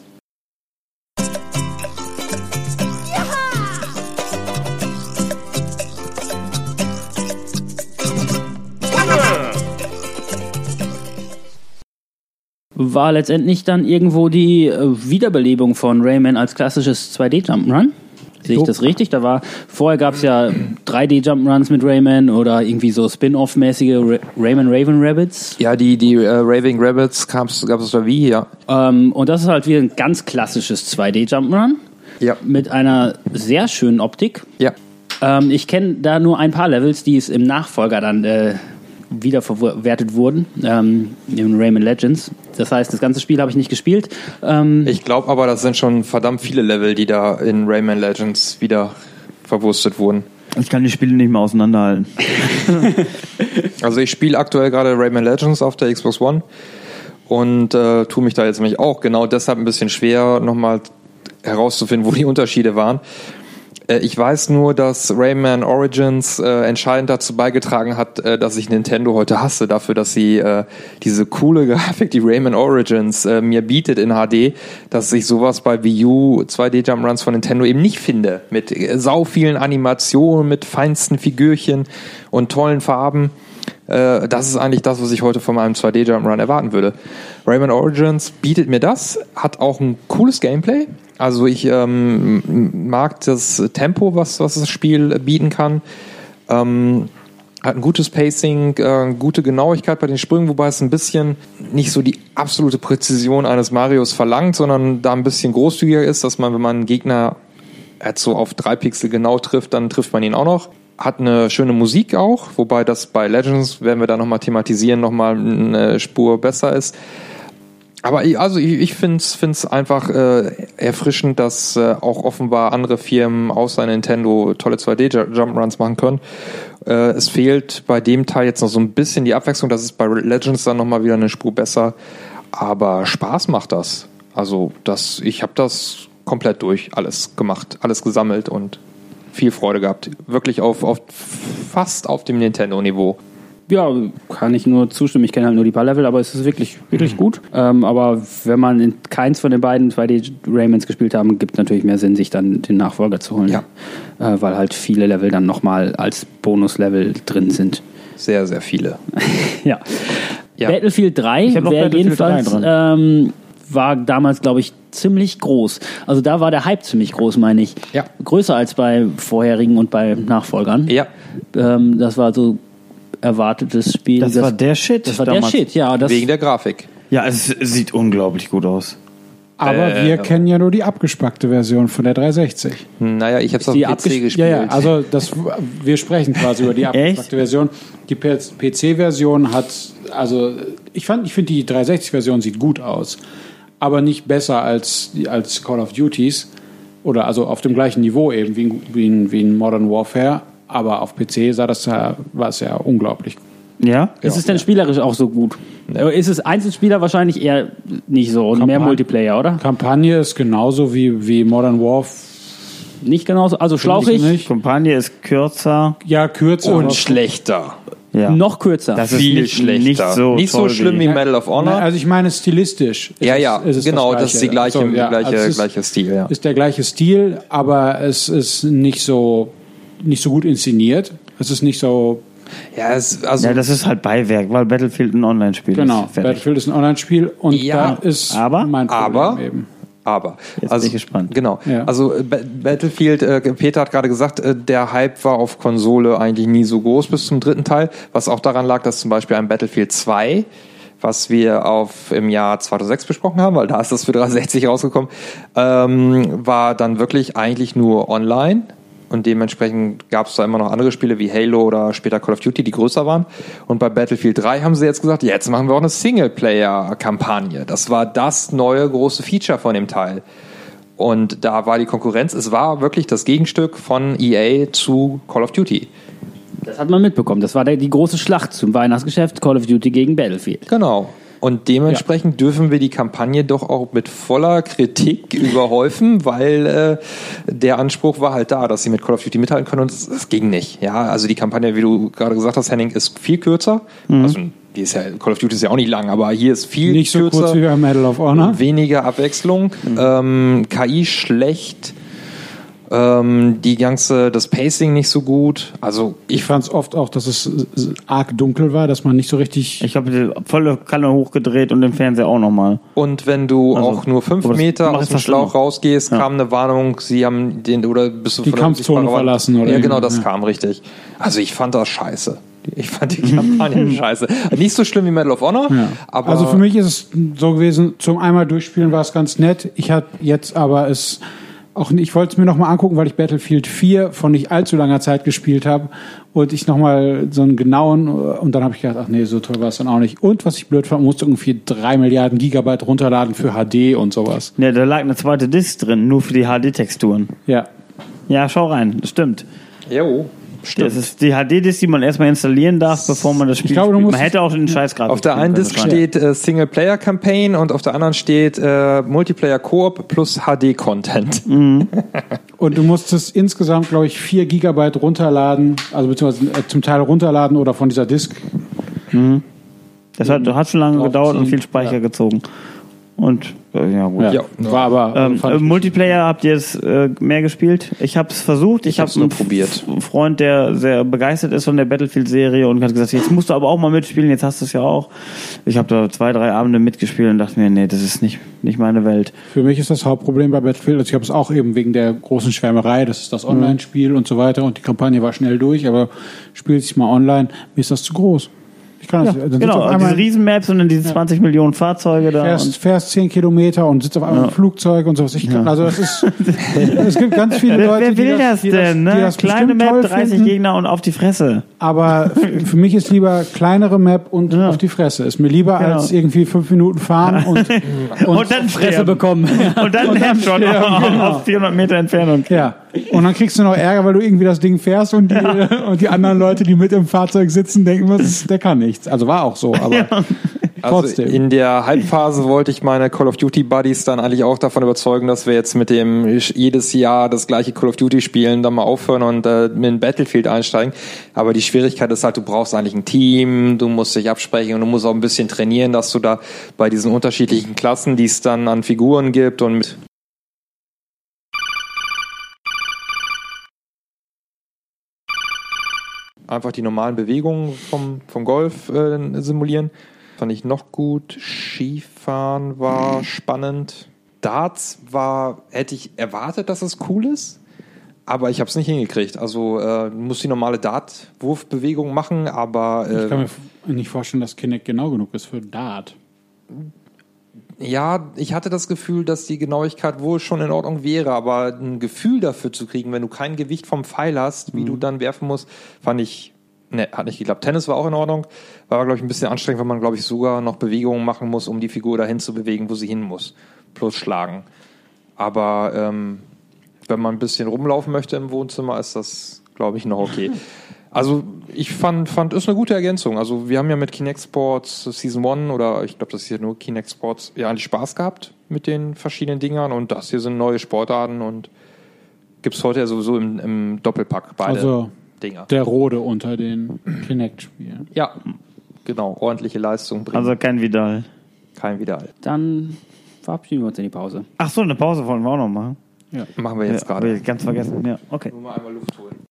War letztendlich dann irgendwo die äh, Wiederbelebung von Rayman als klassisches 2D-Jump'n'Run. Sehe ich das richtig? Da war, vorher gab es ja 3D-Jump'n'Runs mit Rayman oder irgendwie so Spin-off-mäßige Ra Rayman Raven Rabbits.
Ja, die, die äh, Raving Rabbits gab es auf der Wii, ja.
Ähm, und das ist halt wieder ein ganz klassisches 2D-Jump'n'Run
Ja.
mit einer sehr schönen Optik.
Ja.
Ähm, ich kenne da nur ein paar Levels, die es im Nachfolger dann äh, wiederverwertet wurden, ähm, in Rayman Legends. Das heißt, das ganze Spiel habe ich nicht gespielt. Ähm,
Ich glaube aber, das sind schon verdammt viele Level, die da in Rayman Legends wieder verwurstet wurden.
Ich kann die Spiele nicht mehr auseinanderhalten.
Also ich spiele aktuell gerade Rayman Legends auf der Xbox One und äh, tue mich da jetzt nämlich auch genau deshalb ein bisschen schwer, nochmal herauszufinden, wo die Unterschiede waren. Äh, ich weiß nur, dass Rayman Origins äh, entscheidend dazu beigetragen hat, äh, dass ich Nintendo heute hasse, dafür, dass sie äh, diese coole Grafik, die Rayman Origins äh, mir bietet in HD, dass ich sowas bei Wii U 2D Jump Runs von Nintendo eben nicht finde. Mit äh, sau vielen Animationen, mit feinsten Figürchen und tollen Farben. Äh, das ist eigentlich das, was ich heute von meinem 2D Jump Run erwarten würde. Rayman Origins bietet mir das, hat auch ein cooles Gameplay. Also ich ähm, mag das Tempo, was, was das Spiel bieten kann. Ähm, hat ein gutes Pacing, äh, gute Genauigkeit bei den Sprüngen, wobei es ein bisschen nicht so die absolute Präzision eines Marios verlangt, sondern da ein bisschen großzügiger ist, dass man, wenn man einen Gegner jetzt so auf drei Pixel genau trifft, dann trifft man ihn auch noch. Hat eine schöne Musik auch, wobei das bei Legends, werden wir da nochmal thematisieren, nochmal eine Spur besser ist. Aber ich, also ich, ich finde es einfach äh, erfrischend, dass äh, auch offenbar andere Firmen außer Nintendo tolle 2D-Jump-Runs machen können. Äh, es fehlt bei dem Teil jetzt noch so ein bisschen die Abwechslung. Das ist bei Legends dann nochmal wieder eine Spur besser. Aber Spaß macht das. Also das, ich habe das komplett durch, alles gemacht, alles gesammelt und viel Freude gehabt. Wirklich auf, auf fast auf dem Nintendo-Niveau.
Ja, kann ich nur zustimmen. Ich kenne halt nur die paar Level, aber es ist wirklich, wirklich gut. Ähm, aber wenn man in keins von den beiden 2D Raymans gespielt haben, gibt es natürlich mehr Sinn, sich dann den Nachfolger zu holen.
Ja.
Äh, weil halt viele Level dann nochmal als Bonuslevel drin sind.
Sehr, sehr viele.
ja.
Ja.
Battlefield 3
Ich hab noch
wäre
Battlefield 3
jedenfalls ähm, war damals, glaube ich, ziemlich groß. Also da war der Hype ziemlich groß, meine ich.
Ja.
Größer als bei vorherigen und bei Nachfolgern.
Ja.
Ähm, das war so erwartetes Spiel.
Das war der Shit
Das war
damals.
der Shit, ja. Das,
Wegen der Grafik.
Ja, es sieht unglaublich gut aus.
Aber
Äh,
wir kennen ja nur die abgespackte Version von der 360.
Naja, ich habe es auf
die
dem PC gespielt.
Ja, ja, also das, wir sprechen quasi über die abgespackte Version. Die PC-Version hat, also ich fand, ich finde die 360-Version sieht gut aus, aber nicht besser als, als Call of Duties oder also auf dem gleichen Niveau eben wie, wie, in, wie in Modern Warfare. Aber auf PC sah das ja, war es ja unglaublich.
Ja?
ist es denn spielerisch auch so gut? Ist es Einzelspieler wahrscheinlich eher nicht so und mehr
Kampagne-
Multiplayer, oder?
Kampagne ist genauso wie, wie Modern Warfare.
Nicht genauso, also schlauchig,
nicht.
Kampagne ist kürzer.
Ja, kürzer.
Und schlechter.
Ja.
noch kürzer.
Das ist
Viel
nicht,
schlechter.
nicht so,
nicht so schlimm wie Medal of Honor.
Nein, also ich meine stilistisch. ist
ja,
es-
ja,
ist es
genau,
das,
das, ist die gleiche,
So, ja,
gleiche,
also es
gleiche Stil, ja.
ist der gleiche Stil, aber es ist nicht so nicht so gut inszeniert. Es ist nicht so
Ja, es, also,
Ja, das ist halt Beiwerk, weil Battlefield ein Online-Spiel
genau.
ist. Fertig.
Battlefield ist ein Online-Spiel und
Ja,
da ist
aber-
mein Problem
aber-
eben.
aber.
Jetzt
also,
bin ich gespannt.
Genau.
Ja.
Also äh, Ba- Battlefield, äh, Peter hat gerade gesagt, äh, der Hype war auf Konsole eigentlich nie so groß bis zum dritten Teil, was auch daran lag, dass zum Beispiel ein Battlefield 2 was wir auf im Jahr 2006 besprochen haben, weil da ist das für 360 rausgekommen, ähm, war dann wirklich eigentlich nur online. Und dementsprechend gab es da immer noch andere Spiele wie Halo oder später Call of Duty, die größer waren. Und bei Battlefield 3 haben sie jetzt gesagt, jetzt machen wir auch eine Singleplayer-Kampagne. Das war das neue große Feature von dem Teil. Und da war die Konkurrenz, es war wirklich das Gegenstück von EA zu Call of Duty.
Das hat man mitbekommen. Das war die große Schlacht zum Weihnachtsgeschäft Call of Duty gegen Battlefield.
Genau. Und dementsprechend dürfen wir die Kampagne doch auch mit voller Kritik überhäufen, weil äh, der Anspruch war halt da, dass sie mit Call of Duty mithalten können und es ging nicht. Ja, also die Kampagne, wie du gerade gesagt hast, Henning, ist viel kürzer.
Mhm.
Also die ist ja, Call of Duty ist ja auch nicht lang, aber hier ist viel
Nicht so
kürzer.
kurz wie bei Medal of Honor.
Weniger Abwechslung, ähm, KI schlecht, ähm, die ganze, das Pacing nicht so gut. Also
Ich fand es oft auch, dass es äh, arg dunkel war, dass man nicht so richtig.
Ich habe die volle Kanne hochgedreht und den Fernseher auch nochmal.
Und wenn du
Also,
auch nur fünf Meter aus dem Schlauch
immer.
rausgehst,
Ja.
kam eine Warnung, sie haben den, oder bist du
Die
von der
Kampfzone verlassen oder
Ja, genau, das
ja.
kam richtig. Also ich fand das scheiße. Ich fand die Kampagne scheiße. Nicht so schlimm wie Medal of Honor,
Ja.
aber
also für mich ist es so gewesen, zum einmal durchspielen war es ganz nett. Ich hatte jetzt aber es auch ich wollte es mir nochmal angucken, weil ich Battlefield 4 von nicht allzu langer Zeit gespielt habe und ich nochmal so einen genauen und dann habe ich gedacht, ach nee, so toll war es dann auch nicht. Und was ich blöd fand, musste irgendwie drei Milliarden Gigabyte runterladen für HD und sowas.
Ja, da lag eine zweite Disc drin, nur für die HD-Texturen.
Ja.
Ja, schau rein, das stimmt.
Jo,
Das ist die HD-Disc, die man erstmal installieren darf, bevor man das Spiel
glaube, du
spielt.
musst-
Man hätte auch den Scheiß gerade
Auf der einen Disc steht äh, Single Player Campaign und auf der anderen steht äh, Multiplayer Koop plus HD Content.
Und du musstest insgesamt, glaube ich, vier Gigabyte runterladen, also beziehungsweise äh, zum Teil runterladen oder von dieser Disk.
Das hat, hat schon lange gedauert und viel Speicher gezogen. Und äh, ja gut.
Ja.
War aber
Ähm, äh,
ich-
Multiplayer habt ihr es äh, mehr gespielt? Ich habe es versucht. Ich,
hab's
habe
nur
einen
probiert.
Freund, der sehr begeistert ist von der Battlefield-Serie und hat gesagt, jetzt musst du aber auch mal mitspielen. Jetzt hast du es ja auch. Ich habe da zwei, drei Abende mitgespielt und dachte mir, nee, das ist nicht nicht meine Welt.
Für mich ist das Hauptproblem bei Battlefield, also ich habe es auch eben wegen der großen Schwärmerei, das ist das Online-Spiel und so weiter und die Kampagne war schnell durch, aber spielt sich mal online, mir ist das zu groß. Ich kann das, dann sitzt
Genau,
auf
diese
einmal,
Riesenmaps und dann diese 20 Millionen Fahrzeuge da.
fährst,
Und,
fährst 10 Kilometer und sitzt auf einmal im Flugzeug und sowas. Ich kann, Also das ist, es gibt ganz viele
wer,
Leute,
wer will
die
das,
die
denn?
die
Ne?
das
Kleine Map, 30
finden.
Gegner und auf die Fresse.
Aber für mich ist lieber kleinere Map und auf die Fresse. Ist mir lieber
Genau.
als irgendwie fünf Minuten fahren und, und,
Und dann
Fresse bekommen.
Und dann ein Headshot
sterben, genau.
auf 400 Meter Entfernung.
Ja, und dann kriegst du noch Ärger, weil du irgendwie das Ding fährst und die, und die anderen Leute, die mit im Fahrzeug sitzen, denken, was der kann nichts. Also war auch so, aber
Also
trotzdem.
in der Halbphase wollte ich meine Call of Duty Buddies dann eigentlich auch davon überzeugen, dass wir jetzt mit dem jedes Jahr das gleiche Call of Duty spielen, dann mal aufhören und äh, mit Battlefield einsteigen. Aber die Schwierigkeit ist halt, du brauchst eigentlich ein Team, du musst dich absprechen und du musst auch ein bisschen trainieren, dass du da bei diesen unterschiedlichen Klassen, die es dann an Figuren gibt und mit einfach die normalen Bewegungen vom, vom Golf äh, simulieren. Fand ich noch gut. Skifahren war spannend. Darts war, hätte ich erwartet, dass es cool ist, aber ich habe es nicht hingekriegt. Also äh, muss die normale Dart-Wurfbewegung machen, aber
ich kann
äh,
mir nicht vorstellen, dass Kinect genau genug ist für Dart.
Ja, ich hatte das Gefühl, dass die Genauigkeit wohl schon in Ordnung wäre, aber ein Gefühl dafür zu kriegen, wenn du kein Gewicht vom Pfeil hast, wie du dann werfen musst, fand ich, ne, hat nicht geklappt. Tennis war auch in Ordnung, war aber, glaube ich, ein bisschen anstrengend, weil man, glaube ich, sogar noch Bewegungen machen muss, um die Figur dahin zu bewegen, wo sie hin muss. Plus schlagen. Aber ähm, wenn man ein bisschen rumlaufen möchte im Wohnzimmer, ist das, glaube ich, noch okay. Also ich fand, fand, ist eine gute Ergänzung. Also wir haben ja mit Kinect Sports Season 1 oder ich glaube, das ist hier nur Kinect Sports, ja eigentlich Spaß gehabt mit den verschiedenen Dingern und das hier sind neue Sportarten und gibt's heute ja sowieso im, im Doppelpack beide
Also
Dinger.
der Rode unter den Kinect-Spielen.
Ja, genau, ordentliche Leistung bringen.
Also kein Vidal.
kein Wiederhall.
Dann verabschieden wir uns in die Pause.
Ach so, eine Pause wollen wir auch noch machen.
Machen wir jetzt
ja,
gerade.
ganz vergessen. Ja, okay.
Nur mal einmal Luft holen.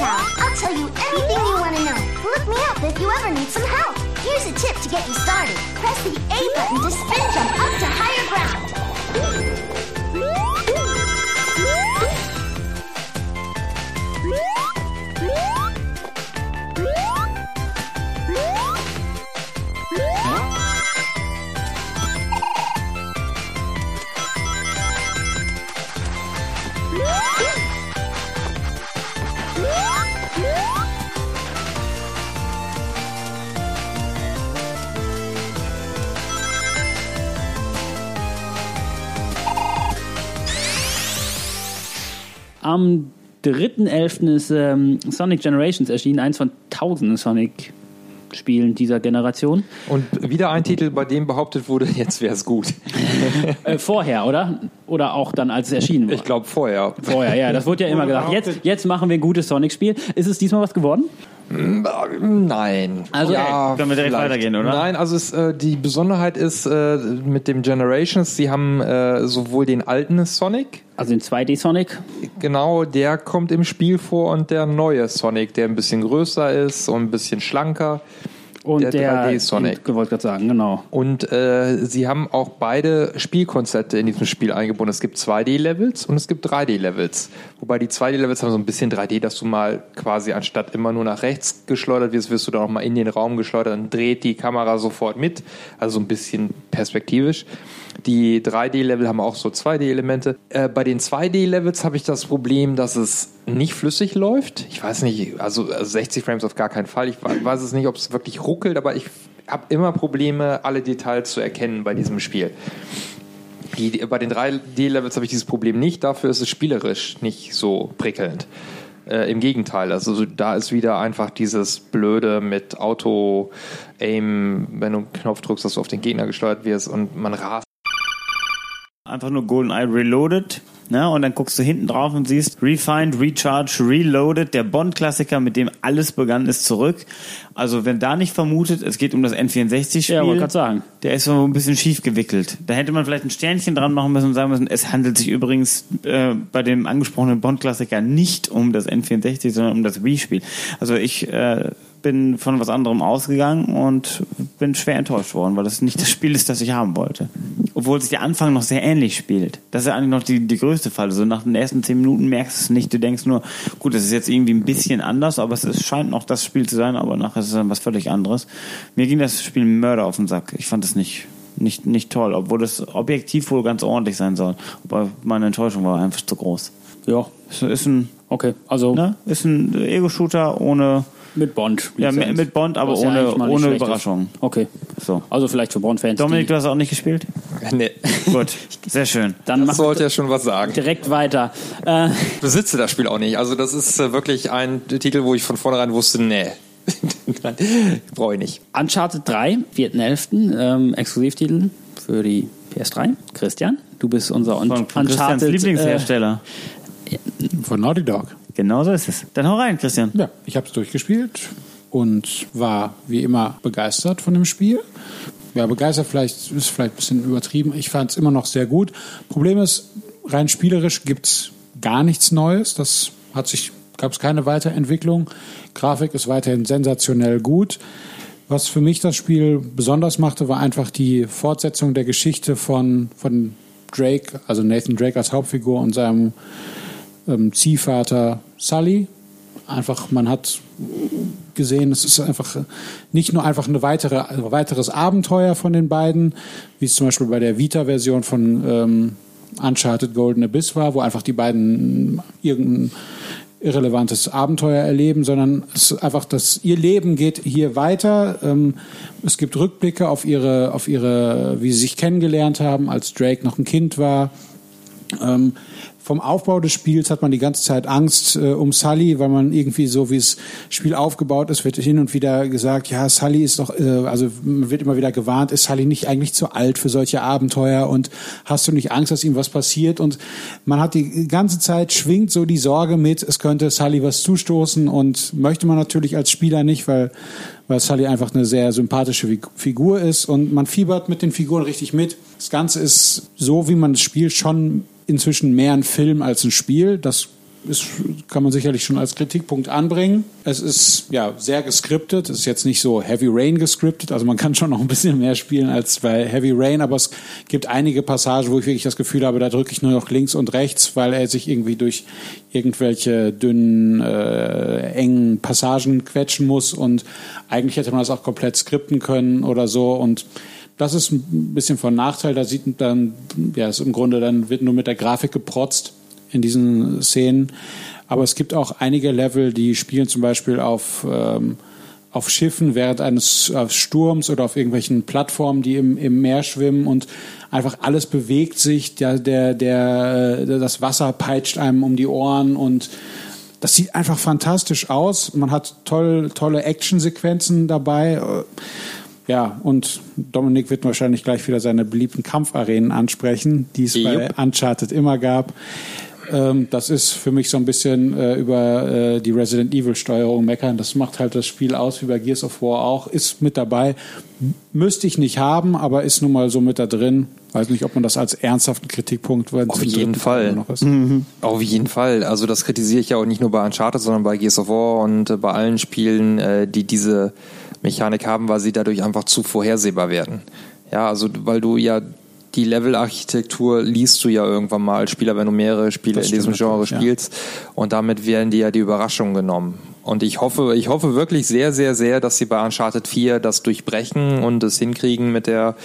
Child. I'll tell you anything you want to know. Look me up if you ever need some help. Here's a tip to get you started. Press the A button to spin jump up to higher ground.
Am 3.11. ist ähm, Sonic Generations erschienen, eins von tausenden Sonic-Spielen dieser Generation.
Und wieder ein Titel, bei dem behauptet wurde, jetzt wäre es gut.
Äh, vorher, oder? Oder auch dann, als es erschienen war?
Ich glaube vorher.
Vorher, ja. Das wurde ja immer gesagt. Jetzt, jetzt machen wir ein gutes Sonic-Spiel. Ist es diesmal was geworden?
Nein.
Also,
ja,
Können wir direkt
vielleicht.
weitergehen, oder?
Nein, also es, äh, die Besonderheit ist äh, mit dem Generations, sie haben äh, sowohl den alten Sonic,
Also den 2D-Sonic.
genau, der kommt im Spiel vor und der neue Sonic, der ein bisschen größer ist und ein bisschen schlanker.
Und
Der
der,
3D-Sonic.
Ich wollte gerade sagen, genau.
Und äh, sie haben auch beide Spielkonzepte in diesem Spiel eingebunden. Es gibt 2D-Levels und es gibt 3D-Levels. Wobei die 2D-Levels haben so ein bisschen 3D, dass du mal quasi anstatt immer nur nach rechts geschleudert wirst, wirst du dann auch mal in den Raum geschleudert. Dann dreht die Kamera sofort mit. Also so ein bisschen perspektivisch. Die 3D-Level haben auch so 2D-Elemente. Äh, bei den 2D-Levels habe ich das Problem, dass es nicht flüssig läuft. Ich weiß nicht, also 60 Frames auf gar keinen Fall. Ich we- weiß es nicht, ob es wirklich ruckelt, aber ich habe immer Probleme, alle Details zu erkennen bei diesem Spiel. Die, bei den 3D-Levels habe ich dieses Problem nicht, dafür ist es spielerisch nicht so prickelnd. Äh, Im Gegenteil, also so- da ist wieder einfach dieses Blöde mit Auto-Aim, wenn du einen Knopf drückst, dass du auf den Gegner gesteuert wirst und man rast.
Einfach nur GoldenEye Reloaded. Ne? Und dann guckst du hinten drauf und siehst Refined, Recharge, Reloaded. Der Bond-Klassiker, mit dem alles begann, ist zurück. Also wenn da nicht vermutet, es geht um das N64-Spiel.
Ja, wollte gerade sagen.
Der ist so ein bisschen schief gewickelt. Da hätte man vielleicht ein Sternchen dran machen müssen und sagen müssen, es handelt sich übrigens äh, bei dem angesprochenen Bond-Klassiker nicht um das N64, sondern um das Wii-Spiel. Also ich äh, bin von was anderem ausgegangen und bin schwer enttäuscht worden, weil das nicht das Spiel ist, das ich haben wollte. Obwohl sich der Anfang noch sehr ähnlich spielt. Das ist ja eigentlich noch die, die größte Falle. So nach den ersten zehn Minuten merkst du es nicht. Du denkst nur, gut, das ist jetzt irgendwie ein bisschen anders, aber es ist, scheint noch das Spiel zu sein, aber nachher ist es dann was völlig anderes. Mir ging das Spiel Mörder auf den Sack. Ich fand es nicht, nicht, nicht toll, obwohl es objektiv wohl ganz ordentlich sein soll. Aber meine Enttäuschung war einfach zu groß.
Ja,
Es ist ein,
okay. Also
ne, ist ein Ego-Shooter ohne,
mit Bond.
ja, mit, mit Bond, aber
Was ja
ohne,
eigentlich mal nicht
ohne
schlecht ist.
Überraschung.
Okay.
So.
Also vielleicht für Bond-Fans.
Dominik,
die-
du hast auch nicht gespielt?
Nee,
Gut, sehr schön.
Dann
das sollte ja schon was sagen.
direkt weiter. Äh,
Ich besitze das Spiel auch nicht. Also das ist äh, wirklich ein Titel, wo ich von vornherein wusste, nee, Nein, brauche ich nicht.
Uncharted 3, 4.11., ähm, Exklusivtitel für die PS3. Christian, du bist unser Un
Von, von Christians
Uncharted,
Lieblingshersteller.
Von Naughty Dog.
Genau so ist es. Dann hau rein, Christian.
Ja, ich habe es durchgespielt und war wie immer begeistert von dem Spiel. Ja, begeistert vielleicht ist vielleicht ein bisschen übertrieben. Ich fand es immer noch sehr gut. Problem ist, rein spielerisch gibt's gar nichts Neues. Das hat sich gab es keine Weiterentwicklung. Grafik ist weiterhin sensationell gut. Was für mich das Spiel besonders machte, war einfach die Fortsetzung der Geschichte von, von Drake, also Nathan Drake als Hauptfigur und seinem ähm, Ziehvater Sully. Einfach, man hat gesehen, es ist einfach nicht nur einfach eine weitere, ein weiteres Abenteuer von den beiden, wie es zum Beispiel bei der Vita-Version von ähm, Uncharted Golden Abyss war, wo einfach die beiden irgendein irrelevantes Abenteuer erleben, sondern es ist einfach, dass ihr Leben geht hier weiter. Ähm, es gibt Rückblicke auf ihre, auf ihre, wie sie sich kennengelernt haben, als Drake noch ein Kind war. Vom Aufbau des Spiels hat man die ganze Zeit Angst äh, um Sully, weil man irgendwie so, wie das Spiel aufgebaut ist, wird hin und wieder gesagt, ja, Sully ist doch, äh, also man wird immer wieder gewarnt, ist Sully nicht eigentlich zu alt für solche Abenteuer und hast du nicht Angst, dass ihm was passiert? Und man hat die ganze Zeit schwingt so die Sorge mit, es könnte Sully was zustoßen und möchte man natürlich als Spieler nicht, weil weil Sully einfach eine sehr sympathische Fig- Figur ist und man fiebert mit den Figuren richtig mit. Das Ganze ist so, wie man das Spiel schon inzwischen mehr ein Film als ein Spiel. Das ist, kann man sicherlich schon als Kritikpunkt anbringen. Es ist ja sehr geskriptet. Es ist jetzt nicht so Heavy Rain geskriptet. Also man kann schon noch ein bisschen mehr spielen als bei Heavy Rain, aber es gibt einige Passagen, wo ich wirklich das Gefühl habe, da drücke ich nur noch links und rechts, weil er sich irgendwie durch irgendwelche dünnen, äh, engen Passagen quetschen muss und eigentlich hätte man das auch komplett skripten können oder so und das ist ein bisschen von Nachteil. Da sieht man dann, ja, ist im Grunde dann wird nur mit der Grafik geprotzt in diesen Szenen. Aber es gibt auch einige Level, die spielen zum Beispiel auf, ähm, auf Schiffen während eines äh, Sturms oder auf irgendwelchen Plattformen, die im, im Meer schwimmen und einfach alles bewegt sich, der, der, der, äh, das Wasser peitscht einem um die Ohren und das sieht einfach fantastisch aus. Man hat toll, tolle Actionsequenzen dabei. Ja, und Dominik wird wahrscheinlich gleich wieder seine beliebten Kampfarenen ansprechen, die es bei. Uncharted immer gab. Ähm, das ist für mich so ein bisschen äh, über äh, die Resident Evil Steuerung meckern. Das macht halt das Spiel aus, wie bei Gears of War auch. Ist mit dabei. Müsste ich nicht haben, aber ist nun mal so mit da drin. Weiß nicht, ob man das als ernsthaften Kritikpunkt wenn
Auf jeden Fall.
noch ist.
Auf jeden Fall. Also das kritisiere ich ja auch nicht nur bei Uncharted, sondern bei Gears of War und äh, bei allen Spielen, äh, die diese Mechanik haben, weil sie dadurch einfach zu vorhersehbar werden. Ja, also weil du ja die Levelarchitektur liest du ja irgendwann mal als Spieler, wenn du mehrere Spiele in diesem Genre
natürlich, ja.
spielst. Und damit werden dir ja die Überraschungen genommen. Und ich hoffe, ich hoffe wirklich sehr, sehr, sehr, dass sie bei Uncharted 4 das durchbrechen und es hinkriegen mit der,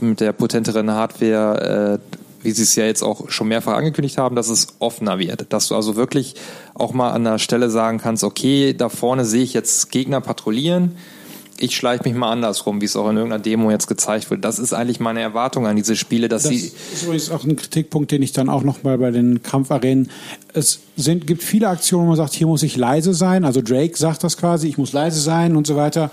mit der potenteren Hardware, äh, wie sie es ja jetzt auch schon mehrfach angekündigt haben, dass es offener wird. Dass du also wirklich auch mal an der Stelle sagen kannst, okay, da vorne sehe ich jetzt Gegner patrouillieren. Ich schleiche mich mal andersrum, wie es auch in irgendeiner Demo jetzt gezeigt wird. Das ist eigentlich meine Erwartung an diese Spiele, dass
Das
sie
ist übrigens auch ein Kritikpunkt, den ich dann auch noch mal bei den Kampfarenen. Es sind, gibt viele Aktionen, wo man sagt, hier muss ich leise sein. Also Drake sagt das quasi, ich muss leise sein und so weiter.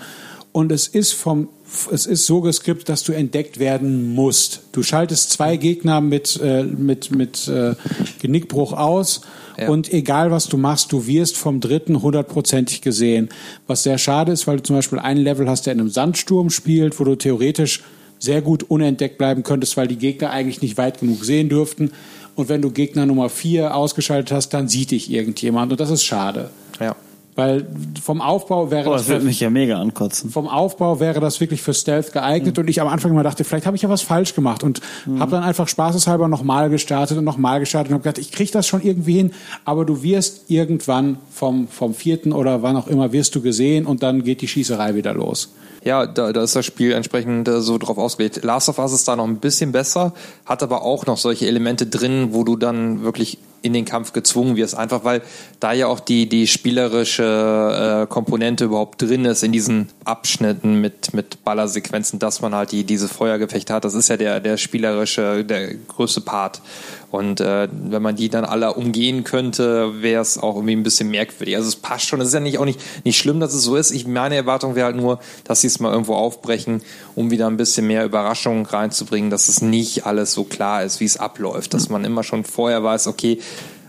Und es ist vom, es ist so geskriptet, dass du entdeckt werden musst. Du schaltest zwei Gegner mit, äh, mit, mit äh, Genickbruch aus.
Ja.
Und egal was du machst, du wirst vom dritten hundertprozentig gesehen. Was sehr schade ist, weil du zum Beispiel einen Level hast, der in einem Sandsturm spielt, wo du theoretisch sehr gut unentdeckt bleiben könntest, weil die Gegner eigentlich nicht weit genug sehen dürften. Und wenn du Gegner Nummer vier ausgeschaltet hast, dann sieht dich irgendjemand. Und das ist schade.
ja.
Weil vom Aufbau wäre
Boah,
das
das würde mich ja mega ankotzen.
vom Aufbau wäre das wirklich für Stealth geeignet und ich am Anfang immer dachte, vielleicht habe ich ja was falsch gemacht und habe dann einfach spaßeshalber nochmal gestartet und nochmal gestartet und habe gedacht, ich kriege das schon irgendwie hin, aber du wirst irgendwann vom, vom vierten oder wann auch immer wirst du gesehen und dann geht die Schießerei wieder los.
Ja, da, da ist das Spiel entsprechend äh, so drauf ausgelegt. Last of Us ist da noch ein bisschen besser, hat aber auch noch solche Elemente drin, wo du dann wirklich in den Kampf gezwungen wirst, einfach weil da ja auch die, die spielerische äh, Komponente überhaupt drin ist in diesen Abschnitten mit, mit Ballersequenzen, dass man halt die, diese Feuergefechte hat. Das ist ja der, der spielerische, der größte Part. Und äh, wenn man die dann alle umgehen könnte, wäre es auch irgendwie ein bisschen merkwürdig. Also es passt schon. Es ist ja nicht auch nicht, nicht schlimm, dass es so ist. Ich meine Erwartung wäre halt nur, dass sie es mal irgendwo aufbrechen, um wieder ein bisschen mehr Überraschung reinzubringen, dass es nicht alles so klar ist, wie es abläuft. Dass man immer schon vorher weiß, okay,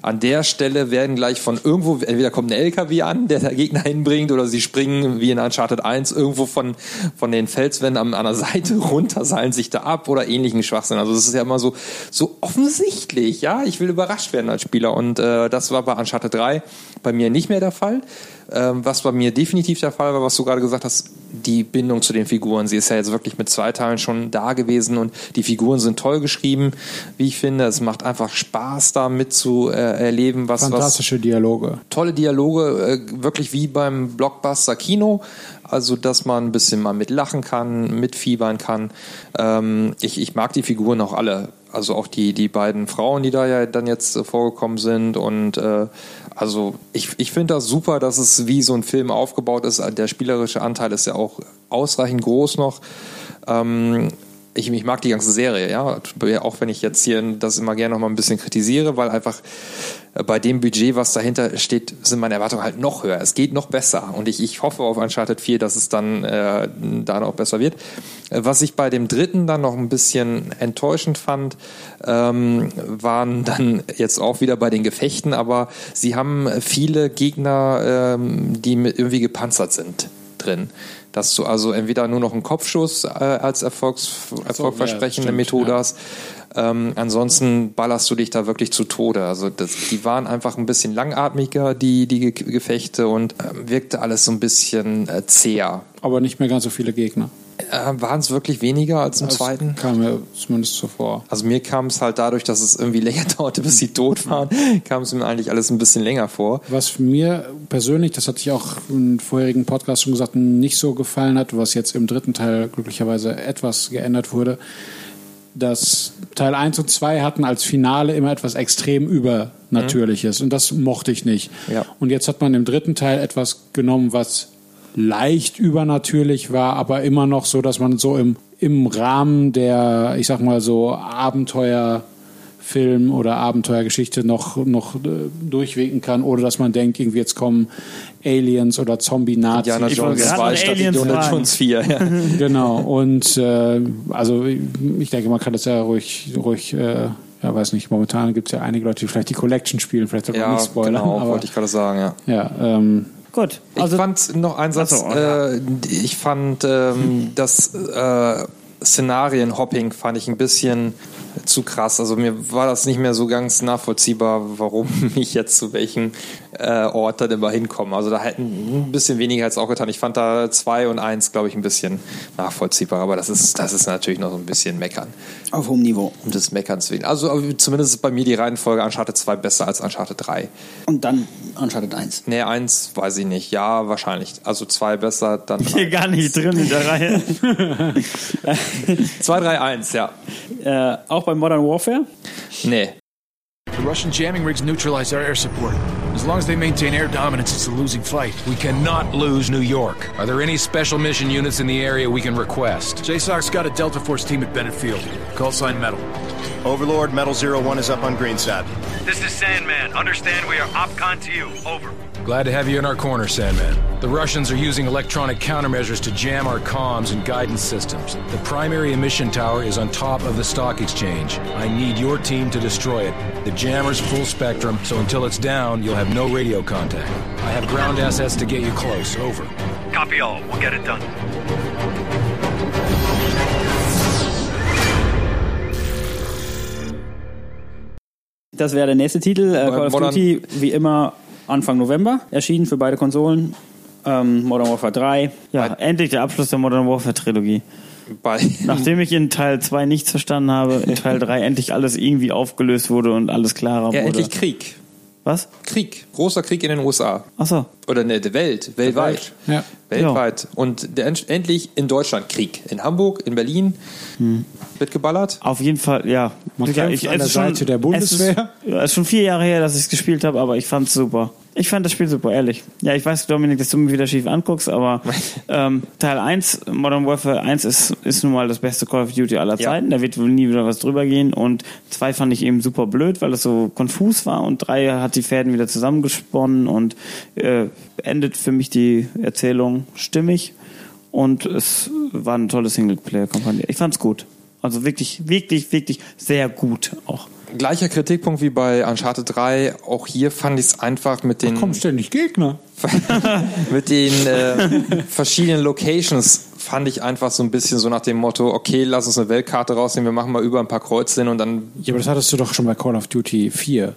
an der Stelle werden gleich von irgendwo, entweder kommt ein LKW an, der der Gegner hinbringt, oder sie springen wie in Uncharted 1 irgendwo von, von den Felswänden an, an der Seite runter, seilen sich da ab oder ähnlichen Schwachsinn. Also das ist ja immer so, so offensichtlich, ja. Ich will überrascht werden als Spieler und äh, das war bei Uncharted 3 bei mir nicht mehr der Fall. Ähm, was bei mir definitiv der Fall war, was du gerade gesagt hast, die Bindung zu den Figuren. Sie ist ja jetzt wirklich mit zwei Teilen schon da gewesen und die Figuren sind toll geschrieben, wie ich finde. Es macht einfach Spaß, da mit zu äh, erleben, was, was
Fantastische Dialoge.
tolle Dialoge, äh, wirklich wie beim Blockbuster Kino. Also, dass man ein bisschen mal mitlachen kann, mitfiebern kann. Ähm, ich, ich mag die Figuren auch alle. Also auch die, die beiden Frauen, die da ja dann jetzt vorgekommen sind. Und äh, also ich, ich finde das super, dass es wie so ein Film aufgebaut ist. Der spielerische Anteil ist ja auch ausreichend groß noch. Ähm, ich, ich mag die ganze Serie, ja. Auch wenn ich jetzt hier das immer gerne noch mal ein bisschen kritisiere, weil einfach bei dem Budget, was dahinter steht, sind meine Erwartungen halt noch höher. Es geht noch besser. Und ich, ich hoffe auf Uncharted 4, dass es dann äh, da noch besser wird. Was ich bei dem dritten dann noch ein bisschen enttäuschend fand, ähm, waren dann jetzt auch wieder bei den Gefechten, aber sie haben viele Gegner, ähm, die irgendwie gepanzert sind drin. Dass du also entweder nur noch einen Kopfschuss äh, als Erfolgs, erfolgversprechende
stimmt,
Methode
ja.
hast. Ähm, ansonsten ballerst du dich da wirklich zu Tode. Also das, die waren einfach ein bisschen langatmiger, die, die Ge- Gefechte, und ähm, wirkte alles so ein bisschen äh, zäher.
Aber nicht mehr ganz so viele Gegner.
Äh, Waren es wirklich weniger als im
Das
zweiten?
kam mir zumindest so vor.
Also mir kam es halt dadurch, dass es irgendwie länger dauerte, bis sie tot waren, kam es mir eigentlich alles ein bisschen länger vor.
Was mir persönlich, das hatte ich auch im vorherigen Podcast schon gesagt, nicht so gefallen hat, was jetzt im dritten Teil glücklicherweise etwas geändert wurde, dass Teil 1 und 2 hatten als Finale immer etwas extrem Übernatürliches und das mochte ich nicht.
Ja.
Und jetzt hat man im dritten Teil etwas genommen, was leicht übernatürlich war, aber immer noch so, dass man so im, im Rahmen der, ich sag mal so, Abenteuerfilm oder Abenteuergeschichte noch, noch äh, durchwinken kann, ohne dass man denkt, irgendwie jetzt kommen Aliens oder Zombie-Nazis.
Indiana Jones 2 statt Indiana Jones 4. Ja.
genau, und äh, also ich denke, man kann das ja ruhig, ruhig äh, ja, weiß nicht, momentan gibt es ja einige Leute, die vielleicht die Collection spielen, vielleicht sogar
Ja,
nicht spoilern.
genau,
aber,
wollte ich gerade sagen, ja.
ja, ähm,
Gut.
ich fand noch einen Satz,
so, ja.
äh, ich fand ähm, das äh, Szenarienhopping fand ich ein bisschen zu krass. Also mir war das nicht mehr so ganz nachvollziehbar, warum ich jetzt zu welchem äh, Ort dann immer hinkomme. Also da hätten ein bisschen weniger jetzt auch getan. Ich fand da zwei und eins, glaube ich, ein bisschen nachvollziehbar, aber das ist, das ist natürlich noch so ein bisschen Meckern.
Auf hohem Niveau.
Um des Meckerns wegen. Also zumindest ist bei mir die Reihenfolge Uncharted 2 besser als Uncharted 3.
Und dann Uncharted 1.
Nee, eins weiß ich nicht. Ja, wahrscheinlich. Also zwei besser, dann drei.
Hier gar nicht drin in der Reihe.
2, 3, 1, ja.
Äh, auch bei Modern Warfare?
Nee.
The Russian jamming rigs neutralize our air support. As long as they maintain air dominance, it's a losing fight.
We cannot lose New York. Are there any special mission units in the area we can request?
JSOC's got a Delta Force team at Bennett Field. Call sign Metal.
Overlord, Metal Zero One is up on Greenside.
This is Sandman. Understand we are OPCON to you. Over.
Glad to have you in our corner, Sandman. The Russians are using electronic countermeasures to jam our comms and guidance systems. The primary emission tower is on top of the stock exchange. I need your team to destroy it. The jammer's full spectrum, so until it's down, you'll have no radio contact. I have ground assets to get you close. Over.
Copy all. We'll get it done.
Das wäre der nächste Titel. Äh, Call of Duty, wie immer, Anfang November erschienen für beide Konsolen. Ähm, Modern Warfare 3.
Ja, endlich der Abschluss der Modern Warfare Trilogie.
Bei,
Nachdem ich in Teil 2 nichts verstanden habe, in Teil 3 endlich alles irgendwie aufgelöst wurde und alles klarer
ja,
wurde.
endlich Krieg.
Was?
Krieg. Großer Krieg in den USA.
Achso.
Oder ne, der Welt. Weltweit.
ja.
Weltweit. Und der, endlich in Deutschland Krieg. In Hamburg, in Berlin. Wird geballert.
Auf jeden Fall, ja.
Man
Sicher,
kämpft an
es
der
ist schon-
Seite der
Es
Bundeswehr.
ist, ja, es ist schon vier Jahre her, dass ich es gespielt habe, aber ich fand es super. Ich fand das Spiel super, ehrlich. Ja, ich weiß, Dominik, dass du mir wieder schief anguckst, aber ähm, Teil 1, Modern Warfare 1 ist, ist nun mal das beste Call of Duty aller
Ja.
Zeiten. Da wird wohl nie wieder was drüber gehen. Und 2 fand ich eben super blöd, weil es so konfus war. Und 3 hat die Fäden wieder zusammengesponnen und äh, endet für mich die Erzählung stimmig. Und es war eine tolle Singleplayer-Kampagne. Ich fand's gut. Also wirklich, wirklich, wirklich sehr gut auch.
Gleicher Kritikpunkt wie bei Uncharted 3. Auch hier fand ich es einfach mit den,
kommen ständig Gegner.
mit den äh, verschiedenen Locations fand ich einfach so ein bisschen so nach dem Motto, okay, lass uns eine Weltkarte rausnehmen, wir machen mal über ein paar Kreuze hin und dann
Ja, aber das hattest du doch schon bei Call of Duty 4.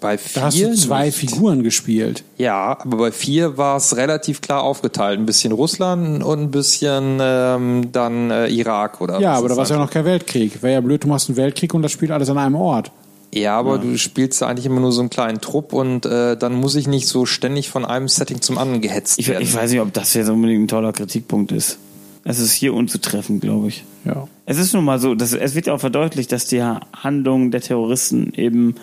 bei
Da hast
vier
du zwei
nicht.
Figuren gespielt.
Ja, aber bei vier war es relativ klar aufgeteilt. Ein bisschen Russland und ein bisschen ähm, dann äh, Irak oder
Ja,
was
aber da war es ja noch kein Weltkrieg. Wäre ja blöd, du machst einen Weltkrieg und das spielt alles an einem Ort.
Ja, aber du spielst ja eigentlich immer nur so einen kleinen Trupp und äh, dann muss ich nicht so ständig von einem Setting zum anderen gehetzt
Ich,
werden.
ich weiß nicht, ob das jetzt unbedingt ein toller Kritikpunkt ist. Es ist hier unzutreffend, glaube ich.
Ja.
Es ist nun mal so, dass, es wird ja auch verdeutlicht, dass die Handlungen der Terroristen eben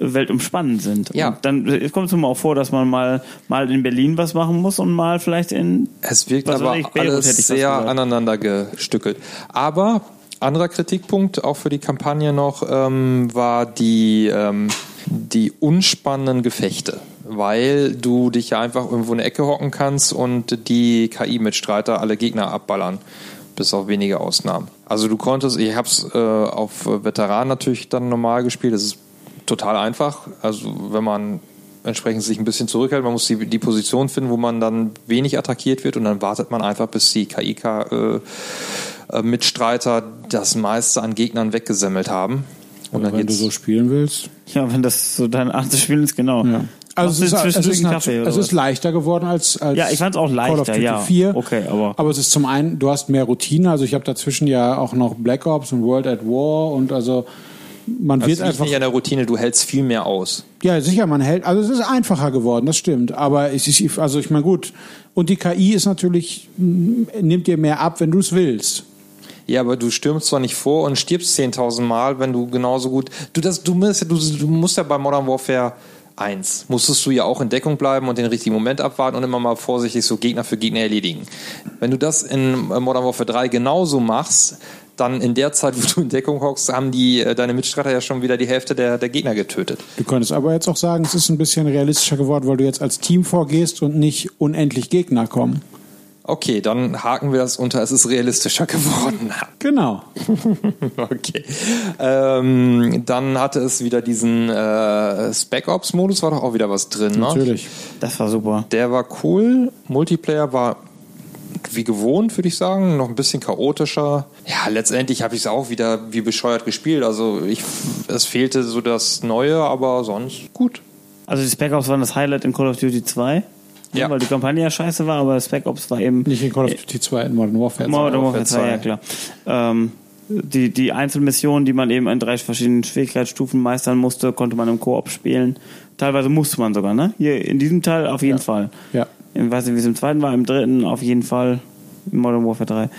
weltumspannend sind.
Ja.
Und dann es kommt es mal auch vor, dass man mal, mal in Berlin was machen muss und mal vielleicht in.
Es wirkt aber
ich, Beirut
alles
hätte ich fast
sehr aneinander gestückelt. Aber anderer Kritikpunkt auch für die Kampagne noch ähm, war die, ähm, die unspannenden Gefechte. Weil du dich ja einfach irgendwo in eine Ecke hocken kannst und die KI-Mitstreiter alle Gegner abballern. Bis auf wenige Ausnahmen. Also du konntest, ich habe es äh, auf Veteran natürlich dann normal gespielt. Das ist total einfach. Also wenn man entsprechend sich ein bisschen zurückhält, man muss die, die Position finden, wo man dann wenig attackiert wird und dann wartet man einfach, bis die KI-Mitstreiter das meiste an Gegnern weggesemmelt haben. Und dann
wenn du so spielen willst.
Ja, wenn das so deine Art des Spielens genau.
Ja. Also es ist,
du
es, ist,
Kaffee
es ist leichter geworden als, als
Ja, ich fand's auch
Call of
leichter,
Duty
ja.
4.
Okay, aber-
aber es ist zum einen, du hast mehr Routine. Also ich habe dazwischen ja auch noch Black Ops und World at War und also man
Das
wird einfach
nicht an der Routine, du hältst viel mehr aus.
Ja, sicher, man hält, also es ist einfacher geworden, das stimmt. Aber es ist, also ich meine, gut. Und die KI ist natürlich, m, nimmt dir mehr ab, wenn du es willst.
Ja, aber du stürmst zwar nicht vor und stirbst 10.000 Mal, wenn du genauso gut. Du, das, du, musst, du, du musst ja bei Modern Warfare 1 musstest du ja auch in Deckung bleiben und den richtigen Moment abwarten und immer mal vorsichtig so Gegner für Gegner erledigen. Wenn du das in Modern Warfare 3 genauso machst, dann in der Zeit, wo du in Deckung hockst, haben die äh, deine Mitstreiter ja schon wieder die Hälfte der, der Gegner getötet.
Du könntest aber jetzt auch sagen, es ist ein bisschen realistischer geworden, weil du jetzt als Team vorgehst und nicht unendlich Gegner kommen.
Okay, dann haken wir das unter, es ist realistischer geworden.
Genau.
okay. Ähm, dann hatte es wieder diesen äh, Spec Ops Modus, war doch auch wieder was drin, ne?
Natürlich.
Das war super.
Der war cool. Multiplayer war wie gewohnt, würde ich sagen, noch ein bisschen chaotischer. Ja, letztendlich habe ich es auch wieder wie bescheuert gespielt. Also ich, es fehlte so das Neue, aber sonst gut.
Also die Spec Ops waren das Highlight in Call of Duty 2. Ja. Weil die Kampagne ja scheiße war, aber Spec Ops war eben.
Nicht in Call of Duty 2, in Modern Warfare 2.
Modern Warfare 2, ja klar. Ähm, die, die Einzelmissionen, die man eben in drei verschiedenen Schwierigkeitsstufen meistern musste, konnte man im Koop spielen. Teilweise musste man sogar, ne? Hier in diesem Teil auf jeden
Ja.
Fall.
Ja.
Ich weiß nicht, wie es im zweiten war, im dritten auf jeden Fall. Modern Warfare 3.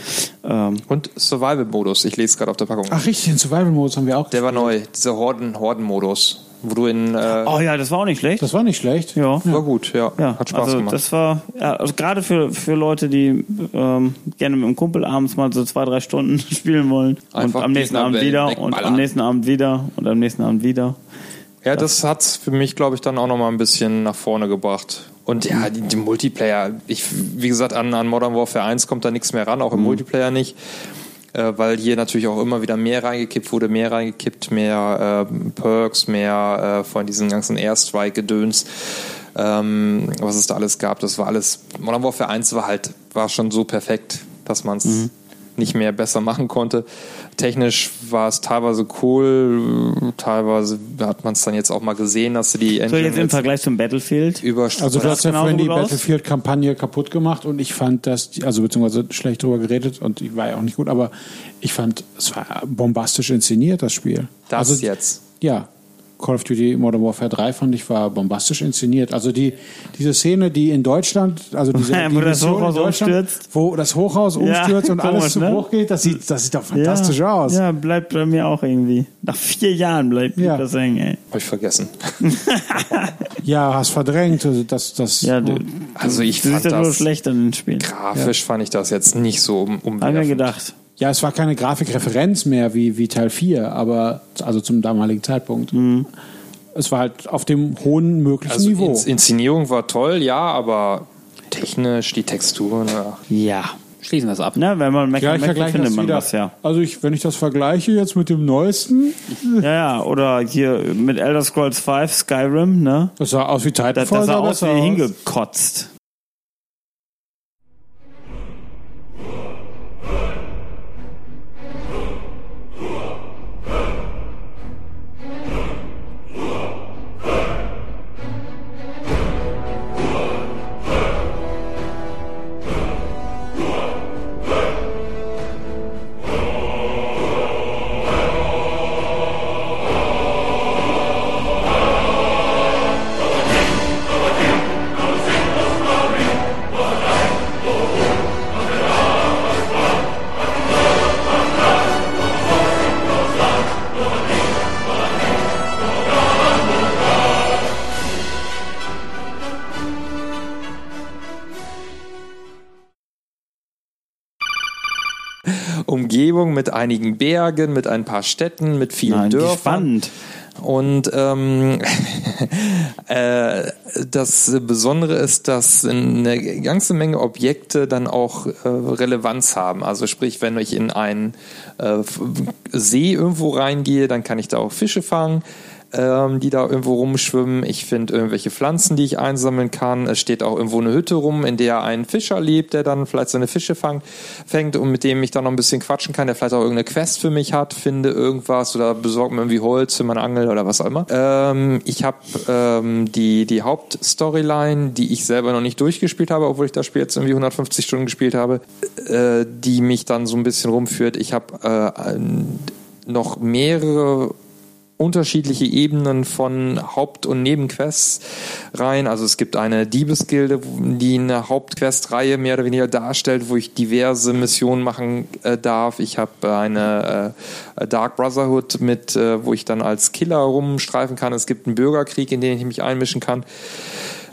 Ähm,
Und Survival-Modus, ich lese gerade auf der Packung.
Ach richtig, den Survival-Modus haben wir auch.
Der war neu, dieser Horden- Horden-Modus, wo du in... Äh,
oh ja, das war auch nicht schlecht.
Das war nicht schlecht.
Ja.
War gut, ja.
Ja,
Hat Spaß
also
gemacht.
das war ja, also gerade für, für Leute, die ähm, gerne mit dem Kumpel abends mal so zwei, drei Stunden spielen wollen
Einfach
und am nächsten Abend wieder und am nächsten Abend wieder und am nächsten Abend wieder.
Ja, das hat's für mich, glaube ich, dann auch noch mal ein bisschen nach vorne gebracht. Und ja, die, die Multiplayer, ich, wie gesagt, an, an Modern Warfare 1 kommt da nichts mehr ran, auch im Multiplayer nicht. Äh, weil hier natürlich auch immer wieder mehr reingekippt wurde, mehr reingekippt, mehr äh, Perks, mehr äh, von diesen ganzen Airstrike-Gedöns, ähm, was es da alles gab. Das war alles, Modern Warfare 1 war halt, war schon so perfekt, dass man es nicht mehr besser machen konnte. Technisch war es teilweise cool, teilweise hat man es dann jetzt auch mal gesehen, dass sie die
So,
Engine
jetzt im Vergleich zum Battlefield.
über
Also du hast ja vorhin die? Battlefield-Kampagne kaputt gemacht und ich fand das, also beziehungsweise schlecht drüber geredet und die war ja auch nicht gut, aber ich fand, es war bombastisch inszeniert, das Spiel.
das
also,
jetzt.
Ja. Call of Duty Modern Warfare 3 fand ich war bombastisch inszeniert. Also die diese Szene, die in Deutschland, also diese
Wo
die
das
Mission
Hochhaus
in Deutschland,
umstürzt.
wo das Hochhaus
Ja,
umstürzt und alles zu
ne?
Bruch geht, das sieht das sieht doch fantastisch
ja,
aus.
Ja, bleibt bei mir auch irgendwie. Nach vier Jahren bleibt
Ja.
das hängen, ey.
Hab ich vergessen.
Ja, hast verdrängt, also das das
Ja, du,
Also ich
du
fand
siehst ja nur
das
schlecht an den Spielen.
grafisch fand ich das jetzt nicht so um,
Haben wir gedacht.
Ja, es war keine Grafikreferenz mehr wie, wie Teil 4, aber also zum damaligen Zeitpunkt. Es war halt auf dem hohen möglichen
Also
Niveau.
Ins Inszenierung war toll, ja, aber technisch die Texturen, ach,
Ja.
Schließen wir es ab.
Na, wenn man
ja,
meckert,
ich
möchte,
vergleiche
findet
das
man
wieder.
was, ja.
Also ich, wenn ich das vergleiche jetzt mit dem neuesten,
Ja, ja, oder hier mit Elder Scrolls 5, Skyrim, ne?
das sah aus wie
Das,
Titanfall.
das sah
sah
aus wie hingekotzt.
Umgebung mit einigen Bergen, mit ein paar Städten, mit vielen
Nein,
Dörfern.
spannend.
Und ähm, äh, das Besondere ist, dass eine ganze Menge Objekte dann auch äh, Relevanz haben. Also sprich, wenn ich in einen äh, See irgendwo reingehe, dann kann ich da auch Fische fangen ähm, die da irgendwo rumschwimmen. Ich finde irgendwelche Pflanzen, die ich einsammeln kann. Es steht auch irgendwo eine Hütte rum, in der ein Fischer lebt, der dann vielleicht seine Fische fang, fängt und mit dem ich dann noch ein bisschen quatschen kann, der vielleicht auch irgendeine Quest für mich hat, finde irgendwas oder besorgt mir irgendwie Holz für meine Angel oder was auch immer. Ähm, ich habe ähm, die, die Hauptstoryline, die ich selber noch nicht durchgespielt habe, obwohl ich das Spiel jetzt irgendwie 150 Stunden gespielt habe, äh, die mich dann so ein bisschen rumführt. Ich habe äh, noch mehrere unterschiedliche Ebenen von Haupt- und Nebenquests rein. Also es gibt eine Diebesgilde, die eine Hauptquestreihe mehr oder weniger darstellt, wo ich diverse Missionen machen äh, darf. Ich habe eine äh, Dark Brotherhood mit, äh, wo ich dann als Killer rumstreifen kann. Es gibt einen Bürgerkrieg, in den ich mich einmischen kann.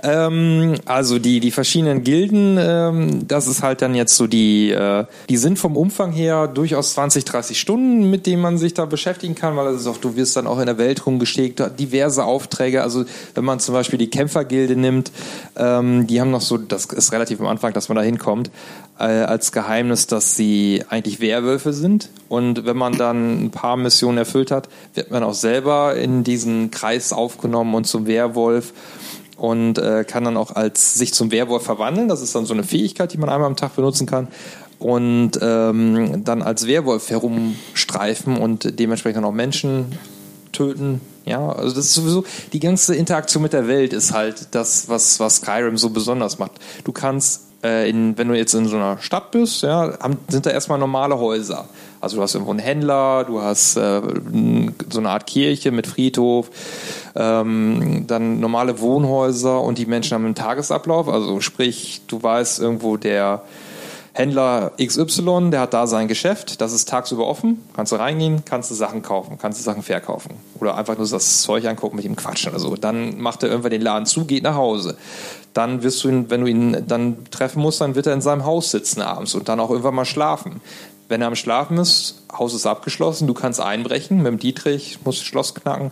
Ähm, also die, die verschiedenen Gilden, ähm, das ist halt dann jetzt so die, äh, die sind vom Umfang her durchaus 20, 30 Stunden, mit denen man sich da beschäftigen kann, weil das ist auch, du wirst dann auch in der Welt rumgeschickt, diverse Aufträge. Also wenn man zum Beispiel die Kämpfergilde nimmt, ähm, die haben noch so, das ist relativ am Anfang, dass man da hinkommt, äh, als Geheimnis, dass sie eigentlich Werwölfe sind. Und wenn man dann ein paar Missionen erfüllt hat, wird man auch selber in diesen Kreis aufgenommen und zum Werwolf und äh, kann dann auch als sich zum Werwolf verwandeln. Das ist dann so eine Fähigkeit, die man einmal am Tag benutzen kann. Und ähm, dann als Werwolf herumstreifen und dementsprechend auch Menschen töten. Ja, also das ist sowieso, die ganze Interaktion mit der Welt ist halt das, was, was Skyrim so besonders macht. Du kannst äh, in, wenn du jetzt in so einer Stadt bist, ja, haben, sind da erstmal normale Häuser. Also du hast irgendwo einen Händler, du hast äh, so eine Art Kirche mit Friedhof, ähm, dann normale Wohnhäuser und die Menschen haben einen Tagesablauf. Also sprich, du weißt irgendwo der Händler XY, der hat da sein Geschäft, das ist tagsüber offen, kannst du reingehen, kannst du Sachen kaufen, kannst du Sachen verkaufen. Oder einfach nur das Zeug angucken, mit ihm quatschen oder so. Dann macht er irgendwann den Laden zu, geht nach Hause. Dann wirst du ihn, wenn du ihn dann treffen musst, dann wird er in seinem Haus sitzen abends und dann auch irgendwann mal schlafen. Wenn er am Schlafen ist, Haus ist abgeschlossen, du kannst einbrechen mit dem Dietrich, musst Schloss knacken,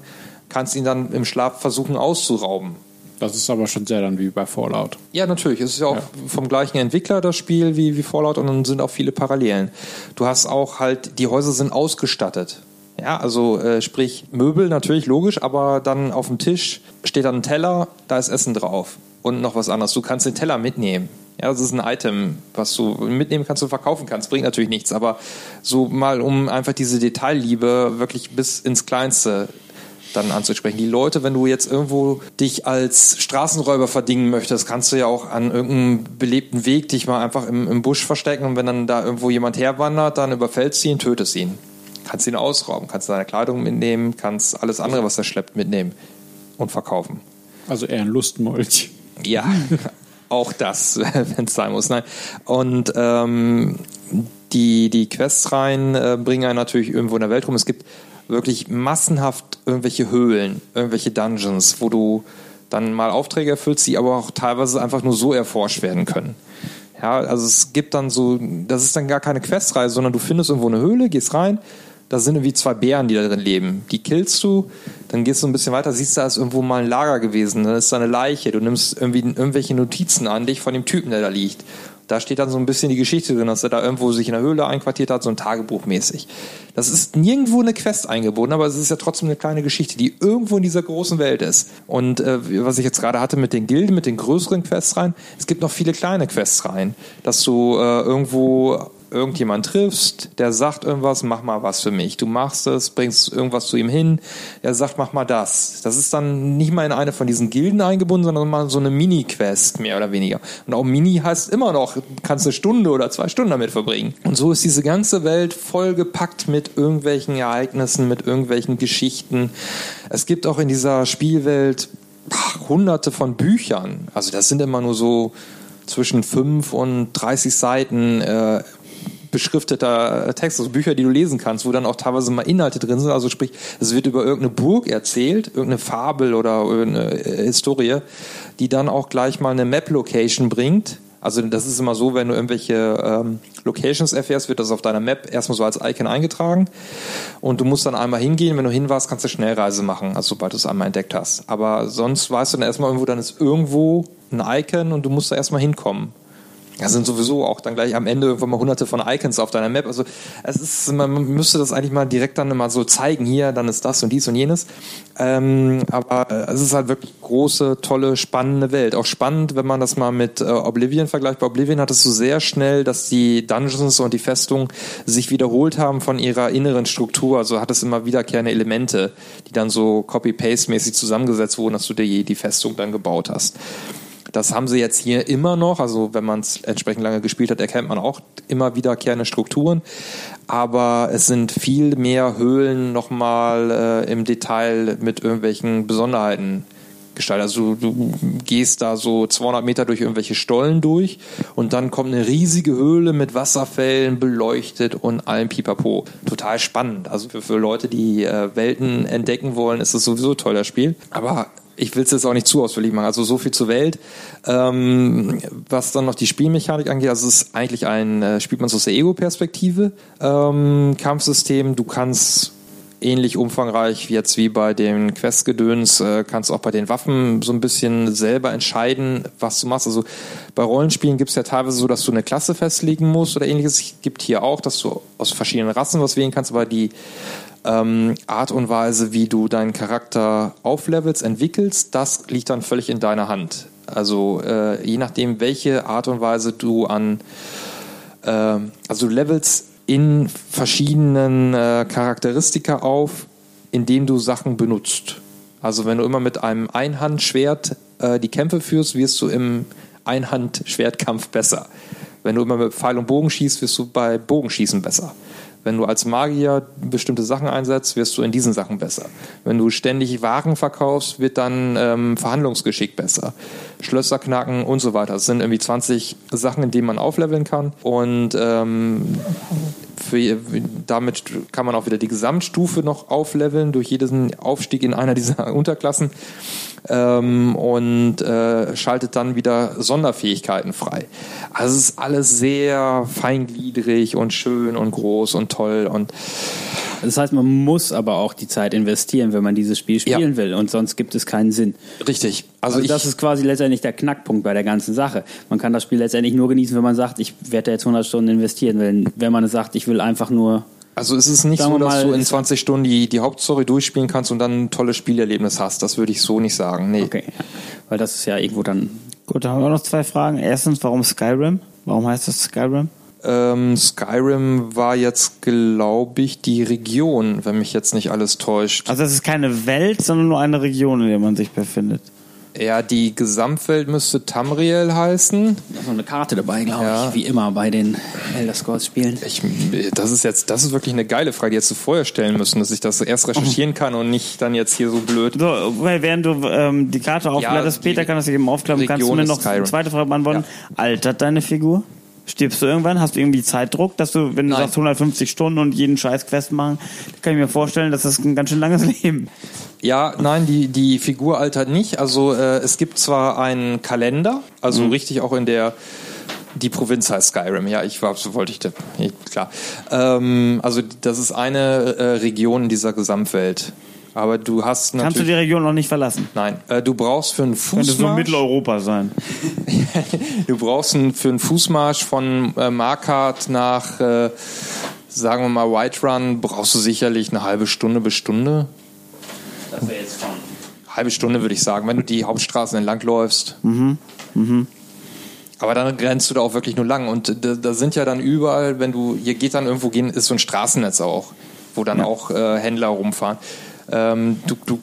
kannst ihn dann im Schlaf versuchen auszurauben.
Das ist aber schon sehr dann wie bei Fallout.
Ja, natürlich. Es ist ja auch ja. vom gleichen Entwickler das Spiel wie, wie Fallout und dann sind auch viele Parallelen. Du hast auch halt, die Häuser sind ausgestattet. Ja, also äh, sprich Möbel natürlich logisch, aber dann auf dem Tisch steht dann ein Teller, da ist Essen drauf und noch was anderes. Du kannst den Teller mitnehmen. Ja, das ist ein Item, was du mitnehmen kannst und verkaufen kannst. Bringt natürlich nichts, aber so mal, um einfach diese Detailliebe wirklich bis ins Kleinste dann anzusprechen. Die Leute, wenn du jetzt irgendwo dich als Straßenräuber verdingen möchtest, kannst du ja auch an irgendeinem belebten Weg dich mal einfach im, im Busch verstecken und wenn dann da irgendwo jemand herwandert, dann überfällst du ihn, tötest ihn. Kannst ihn ausrauben, kannst seine Kleidung mitnehmen, kannst alles andere, was er schleppt, mitnehmen und verkaufen.
Also eher ein Lustmolch.
Ja, auch das, wenn es sein muss. Nein. Und ähm, die, die Quests rein äh, bringen einen natürlich irgendwo in der Welt rum. Es gibt wirklich massenhaft irgendwelche Höhlen, irgendwelche Dungeons, wo du dann mal Aufträge erfüllst, die aber auch teilweise einfach nur so erforscht werden können. Ja, also es gibt dann so, das ist dann gar keine Questreise, sondern du findest irgendwo eine Höhle, gehst rein, da sind irgendwie zwei Bären, die da drin leben. Die killst du, dann gehst du ein bisschen weiter, siehst, da ist irgendwo mal ein Lager gewesen, dann ist da eine Leiche, du nimmst irgendwie irgendwelche Notizen an dich von dem Typen, der da liegt. Da steht dann so ein bisschen die Geschichte drin, dass er da irgendwo sich in der Höhle einquartiert hat, so ein Tagebuch mäßig. Das ist nirgendwo eine Quest eingebunden, aber es ist ja trotzdem eine kleine Geschichte, die irgendwo in dieser großen Welt ist. Und äh, was ich jetzt gerade hatte mit den Gilden, mit den größeren Quests rein, es gibt noch viele kleine Quests rein, dass du äh, irgendwo irgendjemand triffst, der sagt irgendwas, mach mal was für mich. Du machst es, bringst irgendwas zu ihm hin, er sagt, mach mal das. Das ist dann nicht mal in eine von diesen Gilden eingebunden, sondern mal so eine Mini-Quest, mehr oder weniger. Und auch Mini heißt immer noch, kannst eine Stunde oder zwei Stunden damit verbringen. Und so ist diese ganze Welt vollgepackt mit irgendwelchen Ereignissen, mit irgendwelchen Geschichten. Es gibt auch in dieser Spielwelt ach, hunderte von Büchern. Also das sind immer nur so zwischen fünf und 30 Seiten äh, beschrifteter Text, also Bücher, die du lesen kannst, wo dann auch teilweise mal Inhalte drin sind. Also sprich, es wird über irgendeine Burg erzählt, irgendeine Fabel oder irgendeine äh, Historie, die dann auch gleich mal eine Map-Location bringt. Also das ist immer so, wenn du irgendwelche ähm, Locations erfährst, wird das auf deiner Map erstmal so als Icon eingetragen und du musst dann einmal hingehen. Wenn du hin warst, kannst du Schnellreise machen, also sobald du es einmal entdeckt hast. Aber sonst weißt du dann erstmal irgendwo, dann ist irgendwo ein Icon und du musst da erstmal hinkommen. Da sind sowieso auch dann gleich am Ende irgendwann mal hunderte von Icons auf deiner Map. Also es ist, man müsste das eigentlich mal direkt dann immer so zeigen, hier, dann ist das und dies und jenes. Ähm, aber äh, es ist halt wirklich große, tolle, spannende Welt. Auch spannend, wenn man das mal mit äh, Oblivion vergleicht. Bei Oblivion hattest du sehr schnell, dass die Dungeons und die Festung sich wiederholt haben von ihrer inneren Struktur. Also hat es immer wiederkehrende Elemente, die dann so Copy-Paste-mäßig zusammengesetzt wurden, dass du die, die Festung dann gebaut hast. Das haben sie jetzt hier immer noch. Also wenn man es entsprechend lange gespielt hat, erkennt man auch immer wiederkehrende Strukturen. Aber es sind viel mehr Höhlen nochmal äh, im Detail mit irgendwelchen Besonderheiten gestaltet. Also du, du gehst da so 200 Meter durch irgendwelche Stollen durch und dann kommt eine riesige Höhle mit Wasserfällen beleuchtet und allem Pipapo. Total spannend. Also für, für Leute, die äh, Welten entdecken wollen, ist es sowieso toll, das Spiel. Aber ich will es jetzt auch nicht zu ausführlich machen. Also so viel zur Welt. Ähm, was dann noch die Spielmechanik angeht, also es ist eigentlich ein, äh, spielt man es aus der Ego-Perspektive, ähm, Kampfsystem. Du kannst ähnlich umfangreich jetzt wie bei den Questgedöns, äh, kannst auch bei den Waffen so ein bisschen selber entscheiden, was du machst. Also bei Rollenspielen gibt es ja teilweise so, dass du eine Klasse festlegen musst oder ähnliches. Es gibt hier auch, dass du aus verschiedenen Rassen was wählen kannst, aber die ähm, Art und Weise, wie du deinen Charakter auflevelst, entwickelst, das liegt dann völlig in deiner Hand. Also äh, je nachdem, welche Art und Weise du an, äh, also du levelst in verschiedenen äh, Charakteristika auf, indem du Sachen benutzt. Also wenn du immer mit einem Einhandschwert äh, die Kämpfe führst, wirst du im Einhandschwertkampf besser. Wenn du immer mit Pfeil und Bogen schießt, wirst du bei Bogenschießen besser. Wenn du als Magier bestimmte Sachen einsetzt, wirst du in diesen Sachen besser. Wenn du ständig Waren verkaufst, wird dann ähm, Verhandlungsgeschick besser. Schlösser knacken und so weiter. Das sind irgendwie 20 Sachen, in denen man aufleveln kann. Und ähm, für, damit kann man auch wieder die Gesamtstufe noch aufleveln durch jeden Aufstieg in einer dieser Unterklassen ähm, und äh, schaltet dann wieder Sonderfähigkeiten frei. Also es ist alles sehr feingliedrig und schön und groß und toll und
das heißt, man muss aber auch die Zeit investieren, wenn man dieses Spiel spielen ja. will und sonst gibt es keinen Sinn.
Richtig.
Also, also das ist quasi letztendlich der Knackpunkt bei der ganzen Sache. Man kann das Spiel letztendlich nur genießen, wenn man sagt, ich werde jetzt 100 Stunden investieren. Wenn, wenn man sagt, ich will einfach nur
also es ist nicht so, dass mal, du in 20 Stunden die, die Hauptstory durchspielen kannst und dann ein tolles Spielerlebnis hast. Das würde ich so nicht sagen. Nee.
Okay. Weil das ist ja irgendwo dann.
Gut, da haben wir noch zwei Fragen. Erstens, warum Skyrim? Warum heißt das Skyrim?
Ähm, Skyrim war jetzt, glaube ich, die Region, wenn mich jetzt nicht alles täuscht.
Also es ist keine Welt, sondern nur eine Region, in der man sich befindet.
Ja, die Gesamtwelt müsste Tamriel heißen.
Da ist noch eine Karte dabei, glaube ja. ich, wie immer bei den Elder Scrolls Spielen.
Ich, das ist jetzt, das ist wirklich eine geile Frage, die jetzt du vorher stellen müssen, dass ich das erst recherchieren kann und nicht dann jetzt hier so blöd.
So, während du ähm, die Karte aufblätterst, ja, Peter kann das eben aufklappen, kannst du mir noch eine zweite Frage beantworten. Ja. Altert deine Figur? Stirbst du irgendwann? Hast du irgendwie Zeitdruck, dass du, wenn du Nein. sagst 150 Stunden und jeden Scheiß Quest machen, kann ich mir vorstellen, dass das ein ganz schön langes Leben.
Ja, nein, die, die Figur altert nicht. Also äh, es gibt zwar einen Kalender, also mhm. richtig auch in der die Provinz heißt Skyrim, ja, ich war, so wollte ich, da, klar. Ähm, also das ist eine äh, Region in dieser Gesamtwelt. Aber du hast
natürlich. Kannst du die Region noch nicht verlassen?
Nein. Äh, du brauchst für einen Fußmarsch. Könnte
so Mitteleuropa sein.
du brauchst einen, für einen Fußmarsch von äh, Markart nach, äh, sagen wir mal, Whiterun, brauchst du sicherlich eine halbe Stunde bis Stunde. Das wäre jetzt schon. Halbe Stunde würde ich sagen, wenn du die Hauptstraßen entlang läufst. Mhm. Mhm. Aber dann grenzt du da auch wirklich nur lang. Und da, da, sind ja dann überall, wenn du, hier geht dann irgendwo gehen, ist so ein Straßennetz auch, wo dann ja. auch äh, Händler rumfahren. Ähm, du, du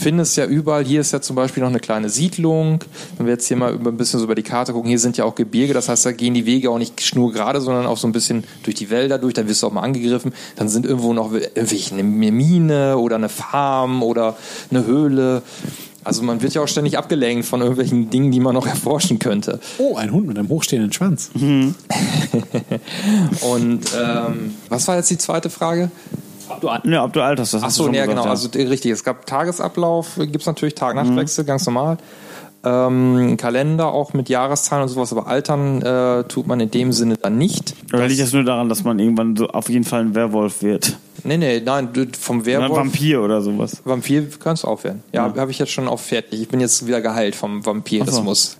findest ja überall, hier ist ja zum Beispiel noch eine kleine Siedlung. Wenn wir jetzt hier mal ein bisschen so über die Karte gucken, hier sind ja auch Gebirge, das heißt, da gehen die Wege auch nicht schnurgerade, sondern auch so ein bisschen durch die Wälder durch, dann wirst du auch mal angegriffen. Dann sind irgendwo noch irgendwie eine Mine oder eine Farm oder eine Höhle. Also man wird ja auch ständig abgelenkt von irgendwelchen Dingen, die man noch erforschen könnte.
Oh, ein Hund mit einem hochstehenden Schwanz.
Mhm. Und ähm, was war jetzt die zweite Frage?
Ob du, ja, ob du alt hast.
Das Ach so, ja, genau. Ja. Also richtig. Es gab Tagesablauf, gibt es natürlich Tag-Nacht-Wechsel, mhm. ganz normal. Ähm, Kalender auch mit Jahreszahlen und sowas, aber altern äh, tut man in dem Sinne dann nicht.
Oder liegt das nur daran, dass man irgendwann so auf jeden Fall ein Werwolf wird?
Nee, nee, nein, vom Werwolf.
Oder ein Vampir oder sowas.
Vampir kannst du auch werden. Ja, ja. habe ich jetzt schon auf fertig. Ich bin jetzt wieder geheilt vom Vampirismus. So.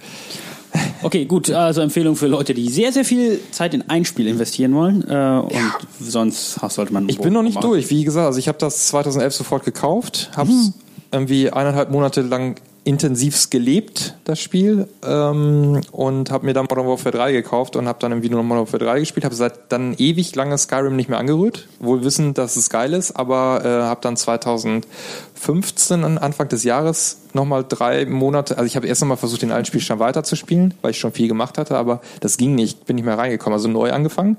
Okay, gut. Also Empfehlung für Leute, die sehr, sehr viel Zeit in ein Spiel investieren wollen. Äh, ja. Und sonst sollte man.
Ich bin noch nicht machen. durch. Wie gesagt, also ich habe das 2011 sofort gekauft, habe es mhm. irgendwie eineinhalb Monate lang intensivst gelebt, das Spiel, ähm, und habe mir dann Modern Warfare 3 gekauft und habe dann irgendwie nur Modern Warfare 3 gespielt, habe seit dann ewig lange Skyrim nicht mehr angerührt, wohl wissend, dass es geil ist, aber äh, habe dann 2015, Anfang des Jahres, nochmal drei Monate, also ich habe erst nochmal versucht, den alten Spielstand weiterzuspielen, weil ich schon viel gemacht hatte, aber das ging nicht, bin nicht mehr reingekommen, also neu angefangen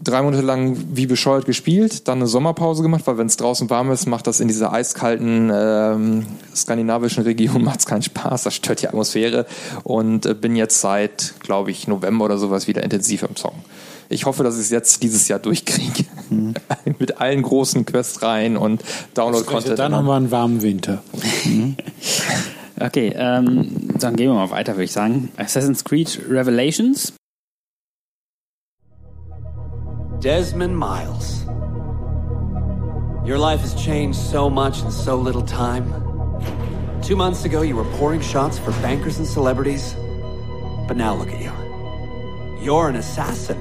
drei Monate lang wie bescheuert gespielt, dann eine Sommerpause gemacht, weil wenn es draußen warm ist, macht das in dieser eiskalten ähm, skandinavischen Region macht's keinen Spaß, das stört die Atmosphäre und äh, bin jetzt seit, glaube ich, November oder sowas wieder intensiv im Zocken. Ich hoffe, dass ich es jetzt dieses Jahr durchkriege. Mhm. Mit allen großen Quests rein und Download-Content.
Dann haben wir einen warmen Winter.
Okay, ähm, dann gehen wir mal weiter, würde ich sagen. Assassin's Creed Revelations
Desmond Miles. Your life has changed so much in so little time. Two months ago, you were pouring shots for bankers and celebrities. But now look at you. You're an assassin.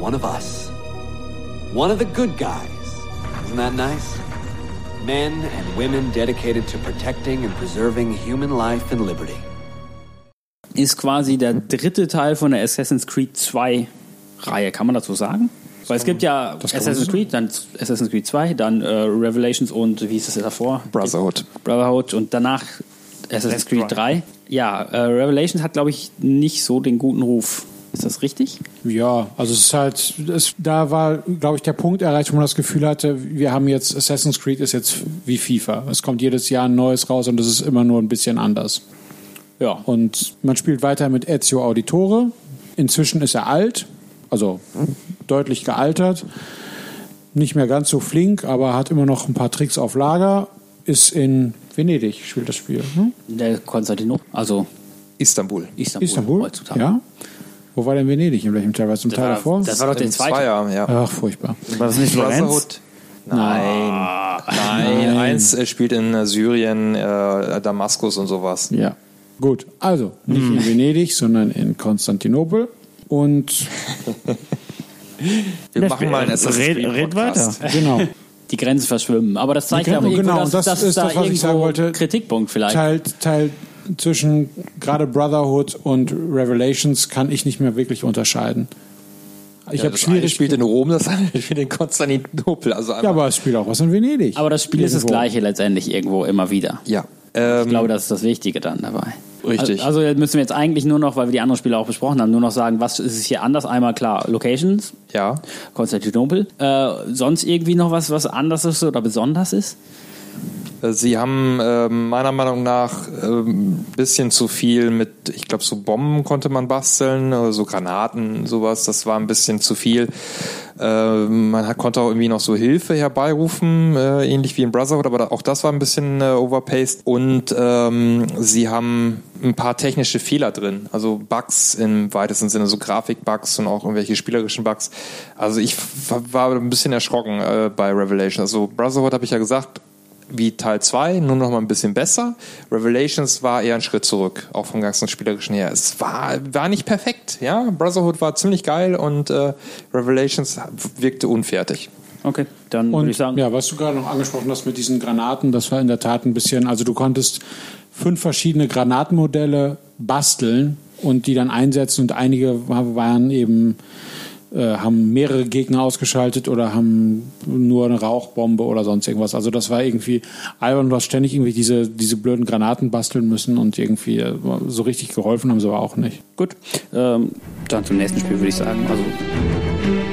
One of us. One of the good guys. Isn't that nice? Men and women dedicated to protecting and preserving human life and liberty.
Ist quasi der dritte Teil von der Assassin's Creed 2 Reihe, kann man dazu sagen? Weil es gibt ja Assassin's Creed, dann Assassin's Creed 2, dann äh, Revelations und wie ist es davor?
Brotherhood.
Brotherhood und danach Assassin's Creed 3. Ja, äh, Revelations hat, glaube ich, nicht so den guten Ruf. Ist das richtig?
Ja, also es ist halt, es, da war, glaube ich, der Punkt erreicht, wo man das Gefühl hatte, wir haben jetzt, Assassin's Creed ist jetzt wie FIFA. Es kommt jedes Jahr ein neues raus und es ist immer nur ein bisschen anders. Ja. Und man spielt weiter mit Ezio Auditore. Inzwischen ist er alt, also deutlich gealtert. Nicht mehr ganz so flink, aber hat immer noch ein paar Tricks auf Lager. Ist in Venedig, spielt das Spiel. Hm?
Der Konstantinopel, also
Istanbul.
Istanbul,
Istanbul?
heutzutage.
Ja. Wo war denn Venedig? In welchem Teil? War es im
Das
Teil
war-
davor?
das war doch der zweite.
Zweier, ja.
Ach, furchtbar.
War das nicht Florenz?
Brotherhood. Nein. Nein. Eins äh, spielt in äh, Syrien, äh, Damaskus und sowas.
Ja. Gut, also nicht in Venedig, sondern in Konstantinopel. Und
Wir machen mal einen
Red, red weiter.
genau.
Die Grenzen verschwimmen. Aber das zeigt ja
Grenzen-
irgendwo,
genau,
dass,
und das
dass
ist
da
das, was ich
irgendwo
sagen wollte.
Kritikpunkt vielleicht.
Teil, Teil zwischen gerade Brotherhood und Revelations kann ich nicht mehr wirklich unterscheiden. Ich
Ja,
habe
das
schwierig.
spielt in Rom, das andere spielt in Konstantinopel. Also
Ja, aber es spielt auch was in Venedig.
Aber das Spiel ist das
Irgendwo.
gleiche letztendlich irgendwo immer wieder.
Ja.
Ich
Ähm,
glaube, das ist das Wichtige dann dabei.
Richtig.
Also also müssen wir jetzt eigentlich nur noch, weil wir die anderen Spiele auch besprochen haben, nur noch sagen, was ist es hier anders? Einmal klar, Locations,
ja.
Konstantinopel. Äh, sonst irgendwie noch was, was anders ist oder besonders ist?
Äh, Sie haben ähm, meiner Meinung nach ein bisschen zu viel mit, ich glaube, so Bomben konnte man basteln, oder so Granaten, sowas. Das war ein bisschen zu viel. Äh, man hat, konnte auch irgendwie noch so Hilfe herbeirufen, äh, ähnlich wie in Brotherhood, aber da, auch das war ein bisschen äh, overpaced. Und ähm, sie haben ein paar technische Fehler drin, also Bugs im weitesten Sinne, so Grafikbugs und auch irgendwelche spielerischen Bugs. Also ich war, ein bisschen erschrocken äh, bei Revelation. Also Brotherhood habe ich ja gesagt, wie Teil 2, nur noch mal ein bisschen besser. Revelations war eher ein Schritt zurück, auch vom ganzen Spielerischen her. Es war, war nicht perfekt, ja. Brotherhood war ziemlich geil und äh, Revelations wirkte unfertig.
Okay, dann würde ich sagen,
ja, was du gerade noch angesprochen hast mit diesen Granaten, das war in der Tat ein bisschen, also du konntest fünf verschiedene Granatenmodelle basteln und die dann einsetzen und einige waren eben äh, haben mehrere Gegner ausgeschaltet oder haben nur eine Rauchbombe oder sonst irgendwas. Also das war irgendwie albern. Hast ständig irgendwie diese, diese blöden Granaten basteln müssen und irgendwie äh, so richtig geholfen haben sie aber auch nicht.
gut. Ähm, dann zum nächsten Spiel würde ich sagen. Also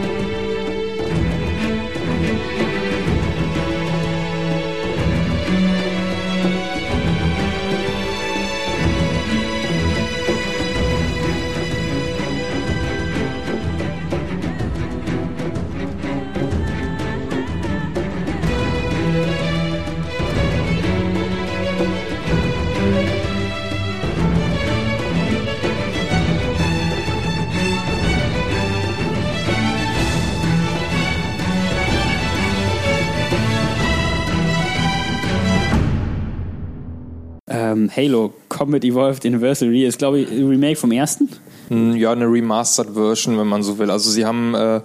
Halo Combat Evolved Anniversary ist, glaube ich, ein Remake vom ersten.
Hm, Ja, eine Remastered Version, wenn man so will. Also sie haben äh,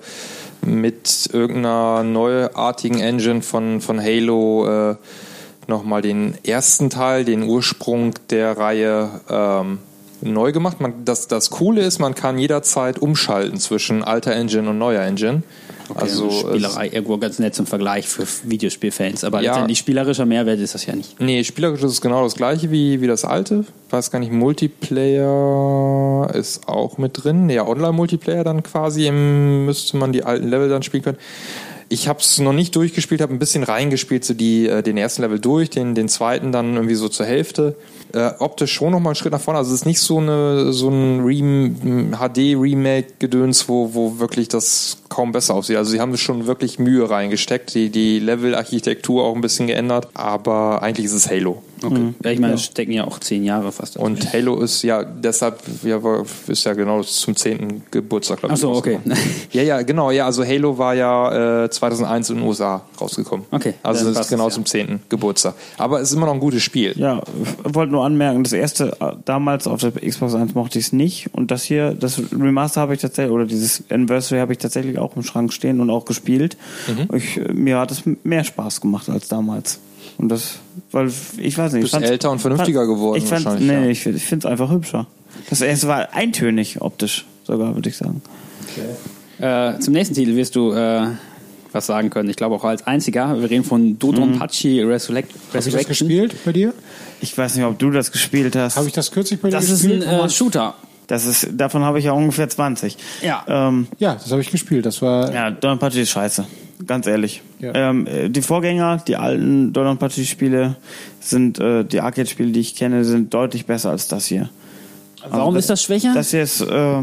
mit irgendeiner neuartigen Engine von, von Halo äh, nochmal den ersten Teil, den Ursprung der Reihe ähm, neu gemacht. Man, das, das Coole ist, man kann jederzeit umschalten zwischen alter Engine und neuer Engine.
Also
also
Spielerei irgendwo ganz nett zum Vergleich für Videospielfans, aber
Ja.
letztendlich spielerischer Mehrwert ist das ja nicht.
Nee, spielerisch ist es genau das gleiche wie, wie das alte. Weiß gar nicht, Multiplayer ist auch mit drin. Ja, Online-Multiplayer dann quasi, müsste man die alten Level dann spielen können. Ich habe es noch nicht durchgespielt, habe ein bisschen reingespielt, so die, äh, den ersten Level durch, den, den zweiten dann irgendwie so zur Hälfte. Äh, optisch schon nochmal einen Schritt nach vorne. Also es ist nicht so, eine, so ein Rem- HD-Remake-Gedöns, wo, wo wirklich das kaum besser aussieht. Also sie haben schon wirklich Mühe reingesteckt, die, die Level-Architektur auch ein bisschen geändert, aber eigentlich ist es Halo.
Okay. Ja, ich meine, es stecken ja auch zehn Jahre fast.
Und Halo ist ja deshalb, ja, ist ja genau zum 10. Geburtstag, glaube
Ach
ich.
so, okay.
ja, ja, genau, ja, also Halo war ja äh, 2001 in den USA rausgekommen.
Okay,
Also das ist genau
es, ja.
zum 10. Geburtstag. Aber es ist immer noch ein gutes Spiel.
Ja, ich wollte nur anmerken, das erste äh, damals auf der Xbox 1 mochte ich es nicht und das hier, das Remaster habe ich tatsächlich, oder dieses Anniversary habe ich tatsächlich auch im Schrank stehen und auch gespielt.
Mhm.
Ich, äh, mir hat es mehr Spaß gemacht als damals. Und das, weil ich weiß nicht.
Bist
ich fand's-
älter und vernünftiger
fand-
geworden
Ich fand,
wahrscheinlich,
nee,
ja.
ich, ich finde es einfach hübscher. Das erste war eintönig optisch, sogar, würde ich sagen.
Äh, zum nächsten Titel wirst du äh, was sagen können. Ich glaube auch als einziger. Wir reden von Dodonpachi Resurrect
Habe ich das
Resurrection.
gespielt bei dir?
Ich weiß nicht, ob du das gespielt hast.
Habe ich das kürzlich bei dir
Das ist
gespielt?
ein äh, Shooter.
Das ist, davon habe ich ja ungefähr 20.
Ja.
Ähm,
ja, das habe ich gespielt. Das war
Ja, Donpachi ist scheiße. Ganz ehrlich.
Ja.
Ähm, äh, die Vorgänger, die alten Donpachi-Spiele, sind, äh, die Arcade-Spiele, die ich kenne, sind deutlich besser als das hier.
Warum ist das schwächer?
Das hier ist, äh,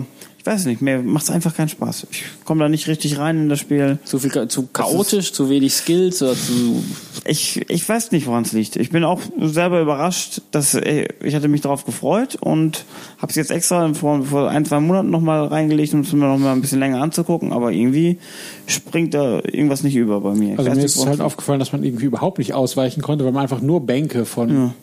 weiß nicht, mir macht es einfach keinen Spaß. Ich komme da nicht richtig rein in das Spiel.
Zu viel zu chaotisch, zu wenig Skills oder zu.
Ich, ich weiß nicht, woran es liegt. Ich bin auch selber überrascht, dass ich hatte mich darauf gefreut und habe es jetzt extra vor, vor ein, zwei Monaten nochmal reingelegt, um es mir nochmal ein bisschen länger anzugucken, aber irgendwie springt da irgendwas nicht über bei mir. Ich
Also mir
nicht,
ist halt aufgefallen, dass man irgendwie überhaupt nicht ausweichen konnte, weil man einfach nur Bänke von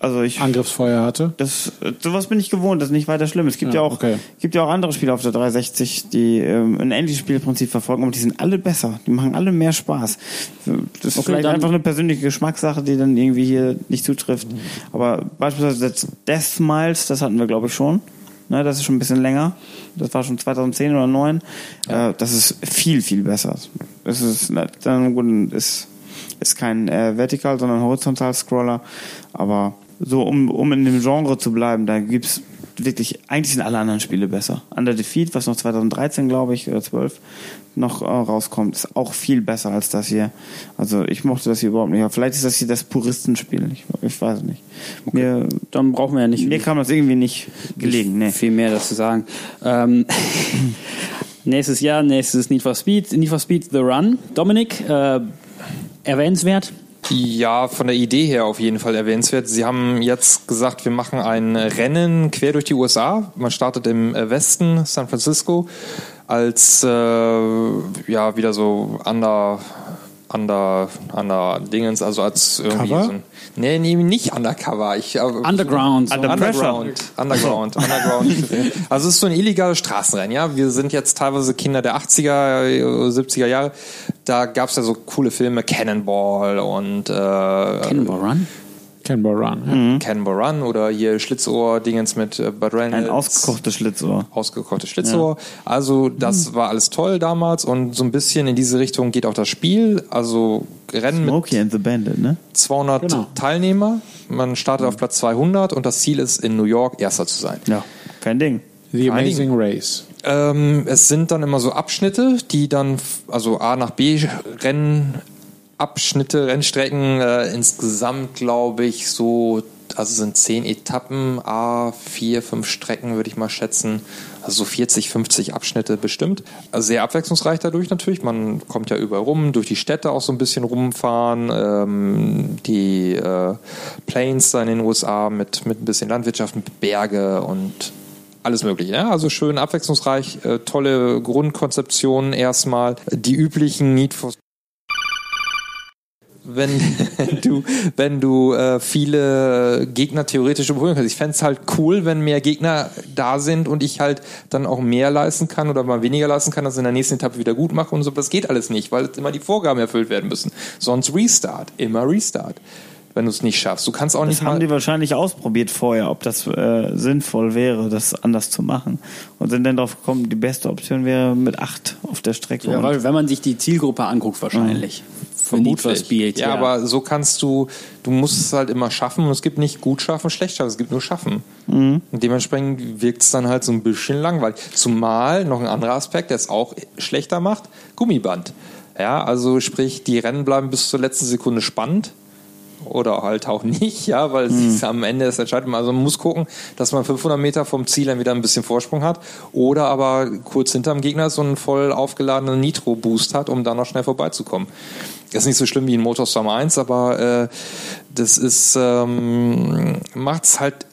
Also ich
Angriffsfeuer hatte.
Das, sowas bin ich gewohnt, das ist nicht weiter schlimm. Es gibt ja,
Ja,
auch,
okay.
gibt ja auch andere Spiele auf der 360, die ähm, ein ähnliches Spielprinzip verfolgen, aber die sind alle besser. Die machen alle mehr Spaß. Das ist
Okay,
vielleicht einfach eine persönliche Geschmackssache, die dann irgendwie hier nicht zutrifft. Aber beispielsweise das Death Smiles, das hatten wir glaube ich schon. Ne, das ist schon ein bisschen länger. Das war schon 2010 oder 2009. Äh, das ist viel, viel besser. Es ist, dann gut, ist, ist kein äh, Vertikal, sondern Horizontal-Scroller. Aber so, um, um in dem Genre zu bleiben, da gibt's wirklich, eigentlich sind alle anderen Spiele besser. Under Defeat, was noch 2013, glaube ich, oder 12 noch äh, rauskommt, ist auch viel besser als das hier. Also ich mochte das hier überhaupt nicht. Aber vielleicht ist das hier das Puristenspiel. Ich, ich weiß nicht. Mir,
Dann brauchen wir ja nicht.
mir kam das irgendwie nicht gelegen. Nee.
Viel mehr dazu sagen. Ähm, nächstes Jahr, nächstes Need for Speed, Need for Speed The Run. Dominik, äh, erwähnenswert.
Ja, von der Idee her auf jeden Fall erwähnenswert. Sie haben jetzt gesagt, wir machen ein Rennen quer durch die USA. Man startet im Westen, San Francisco, als äh, ja wieder so under under under Dingens, also als irgendwie
Cover?
so ein Nee, nee, nicht undercover. Ich, äh,
Underground.
Under
Underground, Underground, Underground. Also es ist so ein illegales Straßenrennen, ja. Wir sind jetzt teilweise Kinder der 80er, äh, 70er Jahre. Da gab es ja so coole Filme, Cannonball und äh,
Cannonball Run.
Cannonball Run. Ja.
Cannonball Run oder hier Schlitzohr-Dingens mit äh, Bud Reynolds.
Ein ausgekochtes Schlitzohr.
Ausgekochte Schlitzohr. Also das war alles toll damals und so ein bisschen in diese Richtung geht auch das Spiel. Also Rennen mit
Smokey and the Bandit, ne?
200
Genau.
Teilnehmer. Man startet auf Platz 200 und das Ziel ist, in New York Erster zu sein.
Ja, kein Ding.
The Amazing Race.
Ähm, es sind dann immer so Abschnitte, die dann, also A nach B Rennen, Abschnitte, Rennstrecken, äh, insgesamt glaube ich so, also sind zehn Etappen, A, vier, fünf Strecken würde ich mal schätzen. Also so 40, 50 Abschnitte bestimmt. Also sehr abwechslungsreich dadurch natürlich. Man kommt ja überall rum, durch die Städte auch so ein bisschen rumfahren, ähm, die äh, Plains in den USA mit, mit ein bisschen Landwirtschaft, mit Berge und alles mögliche. Ja? Also schön abwechslungsreich, äh, tolle Grundkonzeptionen erstmal. Die üblichen Need for wenn du, wenn du äh, viele Gegner theoretisch überholen kannst. Ich fände es halt cool, wenn mehr Gegner da sind und ich halt dann auch mehr leisten kann oder mal weniger leisten kann, das in der nächsten Etappe wieder gut mache und so. Das geht alles nicht, weil immer die Vorgaben erfüllt werden müssen. Sonst Restart, immer Restart wenn du es nicht schaffst. Du kannst auch
Das
nicht
haben
mal
die wahrscheinlich ausprobiert vorher, ob das äh, sinnvoll wäre, das anders zu machen. Und sind dann drauf gekommen, die beste Option wäre mit acht auf der Strecke.
Ja, weil, wenn man sich die Zielgruppe anguckt, wahrscheinlich. Für Need for Speed,
ja, aber so kannst du, du musst es halt immer schaffen und es gibt nicht gut schaffen, schlecht schaffen, es gibt nur schaffen.
Mhm.
Und dementsprechend wirkt es dann halt so ein bisschen langweilig. Zumal noch ein anderer Aspekt, der es auch schlechter macht, Gummiband. Ja, also sprich, die Rennen bleiben bis zur letzten Sekunde spannend. Oder halt auch nicht, ja, weil es ist am Ende das entscheidet. Also man muss gucken, dass man 500 Meter vom Ziel dann wieder ein bisschen Vorsprung hat. Oder aber kurz hinterm Gegner so einen voll aufgeladenen Nitro-Boost hat, um da noch schnell vorbeizukommen. Das ist nicht so schlimm wie in Motorstorm 1, aber äh, das ist ähm, macht es halt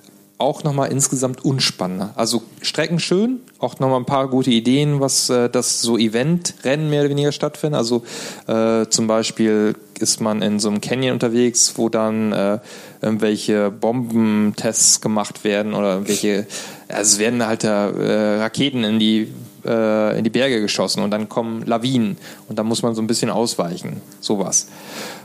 auch nochmal insgesamt unspannender. Also Strecken schön, auch nochmal ein paar gute Ideen, was äh, das so Event-Rennen mehr oder weniger stattfinden. Also äh, zum Beispiel ist man in so einem Canyon unterwegs, wo dann äh, irgendwelche Bombentests gemacht werden oder irgendwelche, also es werden halt äh, Raketen in die äh, in die Berge geschossen und dann kommen Lawinen und da muss man so ein bisschen ausweichen, sowas.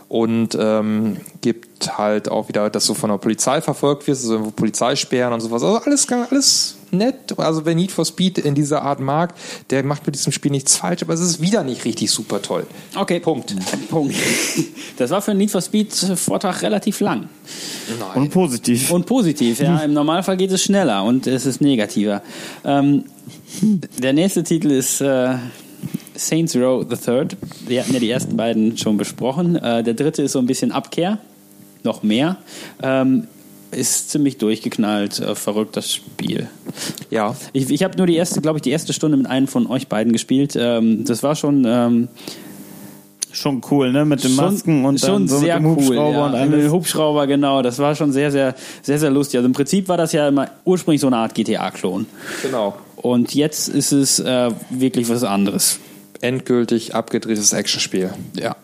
Und ähm, gibt halt auch wieder, dass du von der Polizei verfolgt wirst, also irgendwo Polizeisperren und sowas. Also alles, alles nett. Also wer Need for Speed in dieser Art mag, der macht mit diesem Spiel nichts falsch, aber es ist wieder nicht richtig super toll.
Okay.
Punkt.
Punkt. Das war für einen Need for Speed Vortrag relativ lang.
Und positiv.
Und positiv, ja. Im Normalfall geht es schneller und es ist negativer. Ähm, der nächste Titel ist äh, Saints Row the Third. Wir hatten ja die ersten beiden schon besprochen. Äh, der dritte ist so ein bisschen Abkehr, noch mehr. Ähm, ist ziemlich durchgeknallt, äh, verrückt das Spiel.
Ja.
Ich, ich habe nur die erste, glaube ich, die erste Stunde mit einem von euch beiden gespielt. Ähm, das war schon ähm,
schon cool, ne? Mit den
Schon-
Masken und
schon
dann so
sehr
mit dem Hubschrauber
cool, ja.
und
Mit
alles.
dem Hubschrauber, genau. Das war schon sehr, sehr, sehr, sehr lustig. Also im Prinzip war das ja immer ursprünglich so eine Art GTA-Klon.
Genau.
Und jetzt ist es äh, wirklich was anderes.
Endgültig abgedrehtes Actionspiel.
Ja.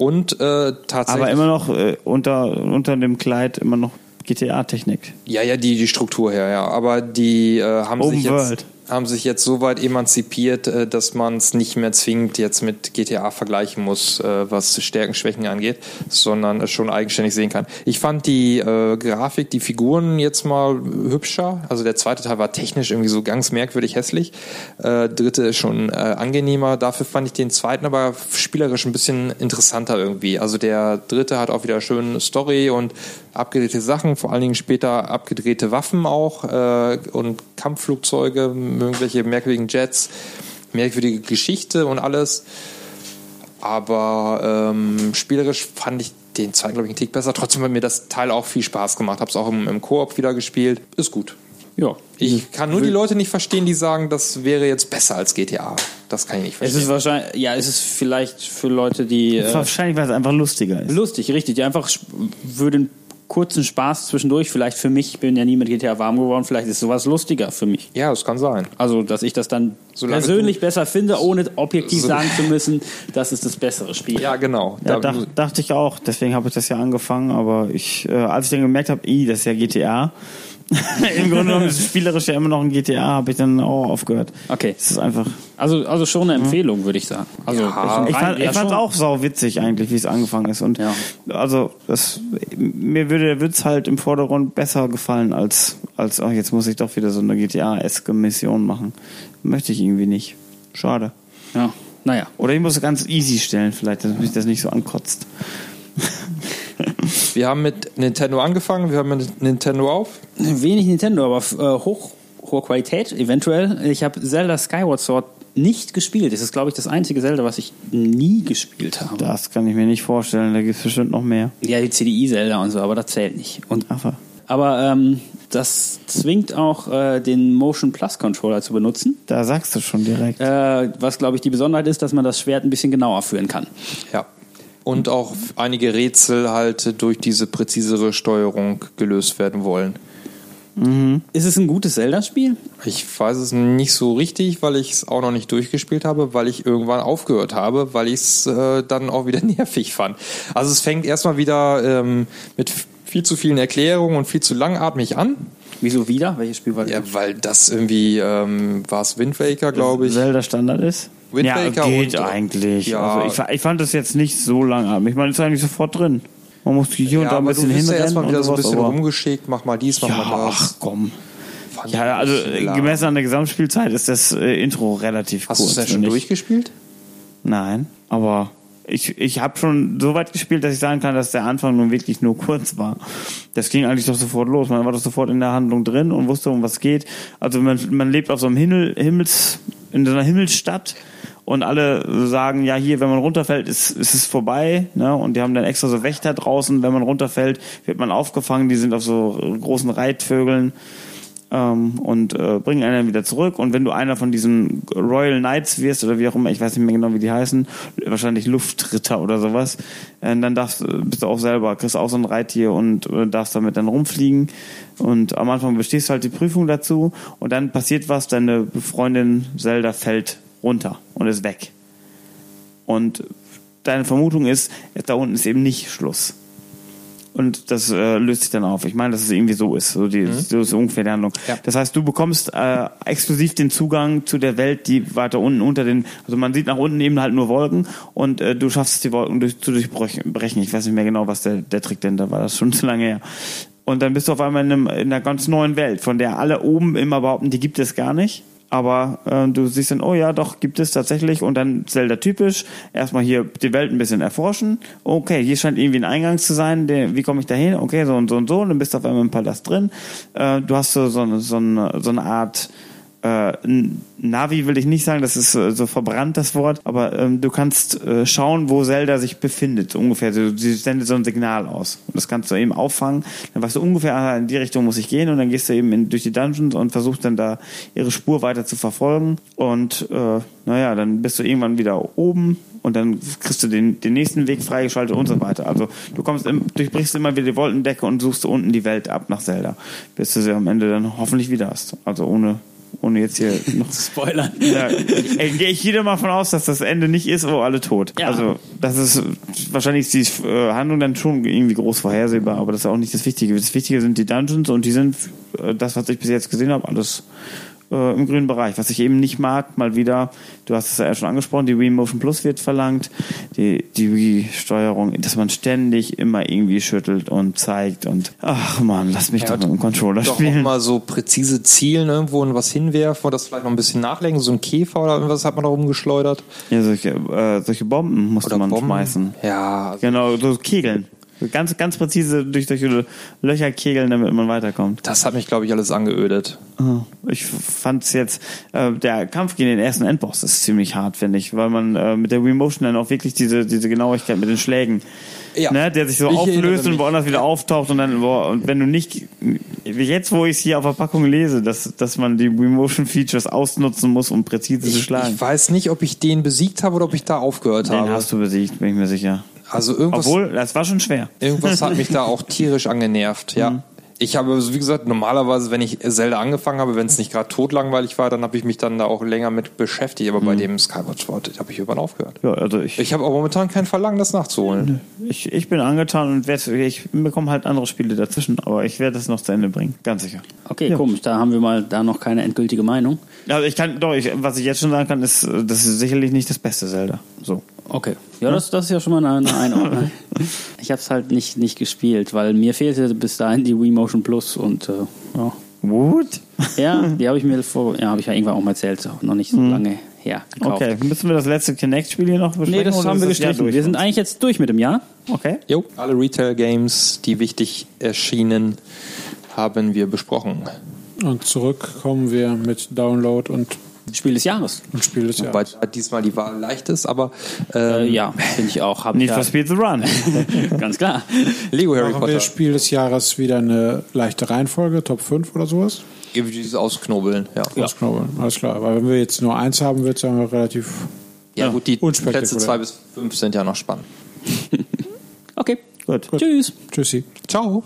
Und äh, tatsächlich.
Aber immer noch äh, unter, unter dem Kleid immer noch GTA-Technik.
Ja, ja, die, die Struktur her, ja. Aber die äh, haben,
Open
sich jetzt,
World.
Haben sich jetzt so weit emanzipiert, äh, dass man es nicht mehr zwingend jetzt mit GTA vergleichen muss, äh, was Stärken, Schwächen angeht, sondern es schon eigenständig sehen kann. Ich fand die äh, Grafik, die Figuren jetzt mal hübscher. Also der zweite Teil war technisch irgendwie so ganz merkwürdig hässlich. Äh, dritte ist schon äh, angenehmer. Dafür fand ich den zweiten aber spielerisch ein bisschen interessanter irgendwie. Also der dritte hat auch wieder schöne Story und abgedrehte Sachen, vor allen Dingen später abgedrehte Waffen auch äh, und Kampfflugzeuge, irgendwelche merkwürdigen Jets, merkwürdige Geschichte und alles. Aber ähm, spielerisch fand ich den zweiten, glaube ich, einen Tick besser. Trotzdem hat mir das Teil auch viel Spaß gemacht. Habe es auch im, im Koop wieder gespielt. Ist gut.
Ja.
Ich kann nur die Leute nicht verstehen, die sagen, das wäre jetzt besser als GTA. Das kann ich nicht
Es
verstehen.
ist wahrscheinlich, ja, es ist vielleicht für Leute, die. Äh,
Wahrscheinlich, weil es einfach lustiger ist.
lustig, richtig. Die einfach den kurzen Spaß zwischendurch, vielleicht für mich, ich bin ja nie mit GTA warm geworden, vielleicht ist sowas lustiger für mich.
Ja, das kann sein.
Also, dass ich das dann
Solange
persönlich besser finde, ohne objektiv
So-
sagen zu müssen, das ist das bessere Spiel.
Ja, genau.
Ja,
Da-
dach, dachte ich auch. Deswegen habe ich das ja angefangen. Aber ich, äh, als ich dann gemerkt habe, i, das ist ja GTA. Im Grunde genommen ist es spielerisch ja immer noch ein GTA, habe ich dann auch aufgehört.
Okay.
Es ist einfach.
Also, also schon eine Empfehlung, würde ich sagen. Also,
Ja.
Ich fand es auch sau witzig eigentlich, wie es angefangen ist. Und
Ja.
also das, mir würde der Witz halt im Vordergrund besser gefallen als als oh, jetzt muss ich doch wieder so eine GTA-eske Mission machen. Möchte ich irgendwie nicht. Schade.
Ja, naja.
Oder ich muss es ganz easy stellen, vielleicht, dass mich das nicht so ankotzt.
Wir haben mit Nintendo angefangen, wir hören mit Nintendo auf.
Wenig Nintendo, aber äh, hoch, hohe Qualität, eventuell. Ich habe Zelda Skyward Sword nicht gespielt. Das ist, glaube ich, das einzige Zelda, was ich nie gespielt habe.
Das kann ich mir nicht vorstellen, da gibt es bestimmt noch mehr.
Ja, die CDI-Zelda und so, aber das zählt nicht. Und,
Aber
aber ähm, das zwingt auch äh, den Motion Plus Controller zu benutzen.
da sagst du schon direkt.
Äh, was, glaube ich, die Besonderheit ist, dass man das Schwert ein bisschen genauer führen kann.
Ja. Und auch einige Rätsel halt durch diese präzisere Steuerung gelöst werden wollen.
Ist es ein gutes Zelda-Spiel?
Ich weiß es nicht so richtig, weil ich es auch noch nicht durchgespielt habe, weil ich irgendwann aufgehört habe, weil ich es äh, dann auch wieder nervig fand. Also es fängt erstmal wieder ähm, mit viel zu vielen Erklärungen und viel zu langatmig an.
Wieso wieder? Welches Spiel war das?
Ja, weil das irgendwie ähm, war es Wind Waker, glaube ich.
Zelda Standard ist?
Wind
ja, geht
und-
eigentlich.
Ja.
Also ich, ich fand das jetzt nicht so langatmig. Ich meine, es ist eigentlich sofort drin. Man muss hier und
Ja,
da ein bisschen
bist ja
hinrennen
erstmal wieder
und
so ein bisschen rumgeschickt, mach mal dies, mach
Ja,
mal das.
ach komm.
Fand
Ja, also äh, gemessen an der Gesamtspielzeit ist das äh, Intro relativ
Hast
kurz.
du es denn schon
ich.
durchgespielt?
Nein, aber ich, ich habe schon so weit gespielt, dass ich sagen kann, dass der Anfang nun wirklich nur kurz war. Das ging eigentlich doch sofort los. Man war doch sofort in der Handlung drin und wusste, um was es geht. Also man, man lebt auf so einem Himmel, Himmels, in so einer Himmelsstadt und alle sagen, ja hier, wenn man runterfällt, ist, ist es vorbei. Ne? Und die haben dann extra so Wächter draußen. Wenn man runterfällt, wird man aufgefangen. Die sind auf so großen Reitvögeln ähm, und äh, bringen einen dann wieder zurück. Und wenn du einer von diesen Royal Knights wirst oder wie auch immer, ich weiß nicht mehr genau, wie die heißen, wahrscheinlich Luftritter oder sowas, äh, dann darfst, du- bist du auch selber, kriegst auch so ein Reittier und äh, darfst damit dann rumfliegen. Und am Anfang bestehst du halt die Prüfung dazu und dann passiert was, deine Freundin Zelda fällt runter und ist weg. Und deine Vermutung ist, da unten ist eben nicht Schluss. Und das äh, löst sich dann auf. Ich meine, dass es irgendwie so ist. So, die, so ist ungefähr die Handlung. Das heißt, du bekommst äh, exklusiv den Zugang zu der Welt, die weiter unten unter den, also man sieht nach unten eben halt nur Wolken und äh, du schaffst es, die Wolken durch, zu durchbrechen. Ich weiß nicht mehr genau, was der, der Trick denn da war. Das ist schon zu lange her. Und dann bist du auf einmal in, einem, in einer ganz neuen Welt, von der alle oben immer behaupten, die gibt es gar nicht. Aber äh, du siehst dann, oh ja, doch, gibt es tatsächlich. Und dann Zelda typisch, erstmal hier die Welt ein bisschen erforschen. Okay, hier scheint irgendwie ein Eingang zu sein. Der, wie komme ich da hin? Okay, so und so und so. Und dann bist du auf einmal im Palast drin. Äh, du hast so, so, so, eine, so eine Art äh, Navi will ich nicht sagen, das ist äh, so verbrannt das Wort, aber ähm, du kannst äh, schauen, wo Zelda sich befindet, ungefähr. Sie, sie sendet so ein Signal aus. Und das kannst du eben auffangen. Dann weißt du ungefähr, ah, in die Richtung muss ich gehen und dann gehst du eben in, durch die Dungeons und versuchst dann da ihre Spur weiter zu verfolgen. Und äh, naja, dann bist du irgendwann wieder oben und dann kriegst du den, den nächsten Weg freigeschaltet und so weiter. Also du kommst im, durchbrichst immer wieder die Wolkendecke und suchst unten die Welt ab nach Zelda, bis du sie am Ende dann hoffentlich wieder hast. Also ohne ohne jetzt hier noch zu
spoilern.
Ja, gehe ich wieder mal von aus, dass das Ende nicht ist, oh, alle tot.
Ja.
Also das ist wahrscheinlich ist die äh, Handlung dann schon irgendwie groß vorhersehbar, aber das ist auch nicht das Wichtige. Das Wichtige sind die Dungeons und die sind äh, das, was ich bis jetzt gesehen habe, alles äh, im grünen Bereich. Was ich eben nicht mag, mal wieder, du hast es ja schon angesprochen, die Wii Motion Plus wird verlangt, die, die Wii-Steuerung, dass man ständig immer irgendwie schüttelt und zeigt und ach man, lass mich
Ja,
doch mit dem Controller
Doch
spielen.
mal so präzise zielen irgendwo und was hinwerfen und das vielleicht noch ein bisschen nachlenken. So ein Käfer oder irgendwas hat man da rumgeschleudert.
Ja, solche, äh, solche Bomben musste
Oder
man
Bomben.
schmeißen.
Ja.
Genau, so Kegeln. Ganz, ganz präzise durch solche Löcher kegeln, damit man weiterkommt.
Das hat mich, glaube ich, alles angeödet.
Ah, Ich fand's jetzt, äh, der Kampf gegen den ersten Endboss ist ziemlich hart, finde ich, weil man äh, mit der Wii Motion dann auch wirklich diese, diese Genauigkeit mit den Schlägen,
Ja.
ne, der sich so
Ich
auflöst und woanders wieder auftaucht und dann, boah, und wenn du nicht, wie jetzt, wo ich es hier auf der Packung lese, dass, dass man die Wii Motion Features ausnutzen muss, um präzise zu
Ich,
schlagen.
ich weiß nicht, ob ich den besiegt habe oder ob ich da aufgehört
Den
habe.
hast du besiegt, bin ich mir sicher.
Also irgendwas,
Obwohl, das war schon schwer.
irgendwas hat mich da auch tierisch angenervt,
Mhm.
ja. Ich habe, wie gesagt, normalerweise, wenn ich Zelda angefangen habe, wenn es nicht gerade totlangweilig war, dann habe ich mich dann da auch länger mit beschäftigt. Aber
Mhm.
bei dem Skyward Sword habe ich irgendwann aufgehört.
Ja, also ich,
Ich habe auch momentan kein Verlangen, das nachzuholen.
ich, ich bin angetan und werd, ich bekomme halt andere Spiele dazwischen, aber ich werde es noch zu Ende bringen, ganz sicher.
Okay,
Ja.
komisch. Da haben wir mal da noch keine endgültige Meinung.
Also ich kann, doch, ich, was ich jetzt schon sagen kann, ist, das ist sicherlich nicht das beste Zelda. So.
Okay. Ja, das, das ist ja schon mal eine, Einordnung. ich habe es halt nicht, nicht gespielt, weil mir fehlte bis dahin die Wii Motion Plus und äh, ja.
What?
Ja, die habe ich mir vor, ja, habe ich ja irgendwann auch mal erzählt, auch noch nicht so lange her gekauft.
Okay, müssen wir das letzte Kinect-Spiel hier noch besprechen?
Nee, das haben wir gestrichen.
durch?
Wir sind eigentlich jetzt durch mit dem Jahr.
Okay.
Jo, alle Retail-Games, die wichtig erschienen, haben wir besprochen.
Und zurück kommen wir mit Download und,
Spiel des Jahres.
und Spiel des
Wobei
Jahres.
diesmal die Wahl leicht ist, aber
Äh,
ähm,
ja, finde ich auch. Hab
Need
ich
for
ja,
Speed the Run.
ganz klar.
Lego Harry
Machen wir
Potter.
Spiel des Jahres wieder eine leichte Reihenfolge, Top 5 oder sowas?
Irgendwie dieses Ausknobeln, ja.
Ja. Alles klar. Aber wenn wir jetzt nur eins haben, wird es wir relativ.
Ja, gut, die
unspektakulär.
Plätze zwei bis fünf sind ja noch spannend.
Okay.
Gut.
Tschüss.
Tschüssi.
Ciao.